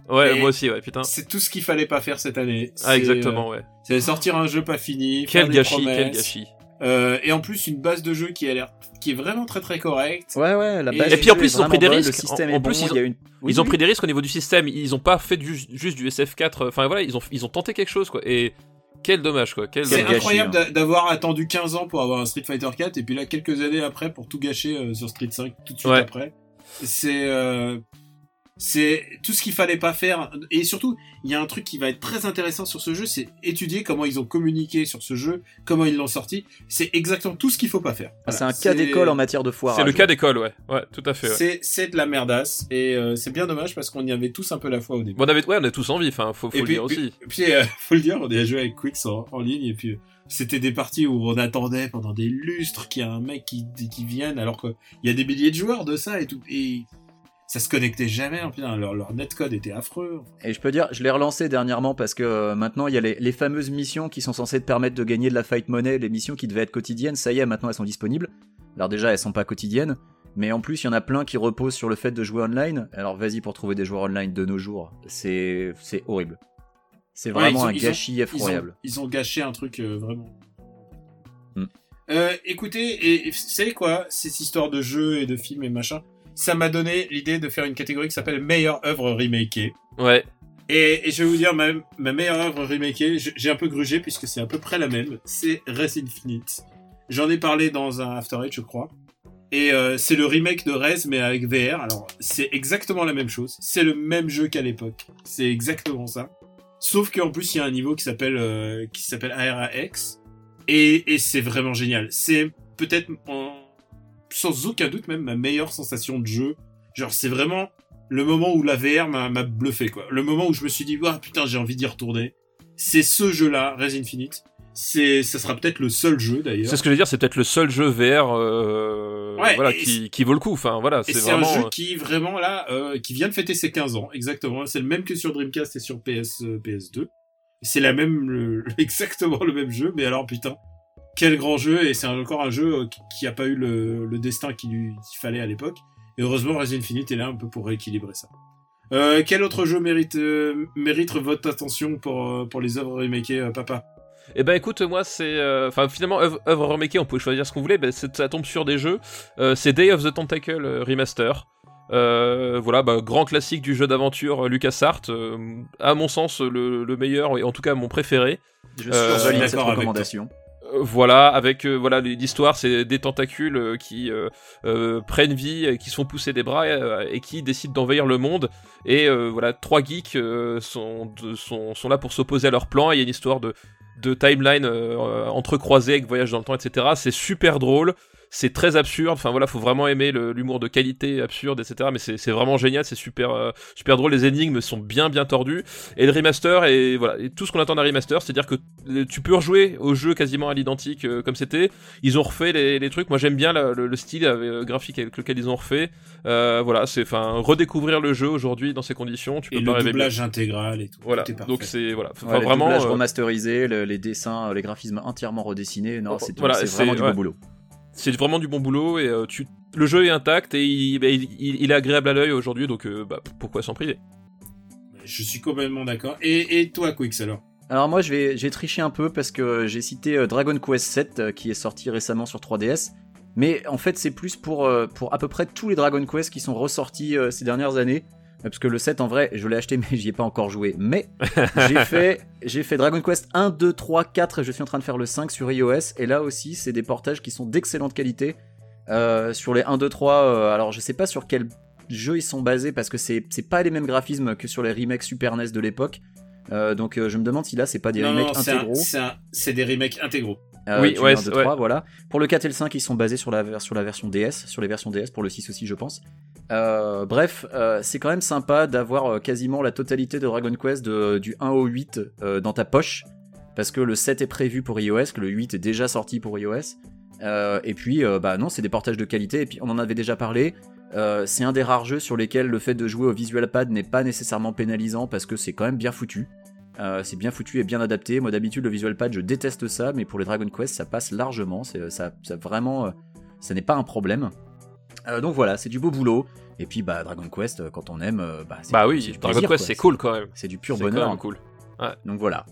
Ouais, ouais Et- moi aussi, ouais, putain. C'est tout ce qu'il fallait pas faire cette année. Ah, exactement, ouais. euh, C'est sortir un jeu pas fini. Quel gâchis, quel gâchis. euh, et en plus, une base de jeu qui a l'air, qui est vraiment très très correcte. Ouais, ouais, la base et puis en plus, ils ont pris des risques. En- en bon, plus, ils il y a une... Oui, ils ont oui. pris des risques au niveau du système. Ils ont pas fait du, juste du SF4. Enfin voilà, ils ont, ils ont tenté quelque chose, quoi. Et quel dommage, quoi. Quel C'est incroyable hein. d'a- d'avoir attendu 15 ans pour avoir un Street Fighter 4 et puis là quelques années après pour tout gâcher euh, sur Street 5 tout de suite Ouais. après. C'est euh, c'est tout ce qu'il fallait pas faire et surtout il y a un truc qui va être très intéressant sur ce jeu, c'est étudier comment ils ont communiqué sur ce jeu, comment ils l'ont sorti. C'est exactement tout ce qu'il faut pas faire. Ah, Voilà. c'est un cas d'école en matière de foire. C'est le cas d'école, ouais. Ouais, tout à fait. Ouais. C'est c'est de la merdasse et euh, c'est bien dommage parce qu'on y avait tous un peu la foi au début. Bon, on avait, ouais, on a tous envie. Enfin, faut, faut Et le puis, dire aussi. puis, puis, euh, faut le dire, on a joué avec Quicks en, en ligne et puis euh, c'était des parties où on attendait pendant des lustres qu'il y a un mec qui, qui vienne alors qu'il y a des milliers de joueurs de ça et tout. Et ça se connectait jamais, hein, putain, leur, leur netcode était affreux. Et je peux dire, je l'ai relancé dernièrement parce que euh, maintenant il y a les, les fameuses missions qui sont censées te permettre de gagner de la fight money, les missions qui devaient être quotidiennes, ça y est, maintenant elles sont disponibles. Alors déjà, elles sont pas quotidiennes, mais en plus il y en a plein qui reposent sur le fait de jouer online. Alors vas-y pour trouver des joueurs online de nos jours, c'est horrible. C'est vraiment ont- un ils ont- gâchis Ils ont, effroyable. ils ont gâché un truc euh, vraiment. Hmm. Euh, écoutez, et, et vous savez quoi, cette histoire de jeux et de films et machin, ça m'a donné l'idée de faire une catégorie qui s'appelle meilleure œuvre remakée. Ouais. Et, et je vais vous dire, ma, ma meilleure œuvre remakée, j'ai un peu grugé puisque c'est à peu près la même, c'est Res Infinite. J'en ai parlé dans un After Eight, je crois. Et euh, c'est le remake de Res, mais avec VR. Alors, c'est exactement la même chose. C'est le même jeu qu'à l'époque. C'est exactement ça. Sauf qu'en plus, il y a un niveau qui s'appelle euh, qui s'appelle ARAX. Et, et c'est vraiment génial. C'est peut-être, en- sans aucun doute, même ma meilleure sensation de jeu. Genre, c'est vraiment le moment où la VR m'a bluffé, quoi. Le moment où je me suis dit, ah putain, j'ai envie d'y retourner. C'est ce jeu-là, Res Infinite. C'est, ça sera peut-être le seul jeu, d'ailleurs. C'est ce que je veux dire. C'est peut-être le seul jeu VR, euh, Ouais, voilà, qui, qui vaut le coup. Enfin, voilà, c'est vraiment. un jeu euh, qui vraiment là, euh, qui vient de fêter ses 15 ans, exactement. C'est le même que sur Dreamcast et sur PS, euh, PS2. C'est la même, le- *laughs* exactement le même jeu, mais alors putain, quel grand jeu Et c'est encore un jeu euh, qui- qui a pas eu le, le destin qu'il lui- fallait à l'époque. Et heureusement, Resident Infinite est là un peu pour rééquilibrer ça. Euh, quel autre jeu mérite euh, mérite votre attention pour euh, pour les œuvres remakées, euh, papa? Eh ben écoute, moi c'est, euh, enfin finalement œuvre, remakée, on pouvait choisir ce qu'on voulait, ben, c'est- ça tombe sur des jeux. Euh, c'est Day of the Tentacle euh, remaster. Euh, voilà, bah, grand classique du jeu d'aventure euh, LucasArts, euh, à mon sens le, le meilleur et en tout cas mon préféré. Je Euh, suis cette d'accord avec recommandation. Euh, voilà, avec euh, voilà l'histoire, c'est des tentacules euh, qui euh, prennent vie, qui se font pousser des bras et qui décident d'envahir le monde. Et voilà, trois geeks sont, sont sont là pour s'opposer à leur plan. Il y a une histoire de timeline euh, euh, entrecroisée avec voyage dans le temps, etc. C'est super drôle. C'est très absurde. Enfin voilà, faut vraiment aimer le- l'humour de qualité absurde, etc. Mais c'est c'est vraiment génial. C'est super euh, super drôle. Les énigmes sont bien bien tordues. Et le remaster et voilà et tout ce qu'on attend d'un remaster, c'est-à-dire que euh, tu peux rejouer au jeu quasiment à l'identique euh, comme c'était. Ils ont refait les, les trucs. Moi j'aime bien la- le, le style euh, graphique avec lequel ils ont refait. Euh, voilà, c'est enfin redécouvrir le jeu aujourd'hui dans ces conditions. Tu peux Et pas le doublage intégral et tout. Voilà. Tout. Donc c'est voilà. Enfin, Ouais, les vraiment. doublages euh, remasterisés, le- les dessins, les graphismes entièrement redessinés. Non, Oh, c'est voilà, vraiment du ouais. beau boulot. C'est vraiment du bon boulot et euh, tu le jeu est intact et il, bah, il, il- il est agréable à l'œil aujourd'hui donc euh, bah, pourquoi s'en priver? Je suis complètement d'accord. Et, et toi, Quix, alors? Alors moi, je vais, j'ai triché un peu parce que j'ai cité euh, Dragon Quest 7 qui est sorti récemment sur 3DS. Mais en fait, c'est plus pour, pour à peu près tous les Dragon Quest qui sont ressortis ces dernières années. Parce que le 7 en vrai, je l'ai acheté *laughs* mais j'y ai pas encore joué. Mais j'ai fait, j'ai fait Dragon Quest 1, 2, 3, 4 et je suis en train de faire le 5 sur iOS. Et là aussi, c'est des portages qui sont d'excellente qualité. Euh, sur les 1, 2, 3, euh, alors je sais pas sur quel jeu ils sont basés parce que c'est c'est pas les mêmes graphismes que sur les remakes Super NES de l'époque. Euh, donc euh, je me demande si là c'est pas des Non, remakes non, c'est un- intégraux. c'est un- c'est des remakes intégraux. Euh, Oui, ouais, vois, un, deux, ouais. trois, voilà. Pour le 4 et le 5, ils sont basés sur la, sur la version DS, sur les versions DS, pour le 6 aussi, je pense. Euh, bref, euh, c'est quand même sympa d'avoir euh, quasiment la totalité de Dragon Quest du 1 au 8 euh, dans ta poche, parce que le 7 est prévu pour iOS, que le 8 est déjà sorti pour iOS. Et puis, bah non, c'est des portages de qualité, et puis on en avait déjà parlé. C'est un des rares jeux sur lesquels le fait de jouer au visual pad n'est pas nécessairement pénalisant parce que c'est quand même bien foutu. C'est bien foutu et bien adapté. Moi d'habitude le visual pad je déteste ça, mais pour les Dragon Quest ça passe largement. Ça, vraiment, ça n'est pas un problème. Donc voilà, c'est du beau boulot. Et puis bah Dragon Quest euh, quand on aime, euh, bah, c'est Bah c'est oui, du Dragon plaisir, Quest c'est cool quand même. C'est du pur C'est bonheur. même cool. Donc voilà.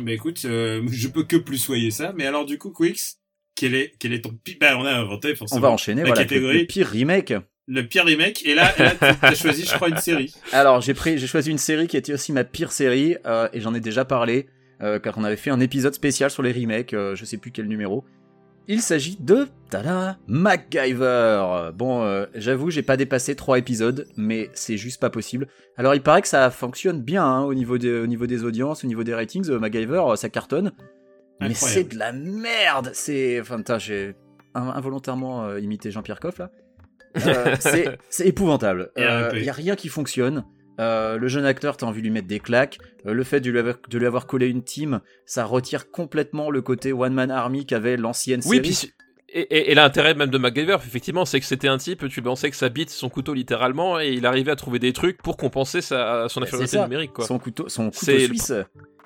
Mais écoute, euh, je peux que plus soyer ça. Mais alors du coup, Quix, quel est, quel est ton pi- Bah, on a inventé On forcément. va enchaîner la voilà catégorie. le pire remake. Le pire remake. Et là, là tu as choisi, je crois, une série. *laughs* Alors j'ai pris, j'ai choisi une série qui était aussi ma pire série euh, et j'en ai déjà parlé euh, car on avait fait un épisode spécial sur les remakes. euh, je sais plus quel numéro. Il s'agit de tada MacGyver. Bon, euh, j'avoue, j'ai pas dépassé trois épisodes, mais c'est juste pas possible. Alors il paraît que ça fonctionne bien hein, au niveau des, au niveau des audiences, au niveau des ratings. euh, MacGyver, euh, ça cartonne. Mais c'est de la merde. C'est, enfin, putain, j'ai in- involontairement imité Jean-Pierre Coff là. *laughs* C'est, épouvantable. Il RIP. y a rien qui fonctionne. Euh, le jeune acteur, t'as envie de lui mettre des claques. Euh, le fait de lui, avoir, de lui avoir collé une team, ça retire complètement le côté one man army qu'avait l'ancienne Oui, série. puis et, et- et l'intérêt même de MacGyver, effectivement, c'est que c'était un type, tu pensais que sa bite, son couteau littéralement, et il arrivait à trouver des trucs pour compenser sa, son Bah, infériorité ça. numérique, quoi. Son couteau, son couteau suisse.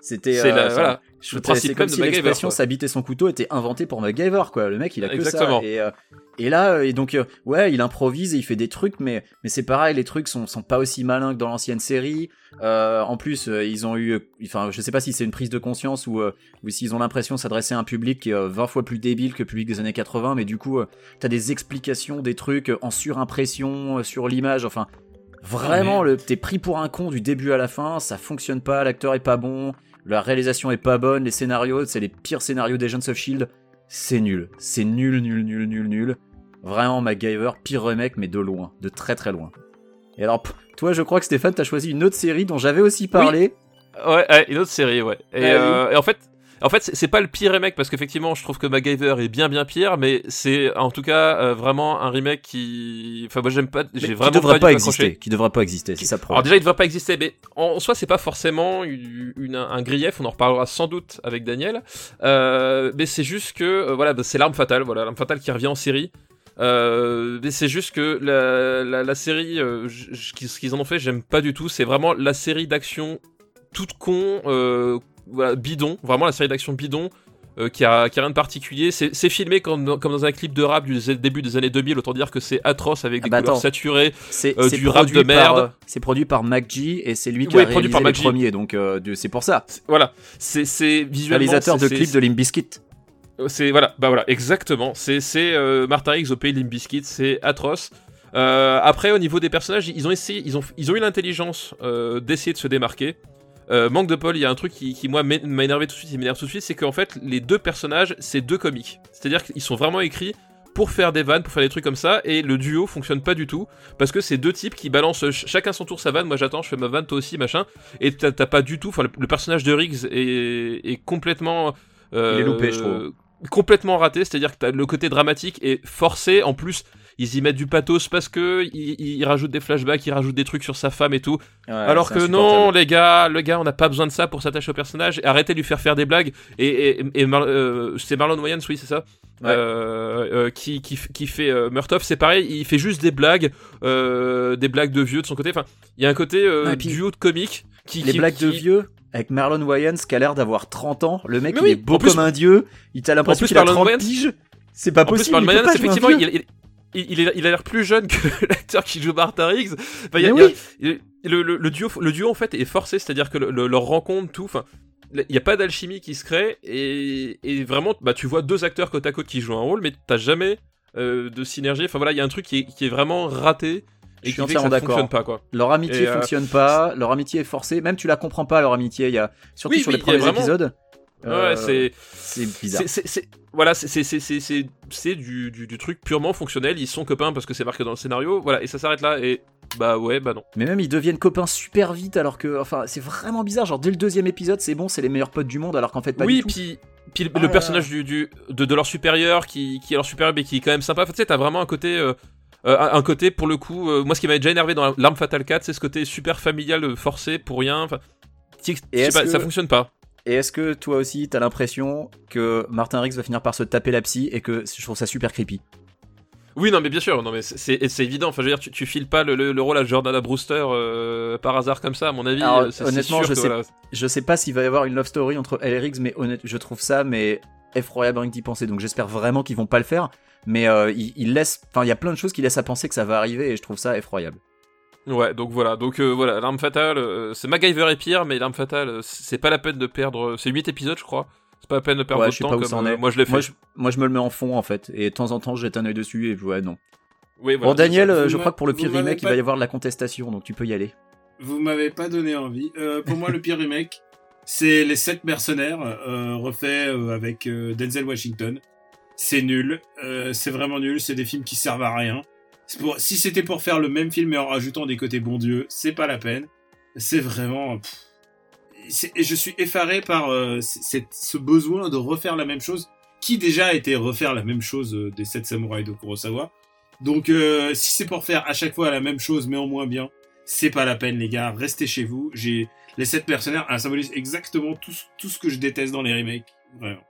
C'était, euh, ça- voilà. Je- le c'est principe comme même si l'expression s'habiter son couteau était inventée pour MacGyver, quoi. Le mec, il a que Exactement. ça. Et, euh, et là, euh, et donc, euh, ouais, il improvise et il fait des trucs, mais, mais c'est pareil, les trucs sont, sont pas aussi malins que dans l'ancienne série. Euh, en plus, ils ont eu, enfin, je sais pas si c'est une prise de conscience ou, ou s'ils ont l'impression de s'adresser à un public qui est euh, 20 fois plus débile que le public des années 80, mais du coup, t'as des explications, des trucs en surimpression sur l'image, enfin, vraiment, Ah, le, t'es pris pour un con du début à la fin, ça fonctionne pas, l'acteur est pas bon, la réalisation est pas bonne, les scénarios, c'est les pires scénarios d'Agents of Shield, c'est nul, c'est nul, nul, nul, nul, nul. Vraiment, MacGyver, pire remake, mais de loin, de très très loin. Et alors, toi, je crois que Stéphane, t'as choisi une autre série dont j'avais aussi parlé. Ouais, ouais, une autre série, ouais. Et, Ah oui. euh, et en fait, en fait, c'est pas le pire remake parce qu'effectivement, je trouve que MacGyver est bien bien pire, mais c'est en tout cas euh, vraiment un remake qui, enfin, moi j'aime pas, j'ai qui vraiment devrait pas, pas, exister, qui devrait pas exister, c'est ça Alors déjà, il devrait pas exister, mais en soi, c'est pas forcément une, une- un grief. On en reparlera sans doute avec Daniel. Euh, mais c'est juste que euh, voilà, bah, c'est l'arme fatale. Voilà, l'arme fatale qui revient en série. Euh, mais c'est juste que la, la, la série, euh, ce qu'ils en ont fait, j'aime pas du tout. C'est vraiment la série d'action toute con, euh, voilà, bidon. Vraiment la série d'action bidon. euh, qui, a, qui a rien de particulier, c'est filmé comme dans, comme dans un clip de rap du début des années 2000, autant dire que c'est atroce avec Ah des bah couleurs attends. saturées, C'est euh, du rap de merde. euh, C'est produit par MacG et c'est lui qui Ouais, a produit réalisé par les MacG. premiers, donc c'est pour ça. Voilà, c'est visuellement. Réalisateur de clips de Limp Bizkit. c'est- voilà, bah voilà, exactement. C'est c'est Martin Higgs au pays Bizkit, c'est atroce. Après, au niveau des personnages, ils ont essayé, ils ont, ils ont eu l'intelligence d'essayer de se démarquer. Euh, manque de Paul, il y a un truc qui, qui moi m'a énervé tout de suite, il m'énerve tout de suite, c'est qu'en fait les deux personnages, c'est deux comiques. C'est-à-dire qu'ils sont vraiment écrits pour faire des vannes, pour faire des trucs comme ça, et le duo fonctionne pas du tout parce que c'est deux types qui balancent ch- chacun son tour sa vanne. Moi j'attends, je fais ma vanne, toi aussi, machin. Et t'as pas du tout, enfin le, le personnage de Riggs est, est complètement, euh, Il est loupé, je trouve. complètement raté. C'est-à-dire que t'as le côté dramatique est forcé. En plus, ils y mettent du pathos parce que ils, ils rajoutent des flashbacks, ils rajoutent des trucs sur sa femme et tout. Ouais, Alors que non, les gars, le gars, on n'a pas besoin de ça pour s'attacher au personnage. Arrêtez de lui faire faire des blagues. Et, et, et Mar- euh, c'est Marlon Wayans, oui, c'est ça, Ouais. euh, euh, qui, qui, f- qui fait euh, Murtoff. C'est pareil, il fait juste des blagues, euh, des blagues de vieux de son côté. Enfin, il y a un côté euh, Ouais, et puis- duo de comique qui, les qui- blagues de vieux avec Marlon Wayans qui a l'air d'avoir 30 ans. Le mec, il oui, est beau plus- comme un dieu. Il t'a l'impression plus, qu'il a Marlon 30 Wayans- piges. C'est pas En plus, possible. Marlon il peut Wayans, effectivement, il, il, il a- il a l'air plus jeune que *laughs* l'acteur qui joue Martin Riggs. Enfin, y a- y a- le, le- le duo, le duo en fait est forcé, c'est-à-dire que le- le- leur rencontre, tout, enfin, il n'y a pas d'alchimie qui se crée et, et vraiment, bah, tu vois deux acteurs côte à côte qui jouent un rôle, mais t'as jamais euh, de synergie. Enfin voilà, il y a un truc qui est, qui est vraiment raté et suis qui fait que entièrement d'accord. fonctionne pas quoi. Leur amitié Et, euh, fonctionne pas, leur amitié est forcée. Même tu la comprends pas, leur amitié. Il y a surtout Oui, sur oui, les premiers vraiment- épisodes. Euh, Ouais, c'est c'est bizarre. c'est voilà, c'est du, du du truc purement fonctionnel. Ils sont copains parce que c'est marqué dans le scénario. Voilà, et ça s'arrête là. Et bah ouais, bah non. Mais même ils deviennent copains super vite alors que, enfin, c'est vraiment bizarre. Genre dès le deuxième épisode, c'est bon, c'est les meilleurs potes du monde alors qu'en fait pas oui, du tout. puis puis le, Ah le personnage du, du de, de leur supérieur qui qui est leur supérieur mais qui est quand même sympa. Enfin, tu sais, t'as vraiment un côté euh, euh, un côté pour le coup. euh, moi, ce qui m'avait déjà énervé dans l'arme fatale 4, c'est ce côté super familial euh, forcé pour rien. Enfin, Et pas, que- ça fonctionne pas. Et est-ce que toi aussi t'as l'impression que Martin Riggs va finir par se taper la psy et que je trouve ça super creepy? Oui, non, mais bien sûr, non, mais c'est- c'est c'est évident. Enfin, je veux dire, tu, tu files pas le, le, le rôle à Jordana Brewster euh, par hasard comme ça, à mon avis. Alors, euh, honnêtement, sûr je que sais- voilà. Je sais pas s'il va y avoir une love story entre elle et Riggs, mais honnête, je trouve ça mais effroyable rien que d'y penser. Donc j'espère vraiment qu'ils vont pas le faire. Mais euh, ils laissent, enfin il y a plein de choses qui laissent à penser que ça va arriver et je trouve ça effroyable. Ouais, donc voilà, donc euh, voilà, l'arme fatale, euh, c'est MacGyver et pire, mais l'arme fatale, euh, c'est pas la peine de perdre. C'est 8 épisodes, je crois. C'est pas la peine de perdre Ouais, votre je sais temps pas où comme ça en euh, est. moi je l'ai fait. Moi je, moi je me le mets en fond en fait et de temps en temps je jette un œil dessus et ouais non. Oui, voilà, bon Daniel, euh, je crois que pour le pire remake il va y avoir de la contestation donc tu peux y aller. Vous m'avez pas donné envie. Euh, pour moi, le pire remake, c'est Les Sept Mercenaires, euh, refait euh, avec euh, Denzel Washington. C'est nul. Euh, c'est vraiment nul. C'est des films qui servent à rien. Si c'était pour faire le même film mais en rajoutant des côtés bon Dieu, c'est pas la peine. C'est vraiment. et je suis effaré par euh, ce besoin de refaire la même chose, qui déjà a été refaire la même chose euh, des Sept Samouraïs de Kurosawa. Donc, euh, si c'est pour faire à chaque fois la même chose mais en moins bien, c'est pas la peine les gars, restez chez vous. J'ai les sept mercenaires, elles symbolisent exactement tout, tout ce que je déteste dans les remakes. Vraiment.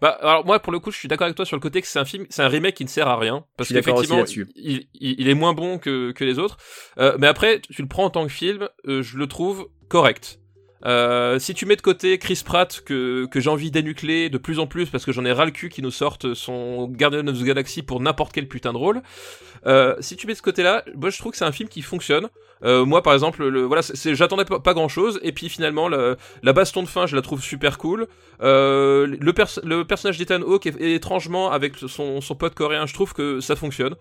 Bah, alors moi, pour le coup, je suis d'accord avec toi sur le côté que c'est un film, c'est un remake qui ne sert à rien. Parce qu'effectivement, il, il, il est moins bon que, que les autres. Euh, mais après, tu le prends en tant que film, euh, je le trouve correct. Euh, si tu mets de côté Chris Pratt que, que j'ai envie d'énucler de plus en plus parce que j'en ai ras le cul qui nous sortent son Guardian of the Galaxy pour n'importe quel putain de rôle. Euh, si tu mets de ce côté-là, moi je trouve que c'est un film qui fonctionne. Euh, moi par exemple, le, voilà, c'est- j'attendais pas, pas grand-chose et puis finalement le- la baston de fin, je la trouve super cool. Euh, le, pers- le personnage d'Ethan Hawke est, est étrangement avec son, son pote coréen, je trouve que ça fonctionne.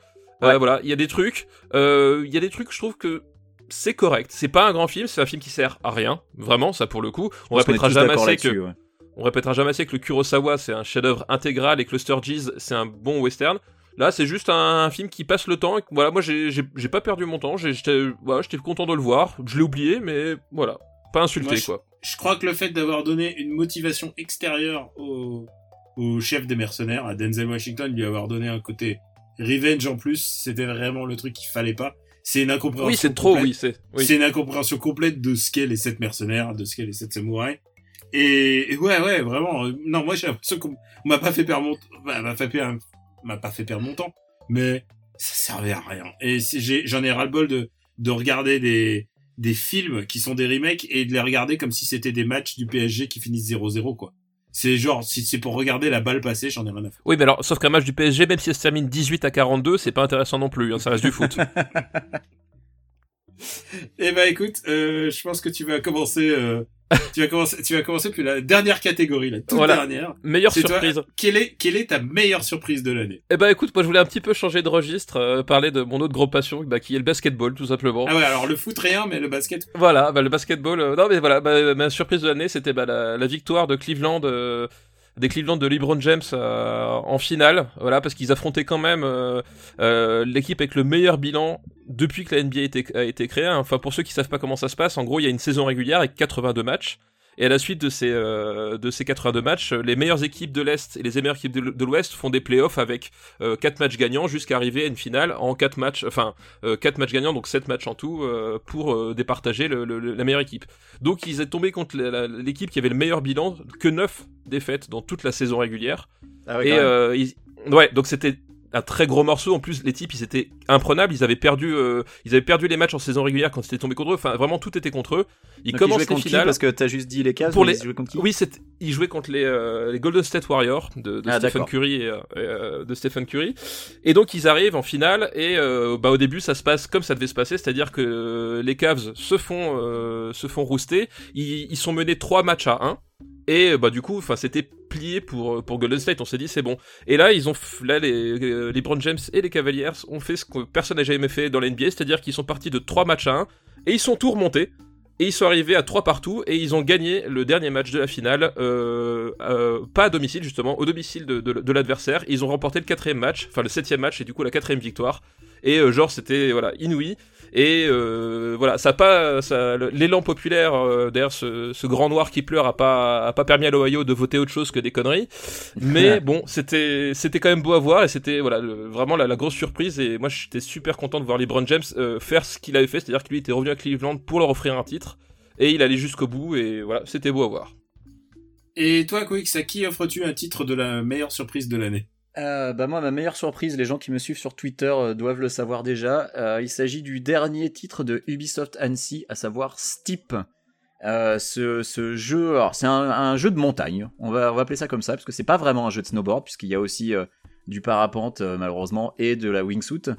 Ouais. voilà, il y a des trucs, euh, il y a des trucs, je trouve que c'est correct. C'est pas un grand film, c'est un film qui sert à rien, vraiment, ça pour le coup. On répétera jamais assez que ouais. on répétera jamais assez que le Kurosawa c'est un chef-d'œuvre intégral et que le Sturges c'est un bon western. Là, c'est juste un, film qui passe le temps. Et voilà, moi j'ai pas perdu mon temps. J'étais voilà, j'étais content de le voir. Je l'ai oublié, mais voilà, pas insulté Moi, je- quoi. Je crois que le fait d'avoir donné une motivation extérieure au, au chef des mercenaires, à Denzel Washington, lui avoir donné un côté revenge en plus, c'était vraiment le truc qu'il fallait pas. C'est une incompréhension. Oui, c'est trop. complète. Oui, c'est. Oui. C'est une incompréhension complète de ce qu'est les sept mercenaires, de ce qu'est les sept samouraïs. Et, et ouais, ouais, vraiment. euh, non, moi j'ai l'impression qu'on on m'a pas fait perdre mon, bah, m'a fait perdre, m'a pas fait perdre mon temps, mais ça servait à rien. Et j'en ai ras le bol de de regarder des des films qui sont des remakes et de les regarder comme si c'était des matchs du PSG qui finissent 0-0 quoi. C'est genre si c'est pour regarder la balle passer, j'en ai rien à. Oui, mais alors, sauf qu'un match du PSG, même si ça se termine 18 à 42, c'est pas intéressant non plus. hein, ça reste du foot. *laughs* *laughs* Eh ben écoute, euh, je pense que tu vas commencer, euh, tu vas commencer, tu vas commencer puis la dernière catégorie, la toute Voilà. dernière. Meilleure toi. surprise. Quelle est, quelle est ta meilleure surprise de l'année? Eh ben écoute, moi je voulais un petit peu changer de registre, euh, parler de mon autre gros passion, bah, qui est le basketball, tout simplement. Ah ouais, alors le foot rien, mais le basket. Voilà, bah, le basketball. euh, non mais voilà, bah, ma surprise de l'année, c'était bah, la, la victoire de Cleveland, euh, des Cleveland de LeBron James euh, en finale. Voilà, parce qu'ils affrontaient quand même euh, euh, l'équipe avec le meilleur bilan depuis que la NBA a été, a été créée. Enfin, pour ceux qui savent pas comment ça se passe, en gros, il y a une saison régulière avec 82 matchs. Et à la suite de ces, euh, de ces 82 matchs, les meilleures équipes de l'Est et les meilleures équipes de, l'Ouest font des playoffs avec euh, 4 matchs gagnants jusqu'à arriver à une finale en 4 matchs, enfin euh, 4 matchs gagnants, donc 7 matchs en tout, euh, pour euh, départager le, le- le- la meilleure équipe. Donc ils étaient tombés contre l'équipe qui avait le meilleur bilan, que 9 défaites dans toute la saison régulière. Ah et euh, ils- ouais, donc c'était un très gros morceau. En plus, les types, ils étaient imprenables. Ils avaient perdu, euh, ils avaient perdu les matchs en saison régulière quand c'était tombé contre eux. Enfin, vraiment, tout était contre eux. Ils Donc, ils commencent jouaient les finales. parce que t'as juste dit les cases. Pour les- ils jouaient contre qui Oui, ils jouaient contre les, euh, les Golden State Warriors de, de Ah, Stephen. Curry et, euh, euh, de Stephen Curry. Et donc ils arrivent en finale et euh, bah au début ça se passe comme ça devait se passer, c'est-à-dire que euh, les Cavs se font euh, se font rouster. Ils, ils sont menés trois matchs à 1 Et bah du coup, enfin c'était plié pour pour Golden State. On s'est dit c'est bon. Et là ils ont là les euh, les James et les Cavaliers ont fait ce que personne n'a jamais fait dans l'NBA, c'est-à-dire qu'ils sont partis de 3 matchs à 1 et ils sont tout remontés. Et ils sont arrivés à 3 partout et ils ont gagné le dernier match de la finale, euh, euh, pas à domicile justement, au domicile de, de, l'adversaire. Ils ont remporté le quatrième match, enfin le septième match et du coup la quatrième victoire. Et euh, genre c'était voilà inouï. Et euh, voilà, ça pas, ça, l'élan populaire, euh, d'ailleurs, ce, ce, grand noir qui pleure a pas, a pas permis à l'Ohio de voter autre chose que des conneries. Mais *laughs* bon, c'était, c'était quand même beau à voir et c'était voilà le, vraiment la, la, grosse surprise. Et moi, j'étais super content de voir LeBron James euh, faire ce qu'il avait fait, c'est-à-dire qu'il était revenu à Cleveland pour leur offrir un titre et il allait jusqu'au bout et voilà, c'était beau à voir. Et toi, Quick, à qui offres-tu un titre de la meilleure surprise de l'année? Euh, bah moi ma meilleure surprise, les gens qui me suivent sur Twitter euh, doivent le savoir déjà. Euh, il s'agit du dernier titre de Ubisoft Annecy, à savoir Steep. Euh, ce, ce, jeu, c'est un, un, jeu de montagne. On va, on va appeler ça comme ça parce que c'est pas vraiment un jeu de snowboard puisqu'il y a aussi du parapente malheureusement et de la wingsuit.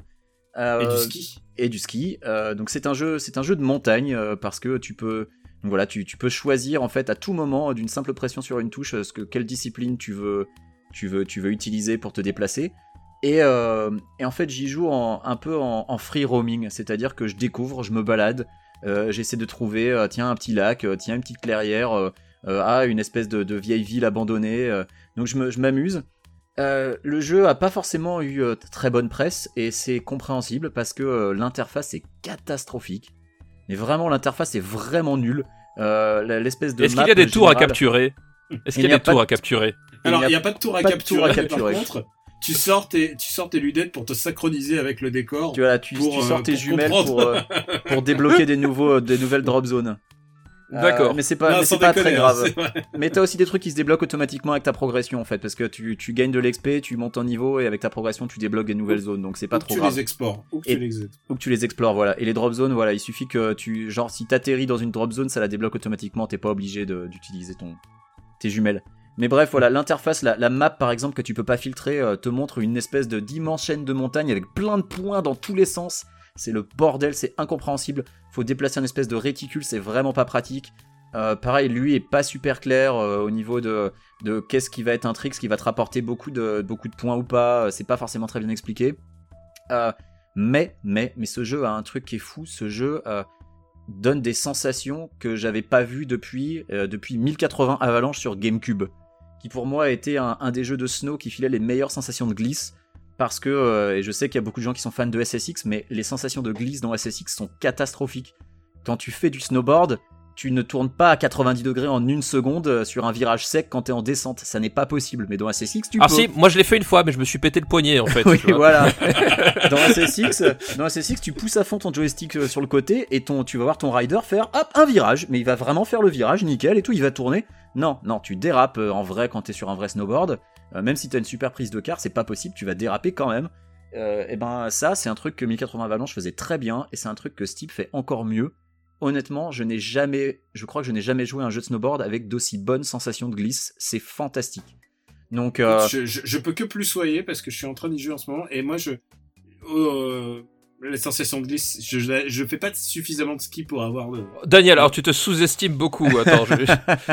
et du ski. Et du ski. donc c'est un jeu, c'est un jeu de montagne parce que tu peux donc voilà, tu, tu, peux choisir en fait à tout moment d'une simple pression sur une touche ce que quelle discipline tu veux tu veux, tu veux utiliser pour te déplacer. Et, euh, et en fait, j'y joue en, un peu en, en free roaming, c'est-à-dire que je découvre, je me balade, euh, j'essaie de trouver, euh, tiens, un petit lac, tiens, une petite clairière, ah, une espèce de, de, vieille ville abandonnée. donc je m'amuse. le jeu a pas forcément eu très bonne presse et c'est compréhensible parce que l'interface est catastrophique. Mais vraiment, l'interface est vraiment nulle. L'espèce de. Est-ce qu'il y a des tours à capturer? Est-ce qu'il y a, des tours à capturer? Alors, il n'y a pas de tour à, capturer, tour à capturer. Par contre, tu sors tes, tu sors tes lunettes pour te synchroniser avec le décor. Tu, vois, tu, pour, tu sors tes pour jumelles pour, euh, pour débloquer des nouveaux, des nouvelles drop zones. *laughs* D'accord. Euh, mais c'est pas, non, mais c'est pas déconner, très grave. Hein, mais t'as aussi des trucs qui se débloquent automatiquement avec ta progression en fait, parce que tu, tu gagnes de l'XP, tu montes en niveau et avec ta progression tu débloques des nouvelles zones, donc c'est pas ou trop tu grave. Les explores, ou que et, tu les explores. Ou que tu les explores, voilà. Et les drop zones, voilà, il suffit que tu, genre, si t'atterris dans une drop zone, ça la débloque automatiquement, t'es pas obligé d'utiliser ton, tes jumelles. Mais bref, voilà, l'interface, la, map par exemple que tu peux pas filtrer, euh, te montre une espèce de d'immense chaîne de montagnes avec plein de points dans tous les sens. C'est le bordel, c'est incompréhensible. Faut déplacer une espèce de réticule, c'est vraiment pas pratique. Euh, pareil, lui est pas super clair euh, au niveau de, de qu'est-ce qui va être un trick, ce qui va te rapporter beaucoup de, points ou pas. C'est pas forcément très bien expliqué. Mais, mais, mais ce jeu a un truc qui est fou. Ce jeu donne des sensations que j'avais pas vues depuis, depuis 1080 Avalanche sur GameCube qui pour moi a été un, un, des jeux de snow qui filait les meilleures sensations de glisse. Parce que, euh, et je sais qu'il y a beaucoup de gens qui sont fans de SSX, mais les sensations de glisse dans SSX sont catastrophiques. Quand tu fais du snowboard, tu ne tournes pas à 90 degrés en une seconde sur un virage sec quand t'es en descente. Ça n'est pas possible. Mais dans SSX, tu ah peux. si, moi je l'ai fait une fois, mais je me suis pété le poignet en fait. *laughs* oui, voilà. *laughs* dans SSX, dans SSX, tu pousses à fond ton joystick sur le côté et ton, tu vas voir ton rider faire hop un virage, mais il va vraiment faire le virage nickel et tout, il va tourner. Non, non, tu dérapes euh, en vrai quand t'es sur un vrai snowboard. Euh, même si t'as une super prise de car, c'est pas possible, tu vas déraper quand même. Euh, et ben ça, c'est un truc que 1080 Avalanche faisait très bien et c'est un truc que Steep fait encore mieux. Honnêtement, je n'ai jamais, je crois que je n'ai jamais joué un jeu de snowboard avec d'aussi bonnes sensations de glisse. C'est fantastique. Donc, euh... je, je, je, peux que plus soyer parce que je suis en train d'y jouer en ce moment et moi je, euh, les sensations de glisse, je, je fais pas suffisamment de ski pour avoir le... Daniel, alors tu te sous-estimes beaucoup. Attends, je,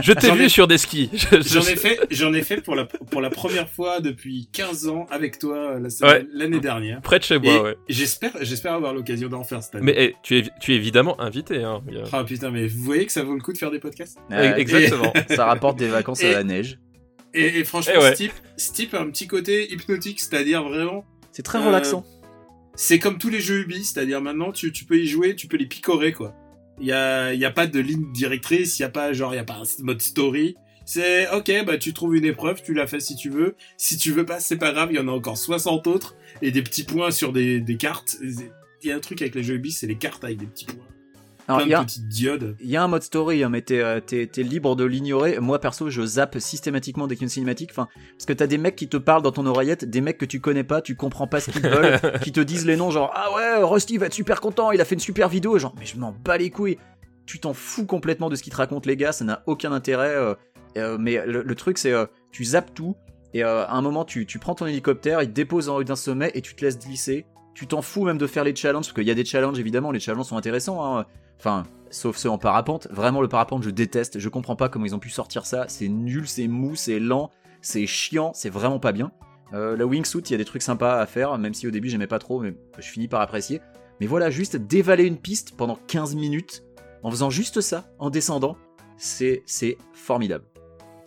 je t'ai vu ai, sur des skis. J'en ai fait, j'en ai fait pour la pour la première fois depuis 15 ans avec toi l'année ouais. dernière. Près de chez moi, ouais. J'espère, j'espère avoir l'occasion d'en faire cette année. Mais hey, tu es tu es évidemment invité. Hein. Ah putain, mais vous voyez que ça vaut le coup de faire des podcasts. Euh, Exactement. Et... ça rapporte des vacances et, à la neige. Et, et franchement, ouais. Steep, Steep a un petit côté hypnotique, c'est-à-dire vraiment. C'est très relaxant. C'est comme tous les jeux Ubi, c'est-à-dire maintenant tu, tu peux y jouer, tu peux les picorer quoi. Il y a, y a pas de ligne directrice, il y a pas genre il y a pas un mode story. C'est ok, bah tu trouves une épreuve, tu la fais si tu veux. Si tu veux pas, c'est pas grave, il y en a encore 60 autres et des petits points sur des, des cartes. Il y a un truc avec les jeux Ubi, c'est les cartes avec des petits points. Alors, plein y a, de petites diodes. Il y a un mode story, hein, mais t'es euh, es, libre de l'ignorer. Moi, perso, je zappe systématiquement dès qu'il y a une cinématique. Enfin, parce que t'as des mecs qui te parlent dans ton oreillette, des mecs que tu connais pas, tu comprends pas ce qu'ils veulent, *laughs* qui te disent les noms, genre ah ouais, Rusty va être super content, il a fait une super vidéo, genre mais je m'en bats les couilles. Tu t'en fous complètement de ce qu'ils te racontent les gars, ça n'a aucun intérêt. Euh, euh, mais le, le truc c'est, euh, tu zappes tout et à un moment tu, tu prends ton hélicoptère, il te dépose en haut d'un sommet et tu te laisses glisser. Tu t'en fous même de faire les challenges, parce qu'il y a des challenges évidemment, les challenges sont intéressants. Hein. Enfin, sauf ceux en parapente. Vraiment, le parapente, je déteste. Je comprends pas comment ils ont pu sortir ça. C'est nul, c'est mou, c'est lent, c'est chiant, c'est vraiment pas bien. Euh, la wingsuit, il y a des trucs sympas à faire, même si au début j'aimais pas trop, mais je finis par apprécier. Mais voilà, juste dévaler une piste pendant 15 minutes, en faisant juste ça, en descendant, c'est formidable.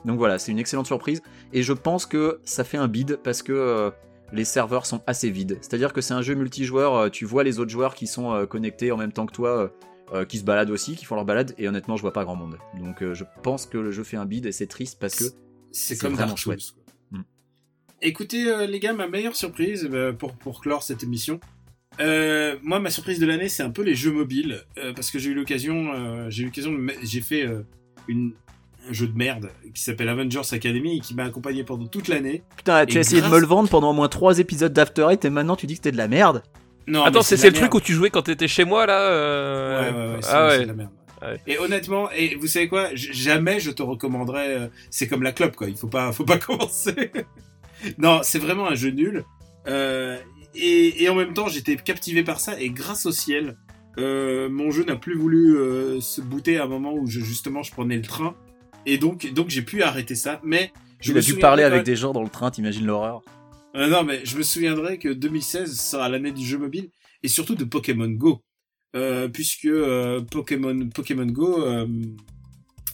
Donc voilà, c'est une excellente surprise, et je pense que ça fait un bid parce que euh, les serveurs sont assez vides. C'est-à-dire que c'est un jeu multijoueur, euh, tu vois les autres joueurs qui sont connectés en même temps que toi, euh, qui se baladent aussi, qui font leur balade, et honnêtement, je vois pas grand monde. Donc euh, je pense que le jeu fait un bid, et c'est triste parce que C'est comme vraiment Dark chouette. quoi. Mm. Écoutez, euh, les gars, ma meilleure surprise euh, pour, pour clore cette émission. Euh, moi, ma surprise de l'année, c'est un peu les jeux mobiles, euh, parce que j'ai eu l'occasion, euh, j'ai eu l'occasion, j'ai fait euh, une, un jeu de merde qui s'appelle Avengers Academy et qui m'a accompagné pendant toute l'année. Putain, tu Et as essayé de me le vendre pendant au moins 3 épisodes d'After Eight et maintenant tu dis que c'était de la merde. Non, Attends, c'est le truc où tu jouais quand t'étais chez moi là Ouais, euh... ouais, ouais, Ah ouais. la merde. Ouais. Et honnêtement, et vous savez quoi, jamais je te recommanderais. euh, c'est comme la clope, quoi. Il faut pas, faut pas *laughs* commencer. non, c'est vraiment un jeu nul. Euh, et, et en même temps, j'étais captivé par ça. Et grâce au ciel, euh, mon jeu n'a plus voulu euh, se booter à un moment où je, justement je prenais le train. Et donc, donc j'ai pu arrêter ça. Mais je Il me a dû parler avec des gens dans le train, t'imagines l'horreur. Euh, non, mais je me souviendrai que 2016 sera l'année du jeu mobile et surtout de Pokémon Go, euh, puisque euh, Pokémon Pokémon Go,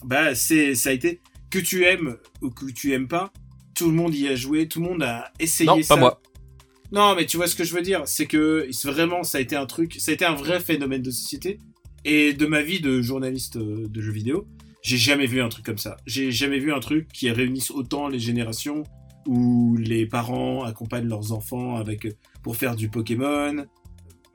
bah c'est ça a été que tu aimes ou que tu aimes pas, tout le monde y a joué, tout le monde a essayé Non, ça. pas moi. Non, mais tu vois ce que je veux dire, c'est que vraiment ça a été un truc, ça a été un vrai phénomène de société et de ma vie de journaliste de jeux vidéo, j'ai jamais vu un truc comme ça. J'ai jamais vu un truc qui réunisse autant les générations où les parents accompagnent leurs enfants avec pour faire du Pokémon,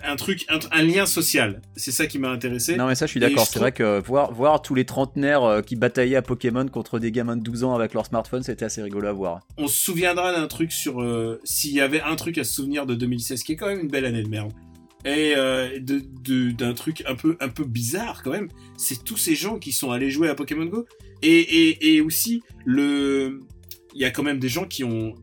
un truc, un, un lien social. C'est ça qui m'a intéressé. Non mais ça je suis d'accord, c'est trouve- vrai que voir, voir tous les trentenaires euh, qui bataillaient à Pokémon contre des gamins de 12 ans avec leur smartphone, c'était assez rigolo à voir. On se souviendra d'un truc sur euh, s'il y avait un truc à se souvenir de 2016 qui est quand même une belle année de merde. Et euh, d'un truc un peu un peu bizarre quand même, c'est tous ces gens qui sont allés jouer à Pokémon Go et et, et aussi le il y a quand même des gens qui ont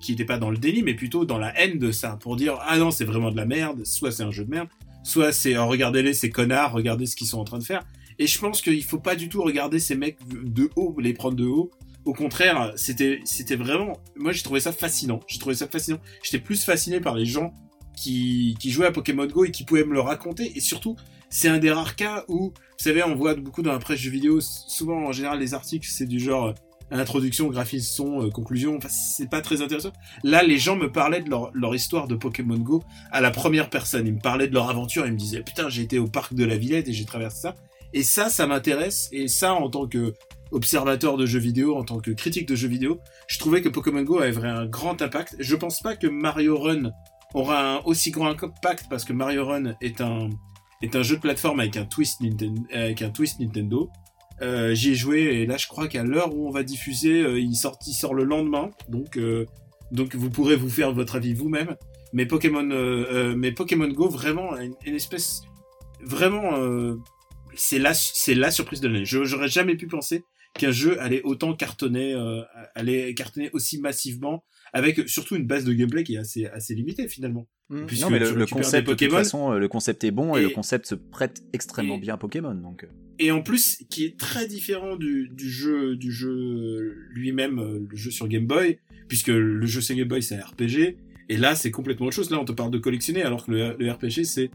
qui étaient pas dans le déni mais plutôt dans la haine de ça pour dire ah non c'est vraiment de la merde soit c'est un jeu de merde soit c'est oh, regardez-les ces connards regardez ce qu'ils sont en train de faire. Et je pense qu'il faut pas du tout regarder ces mecs de haut les prendre de haut. Au contraire c'était c'était vraiment moi j'ai trouvé ça fascinant. J'ai trouvé ça fascinant. J'étais plus fasciné par les gens qui qui jouaient à Pokémon Go et qui pouvaient me le raconter. Et surtout c'est un des rares cas où vous savez on voit beaucoup dans la presse jeux vidéo souvent en général les articles c'est du genre introduction, graphisme, son, euh, conclusion, enfin, c'est pas très intéressant. Là, les gens me parlaient de leur, leur histoire de Pokémon Go à la première personne. Ils me parlaient de leur aventure, ils me disaient, putain, j'ai été au parc de la Villette et j'ai traversé ça. Et ça, ça m'intéresse, et ça, en tant que observateur de jeux vidéo, en tant que critique de jeux vidéo, je trouvais que Pokémon Go avait un grand impact. Je pense pas que Mario Run aura un aussi grand impact parce que Mario Run est un, est un jeu de plateforme avec un twist avec un twist Nintendo. Euh, J'y ai joué et là je crois qu'à l'heure où on va diffuser, euh, il sort, il sort le lendemain, donc euh, donc vous pourrez vous faire votre avis vous-même. Mais Pokémon, mais Pokémon Go vraiment une, une espèce, vraiment, c'est la c'est la surprise de l'année. Je- J'aurais jamais pu penser qu'un jeu allait autant cartonner, allait cartonner aussi massivement, avec surtout une base de gameplay qui est assez assez limitée finalement. Puisque non mais le, le concept, des de toute Pokémon. façon, le concept est bon et, Et- le concept se prête extrêmement et- bien à Pokémon. Donc. Et en plus qui est très différent du, du jeu du jeu lui-même euh, le jeu sur Game Boy puisque le jeu sur Game Boy c'est un RPG et là c'est complètement autre chose. Là on te parle de collectionner alors que le, le RPG c'est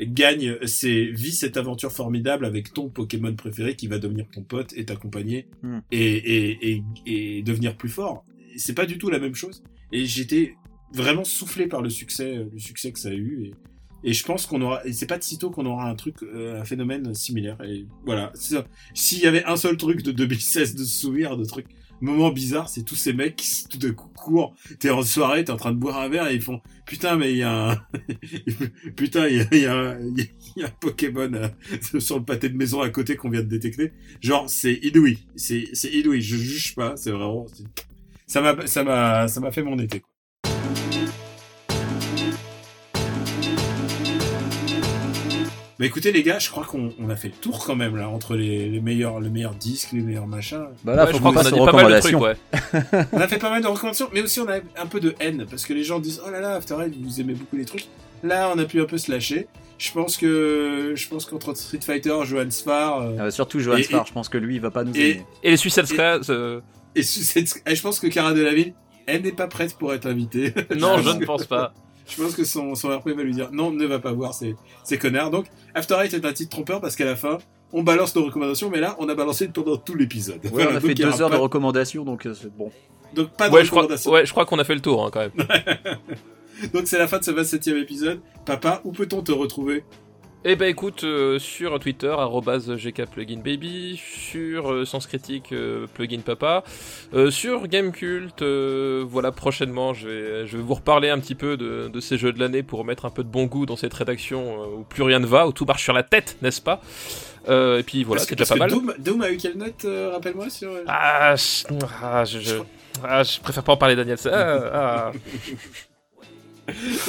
gagne c'est vis cette aventure formidable avec ton Pokémon préféré qui va devenir ton pote et t'accompagner Hmm. et, et, et, et devenir plus fort. C'est pas du tout la même chose. Et j'étais vraiment soufflé par le succès le succès que ça a eu et et je pense qu'on aura, c'est pas de sitôt qu'on aura un truc, euh, un phénomène similaire. Et voilà. S'il y avait un seul truc de 2016 de se souvenir, de trucs, moments bizarres, c'est tous ces mecs qui tout d'un coup courent. T'es en soirée, t'es en train de boire un verre et ils font, putain, mais il y a un, *laughs* putain, il y a, y a, y a un Pokémon euh, *laughs* sur le pâté de maison à côté qu'on vient de détecter. Genre, c'est inouï. C'est, c'est inouï. Je juge pas. C'est vraiment, ça m'a, ça m'a, ça m'a fait mon été. quoi. Bah écoutez les gars, je crois qu'on on a fait le tour quand même là entre les, les meilleurs les meilleurs disques, les meilleurs machins. Bah là, Ouais, faut je crois qu'on a dit pas mal de trucs, ouais. On a fait pas mal de recommandations, mais aussi on a un peu de haine parce que les gens disent oh là là After Eight vous aimez beaucoup les trucs. Là on a pu un peu se lâcher. Je pense que je pense qu'entre Street Fighter, Johan Sfar euh, Euh, surtout Johan Et- Sfar, je pense que lui, il va pas nous et- aimer. Et les Suicide Squad, euh, et, et je pense que Cara Delevingne elle n'est pas prête pour être invitée. non, *laughs* Je ne pense pas. Je pense que son, son RP va lui dire non, ne va pas voir ces, ces connards. Donc, After Eight est un titre trompeur parce qu'à la fin, on balance nos recommandations, mais là, on a balancé pendant tout l'épisode. Ouais, Voilà, on a fait deux heures pas- de recommandations, donc euh, c'est bon. Donc, pas de Ouais, je crois, recommandations. ouais, je crois qu'on a fait le tour hein, quand même. *laughs* Donc, c'est la fin de ce 27e épisode. Papa, où peut-on te retrouver? Eh ben écoute, euh, sur Twitter, gkpluginbaby, sur euh, Sens Critique, euh, plugin papa, euh, sur Gamecult, euh, voilà, prochainement, je vais, je vais vous reparler un petit peu de, de ces jeux de l'année pour mettre un peu de bon goût dans cette rédaction où plus rien ne va, où tout marche sur la tête, n'est-ce pas? Et puis voilà, c'est déjà pas mal. Doom, Doom a eu quelle note, rappelle-moi sur... Ah, je, ah, je, je- ah, je préfère pas en parler, Daniel. Ah. *laughs*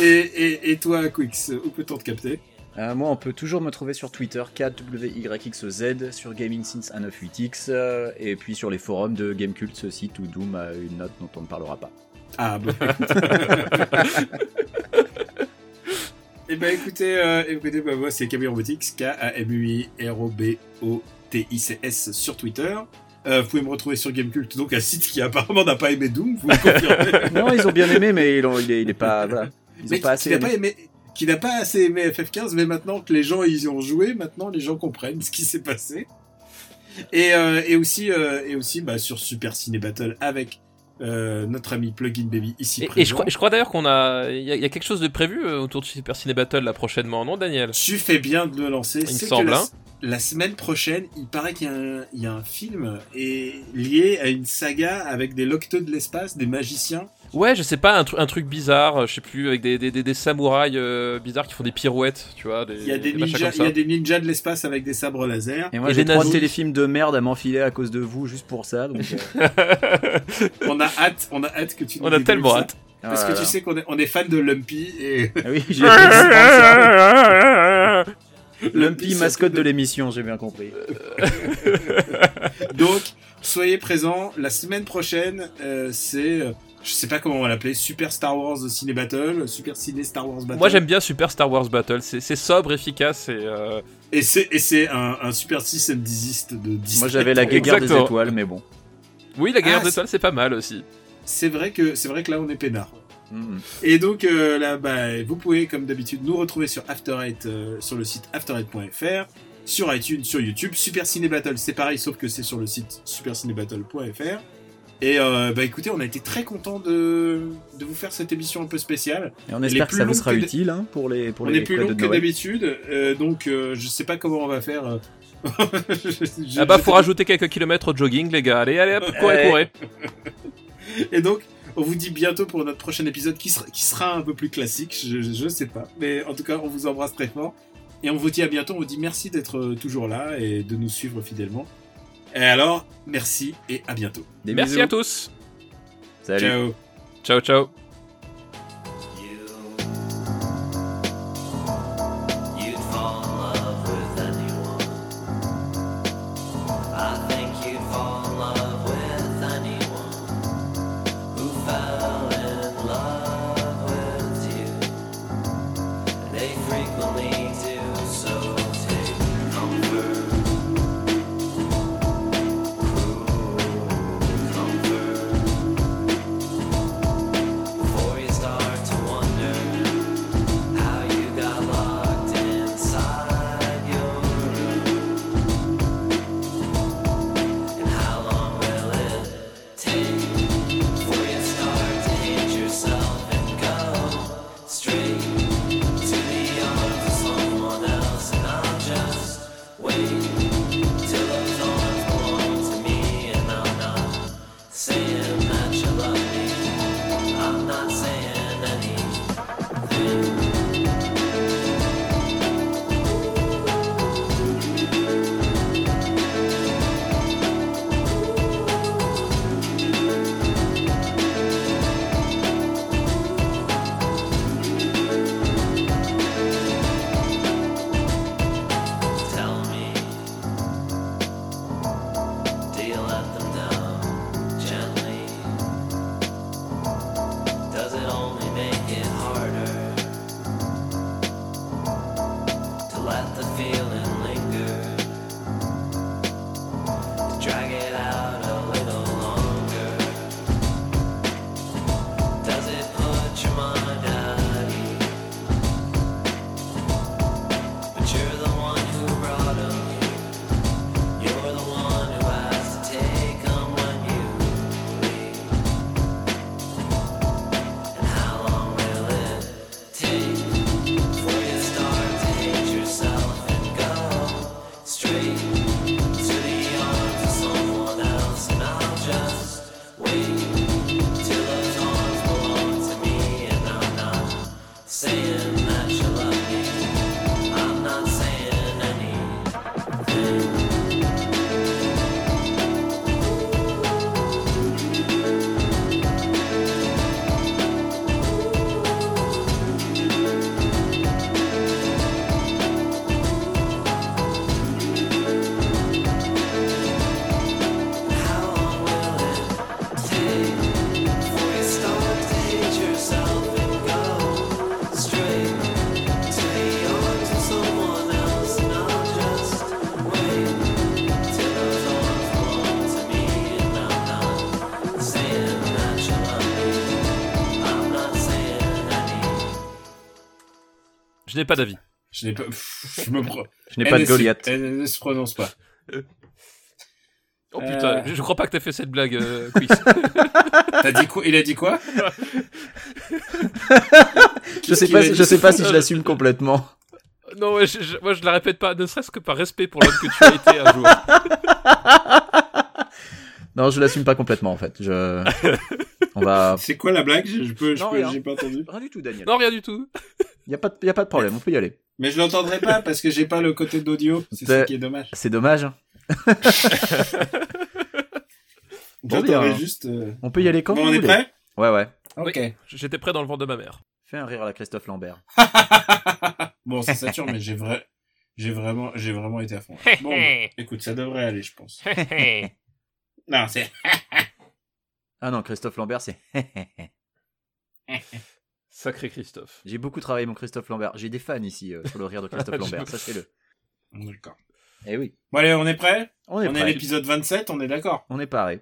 Et, et, et toi, Quix, où peut-on te capter? Euh, moi, on peut toujours me trouver sur Twitter, KWYXZ, sur Gaming Since 198X, euh, et puis sur les forums de Gamecult, ce site où Doom a une note dont on ne parlera pas. Ah, bon. *laughs* Eh ben écoutez, euh, écoutez bah, moi c'est Camille Robotics, K-A-M-U-I-R-O-B-O-T-I-C-S sur Twitter. Euh, vous pouvez me retrouver sur Gamecult, donc un site qui apparemment n'a pas aimé Doom, vous me confirmez. *laughs* non, ils ont bien aimé, mais il, il, est, il est pas. Voilà. Ils ont mais pas qui assez n'a aimé. pas aimé, qui n'a pas assez aimé FF15, mais maintenant que les gens y ont joué, maintenant les gens comprennent *laughs* ce qui s'est passé. Et, euh, et aussi, euh, et aussi bah, sur Super Ciné Battle avec euh, notre ami Plugin Baby ici Et, présent. et je crois, je crois d'ailleurs qu'on a, il y, a il y a quelque chose de prévu autour de Super Ciné Battle là prochainement, non, Daniel? Tu fais bien de le lancer. Il me semble, la, hein. la semaine prochaine, il paraît qu'il y, a un- il y a un film et lié à une saga avec des locteux de l'espace, des magiciens. Ouais, je sais pas, un, tru- un truc bizarre, euh, je sais plus, avec des, des, des, des samouraïs euh, bizarres qui font des pirouettes, tu vois. Des, Il y a des machins ninjas, comme il y a des ninjas de l'espace avec des sabres laser. Et moi, j'ai des trois nazis. téléfilms de merde à m'enfiler à cause de vous, juste pour ça. Donc, euh, *laughs* On a hâte, on a hâte que tu. nous On a tellement ça. hâte. Parce que tu sais qu'on est, on est fan de Lumpy et Ah oui, j'ai. Lumpy, mascotte de l'émission, j'ai bien compris. *laughs* Donc, soyez présents. La semaine prochaine, euh, c'est, euh, je sais pas comment on va l'appeler, Super Star Wars Ciné Battle, Super Ciné Star Wars Battle. Moi j'aime bien Super Star Wars Battle, c'est sobre, efficace et euh, Et c'est, un, un Super 6 and Desist de Disney. Moi, j'avais la guéguerre des étoiles, mais bon. oui la guerre Ah, d'étoiles c'est pas mal aussi. C'est vrai que, c'est vrai que là, on est peinard. Mhm. Et donc euh, là, bah, vous pouvez, comme d'habitude, nous retrouver sur After Eight, euh, sur le site after8.fr, sur iTunes, sur YouTube. Super Ciné Battle, c'est pareil, sauf que c'est sur le site supercinébattle.fr. Et euh, bah écoutez, on a été très content de, de vous faire cette émission un peu spéciale. Et on espère que ça vous sera utile hein, pour les pour on les est plus long que d'habitude, euh, donc euh, je sais pas comment on va faire. euh. *laughs* Je- ah bah faut rajouter quelques kilomètres au jogging les gars, allez allez hop, courez courez. Et donc, on vous dit bientôt pour notre prochain épisode qui sera, qui sera un peu plus classique, je, je, je sais pas. Mais en tout cas, on vous embrasse très fort. Et on vous dit à bientôt, on vous dit merci d'être toujours là et de nous suivre fidèlement. Et alors, merci et à bientôt. Des Merci bisous. à tous. Salut. Ciao. Ciao ciao. Je n'ai pas d'avis. Je n'ai pas. Je me. Je n'ai pas de Goliath. Elle ne se prononce pas. Oh putain, Euh. je, crois pas que t'as fait cette blague, euh, Quiz. *laughs* T'as dit quoi Il a dit quoi? *laughs* Je sais pas, si- je sais pas si je l'assume complètement. *laughs* non, ouais, je- je- moi je la répète pas, ne serait-ce que par respect pour l'homme que tu as été un jour. Non, je l'assume pas complètement en fait. Je... On va. C'est quoi la blague? Je, peux, je Non, peux- rien. j'ai pas entendu. Rien du tout, Daniel. Non, rien du tout. Y a pas, de- y a pas de problème. On peut y aller. Mais je l'entendrai pas parce que j'ai pas le côté d'audio. C'est ça qui est dommage. C'est dommage. hein. *laughs* Bon, J'entendrai bien. juste. euh, On peut y aller quand Bon, vous on est prêt? Ouais, ouais. Ok. J'étais prêt dans le ventre de ma mère. Fais un rire à la Christophe Lambert. *laughs* bon, c'est Saturne, mais j'ai vrai, j'ai vraiment, j'ai vraiment été à fond. *laughs* Bon, bah, écoute, ça devrait aller, je pense. non, c'est. Ah non, Christophe Lambert, c'est. Sacré Christophe. J'ai beaucoup travaillé mon Christophe Lambert. J'ai des fans ici euh, sur le rire de Christophe *laughs* Lambert, sachez-le. *laughs* D'accord. Eh oui. Bon allez, on est prêt? On est On est à prêt. l'épisode 27, on est d'accord? On est paré.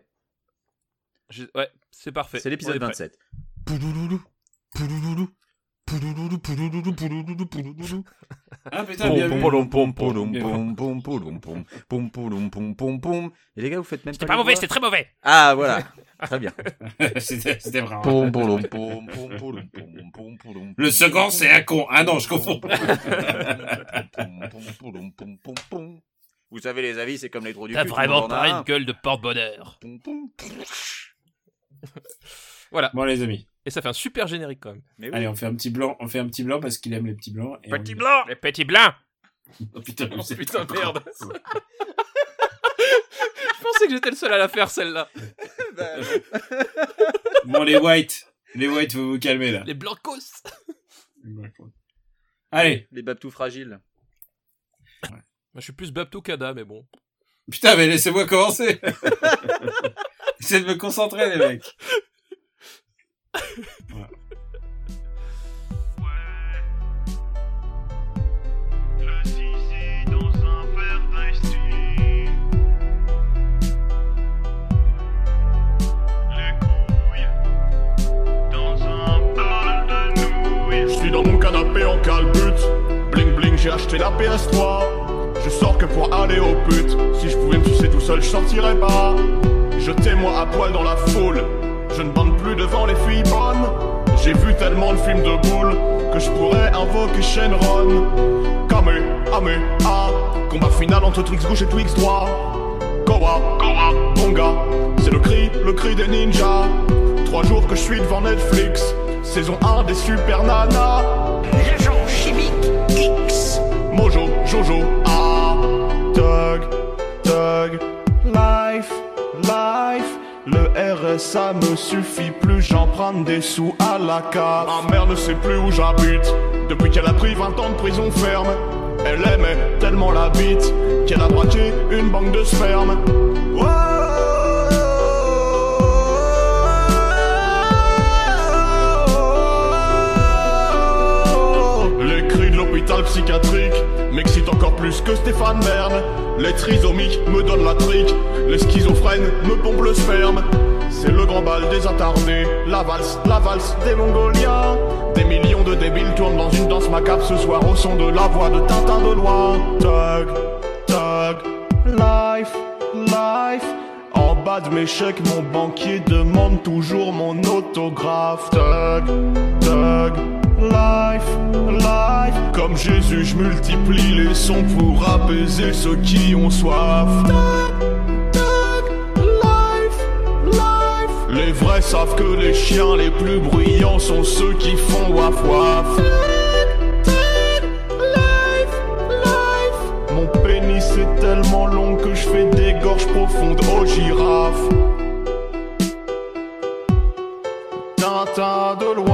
Je- Ouais, c'est parfait. C'est l'épisode est prêt. 27. Ah putain, bien vu. Et les gars, vous faites même C'était pas pas les mauvais, c'était très mauvais. Ah voilà. Très bien. *laughs* c'était, c'était vraiment. Le *laughs* Le second, c'est un con. Ah non, je confonds. Vous savez, les avis, c'est comme les trous du T'as cul, le vraiment pas un. une gueule de porte-bonheur. Voilà. Bon les amis, Et ça fait un super générique quand même. Mais oui. allez, on fait un petit blanc. On fait un petit blanc parce qu'il aime les petits blancs. et Petit on- blanc Les petits blancs Oh putain, Oh, c'est- putain, merde. *laughs* Je pensais que j'étais le seul à la faire celle-là. *laughs* Bon les whites, les whites, vous vous calmez là. Les blancos. Allez, Les babtous fragiles. Moi, je suis plus Babto qu'Ada, mais bon. putain, mais laissez-moi commencer. *laughs* Essayez de me concentrer les mecs. Bling, j'ai acheté la PS3. Je sors que pour aller au pute. Si je pouvais me sucer tout seul, je sortirais pas. Jetez-moi à poil dans la foule. Je ne bande plus devant les filles bonnes. J'ai vu tellement de films de boules que je pourrais invoquer Shenron. Kame, Ame, A. Combat final entre Twix gauche et Twix droit. Koa, Koa, Bonga. C'est le cri, le cri des ninjas. Trois jours que je suis devant Netflix. Saison 1 des Super Nanas. L'agent chimique X. Mojo, Jojo, ah, Tug, Tug, Life, Life. Le RSA me suffit plus, j'en prends des sous à la carte. Ma mère ne sait plus où j'habite, depuis qu'elle a pris 20 ans de prison ferme. Elle aimait tellement la bite, qu'elle a braqué une banque de sperme. Les cris de l'hôpital psychiatrique m'excite encore plus que Stéphane Bern. Les trisomiques me donnent la trique, les schizophrènes me pompent le sperme. C'est le grand bal des attardés, la valse, la valse des Mongoliens. Des millions de débiles tournent dans une danse macabre ce soir au son de la voix de Tintin de loin. Tug, tug, life, life. En bas de mes chèques, mon banquier demande toujours mon autographe. Tug, tug, life, life. Comme Jésus, je multiplie les sons pour apaiser ceux qui ont soif. Les vrais savent que les chiens les plus bruyants sont ceux qui font waf waf. Mon pénis est tellement long que je fais des gorges profondes aux girafes. Tintin de loin.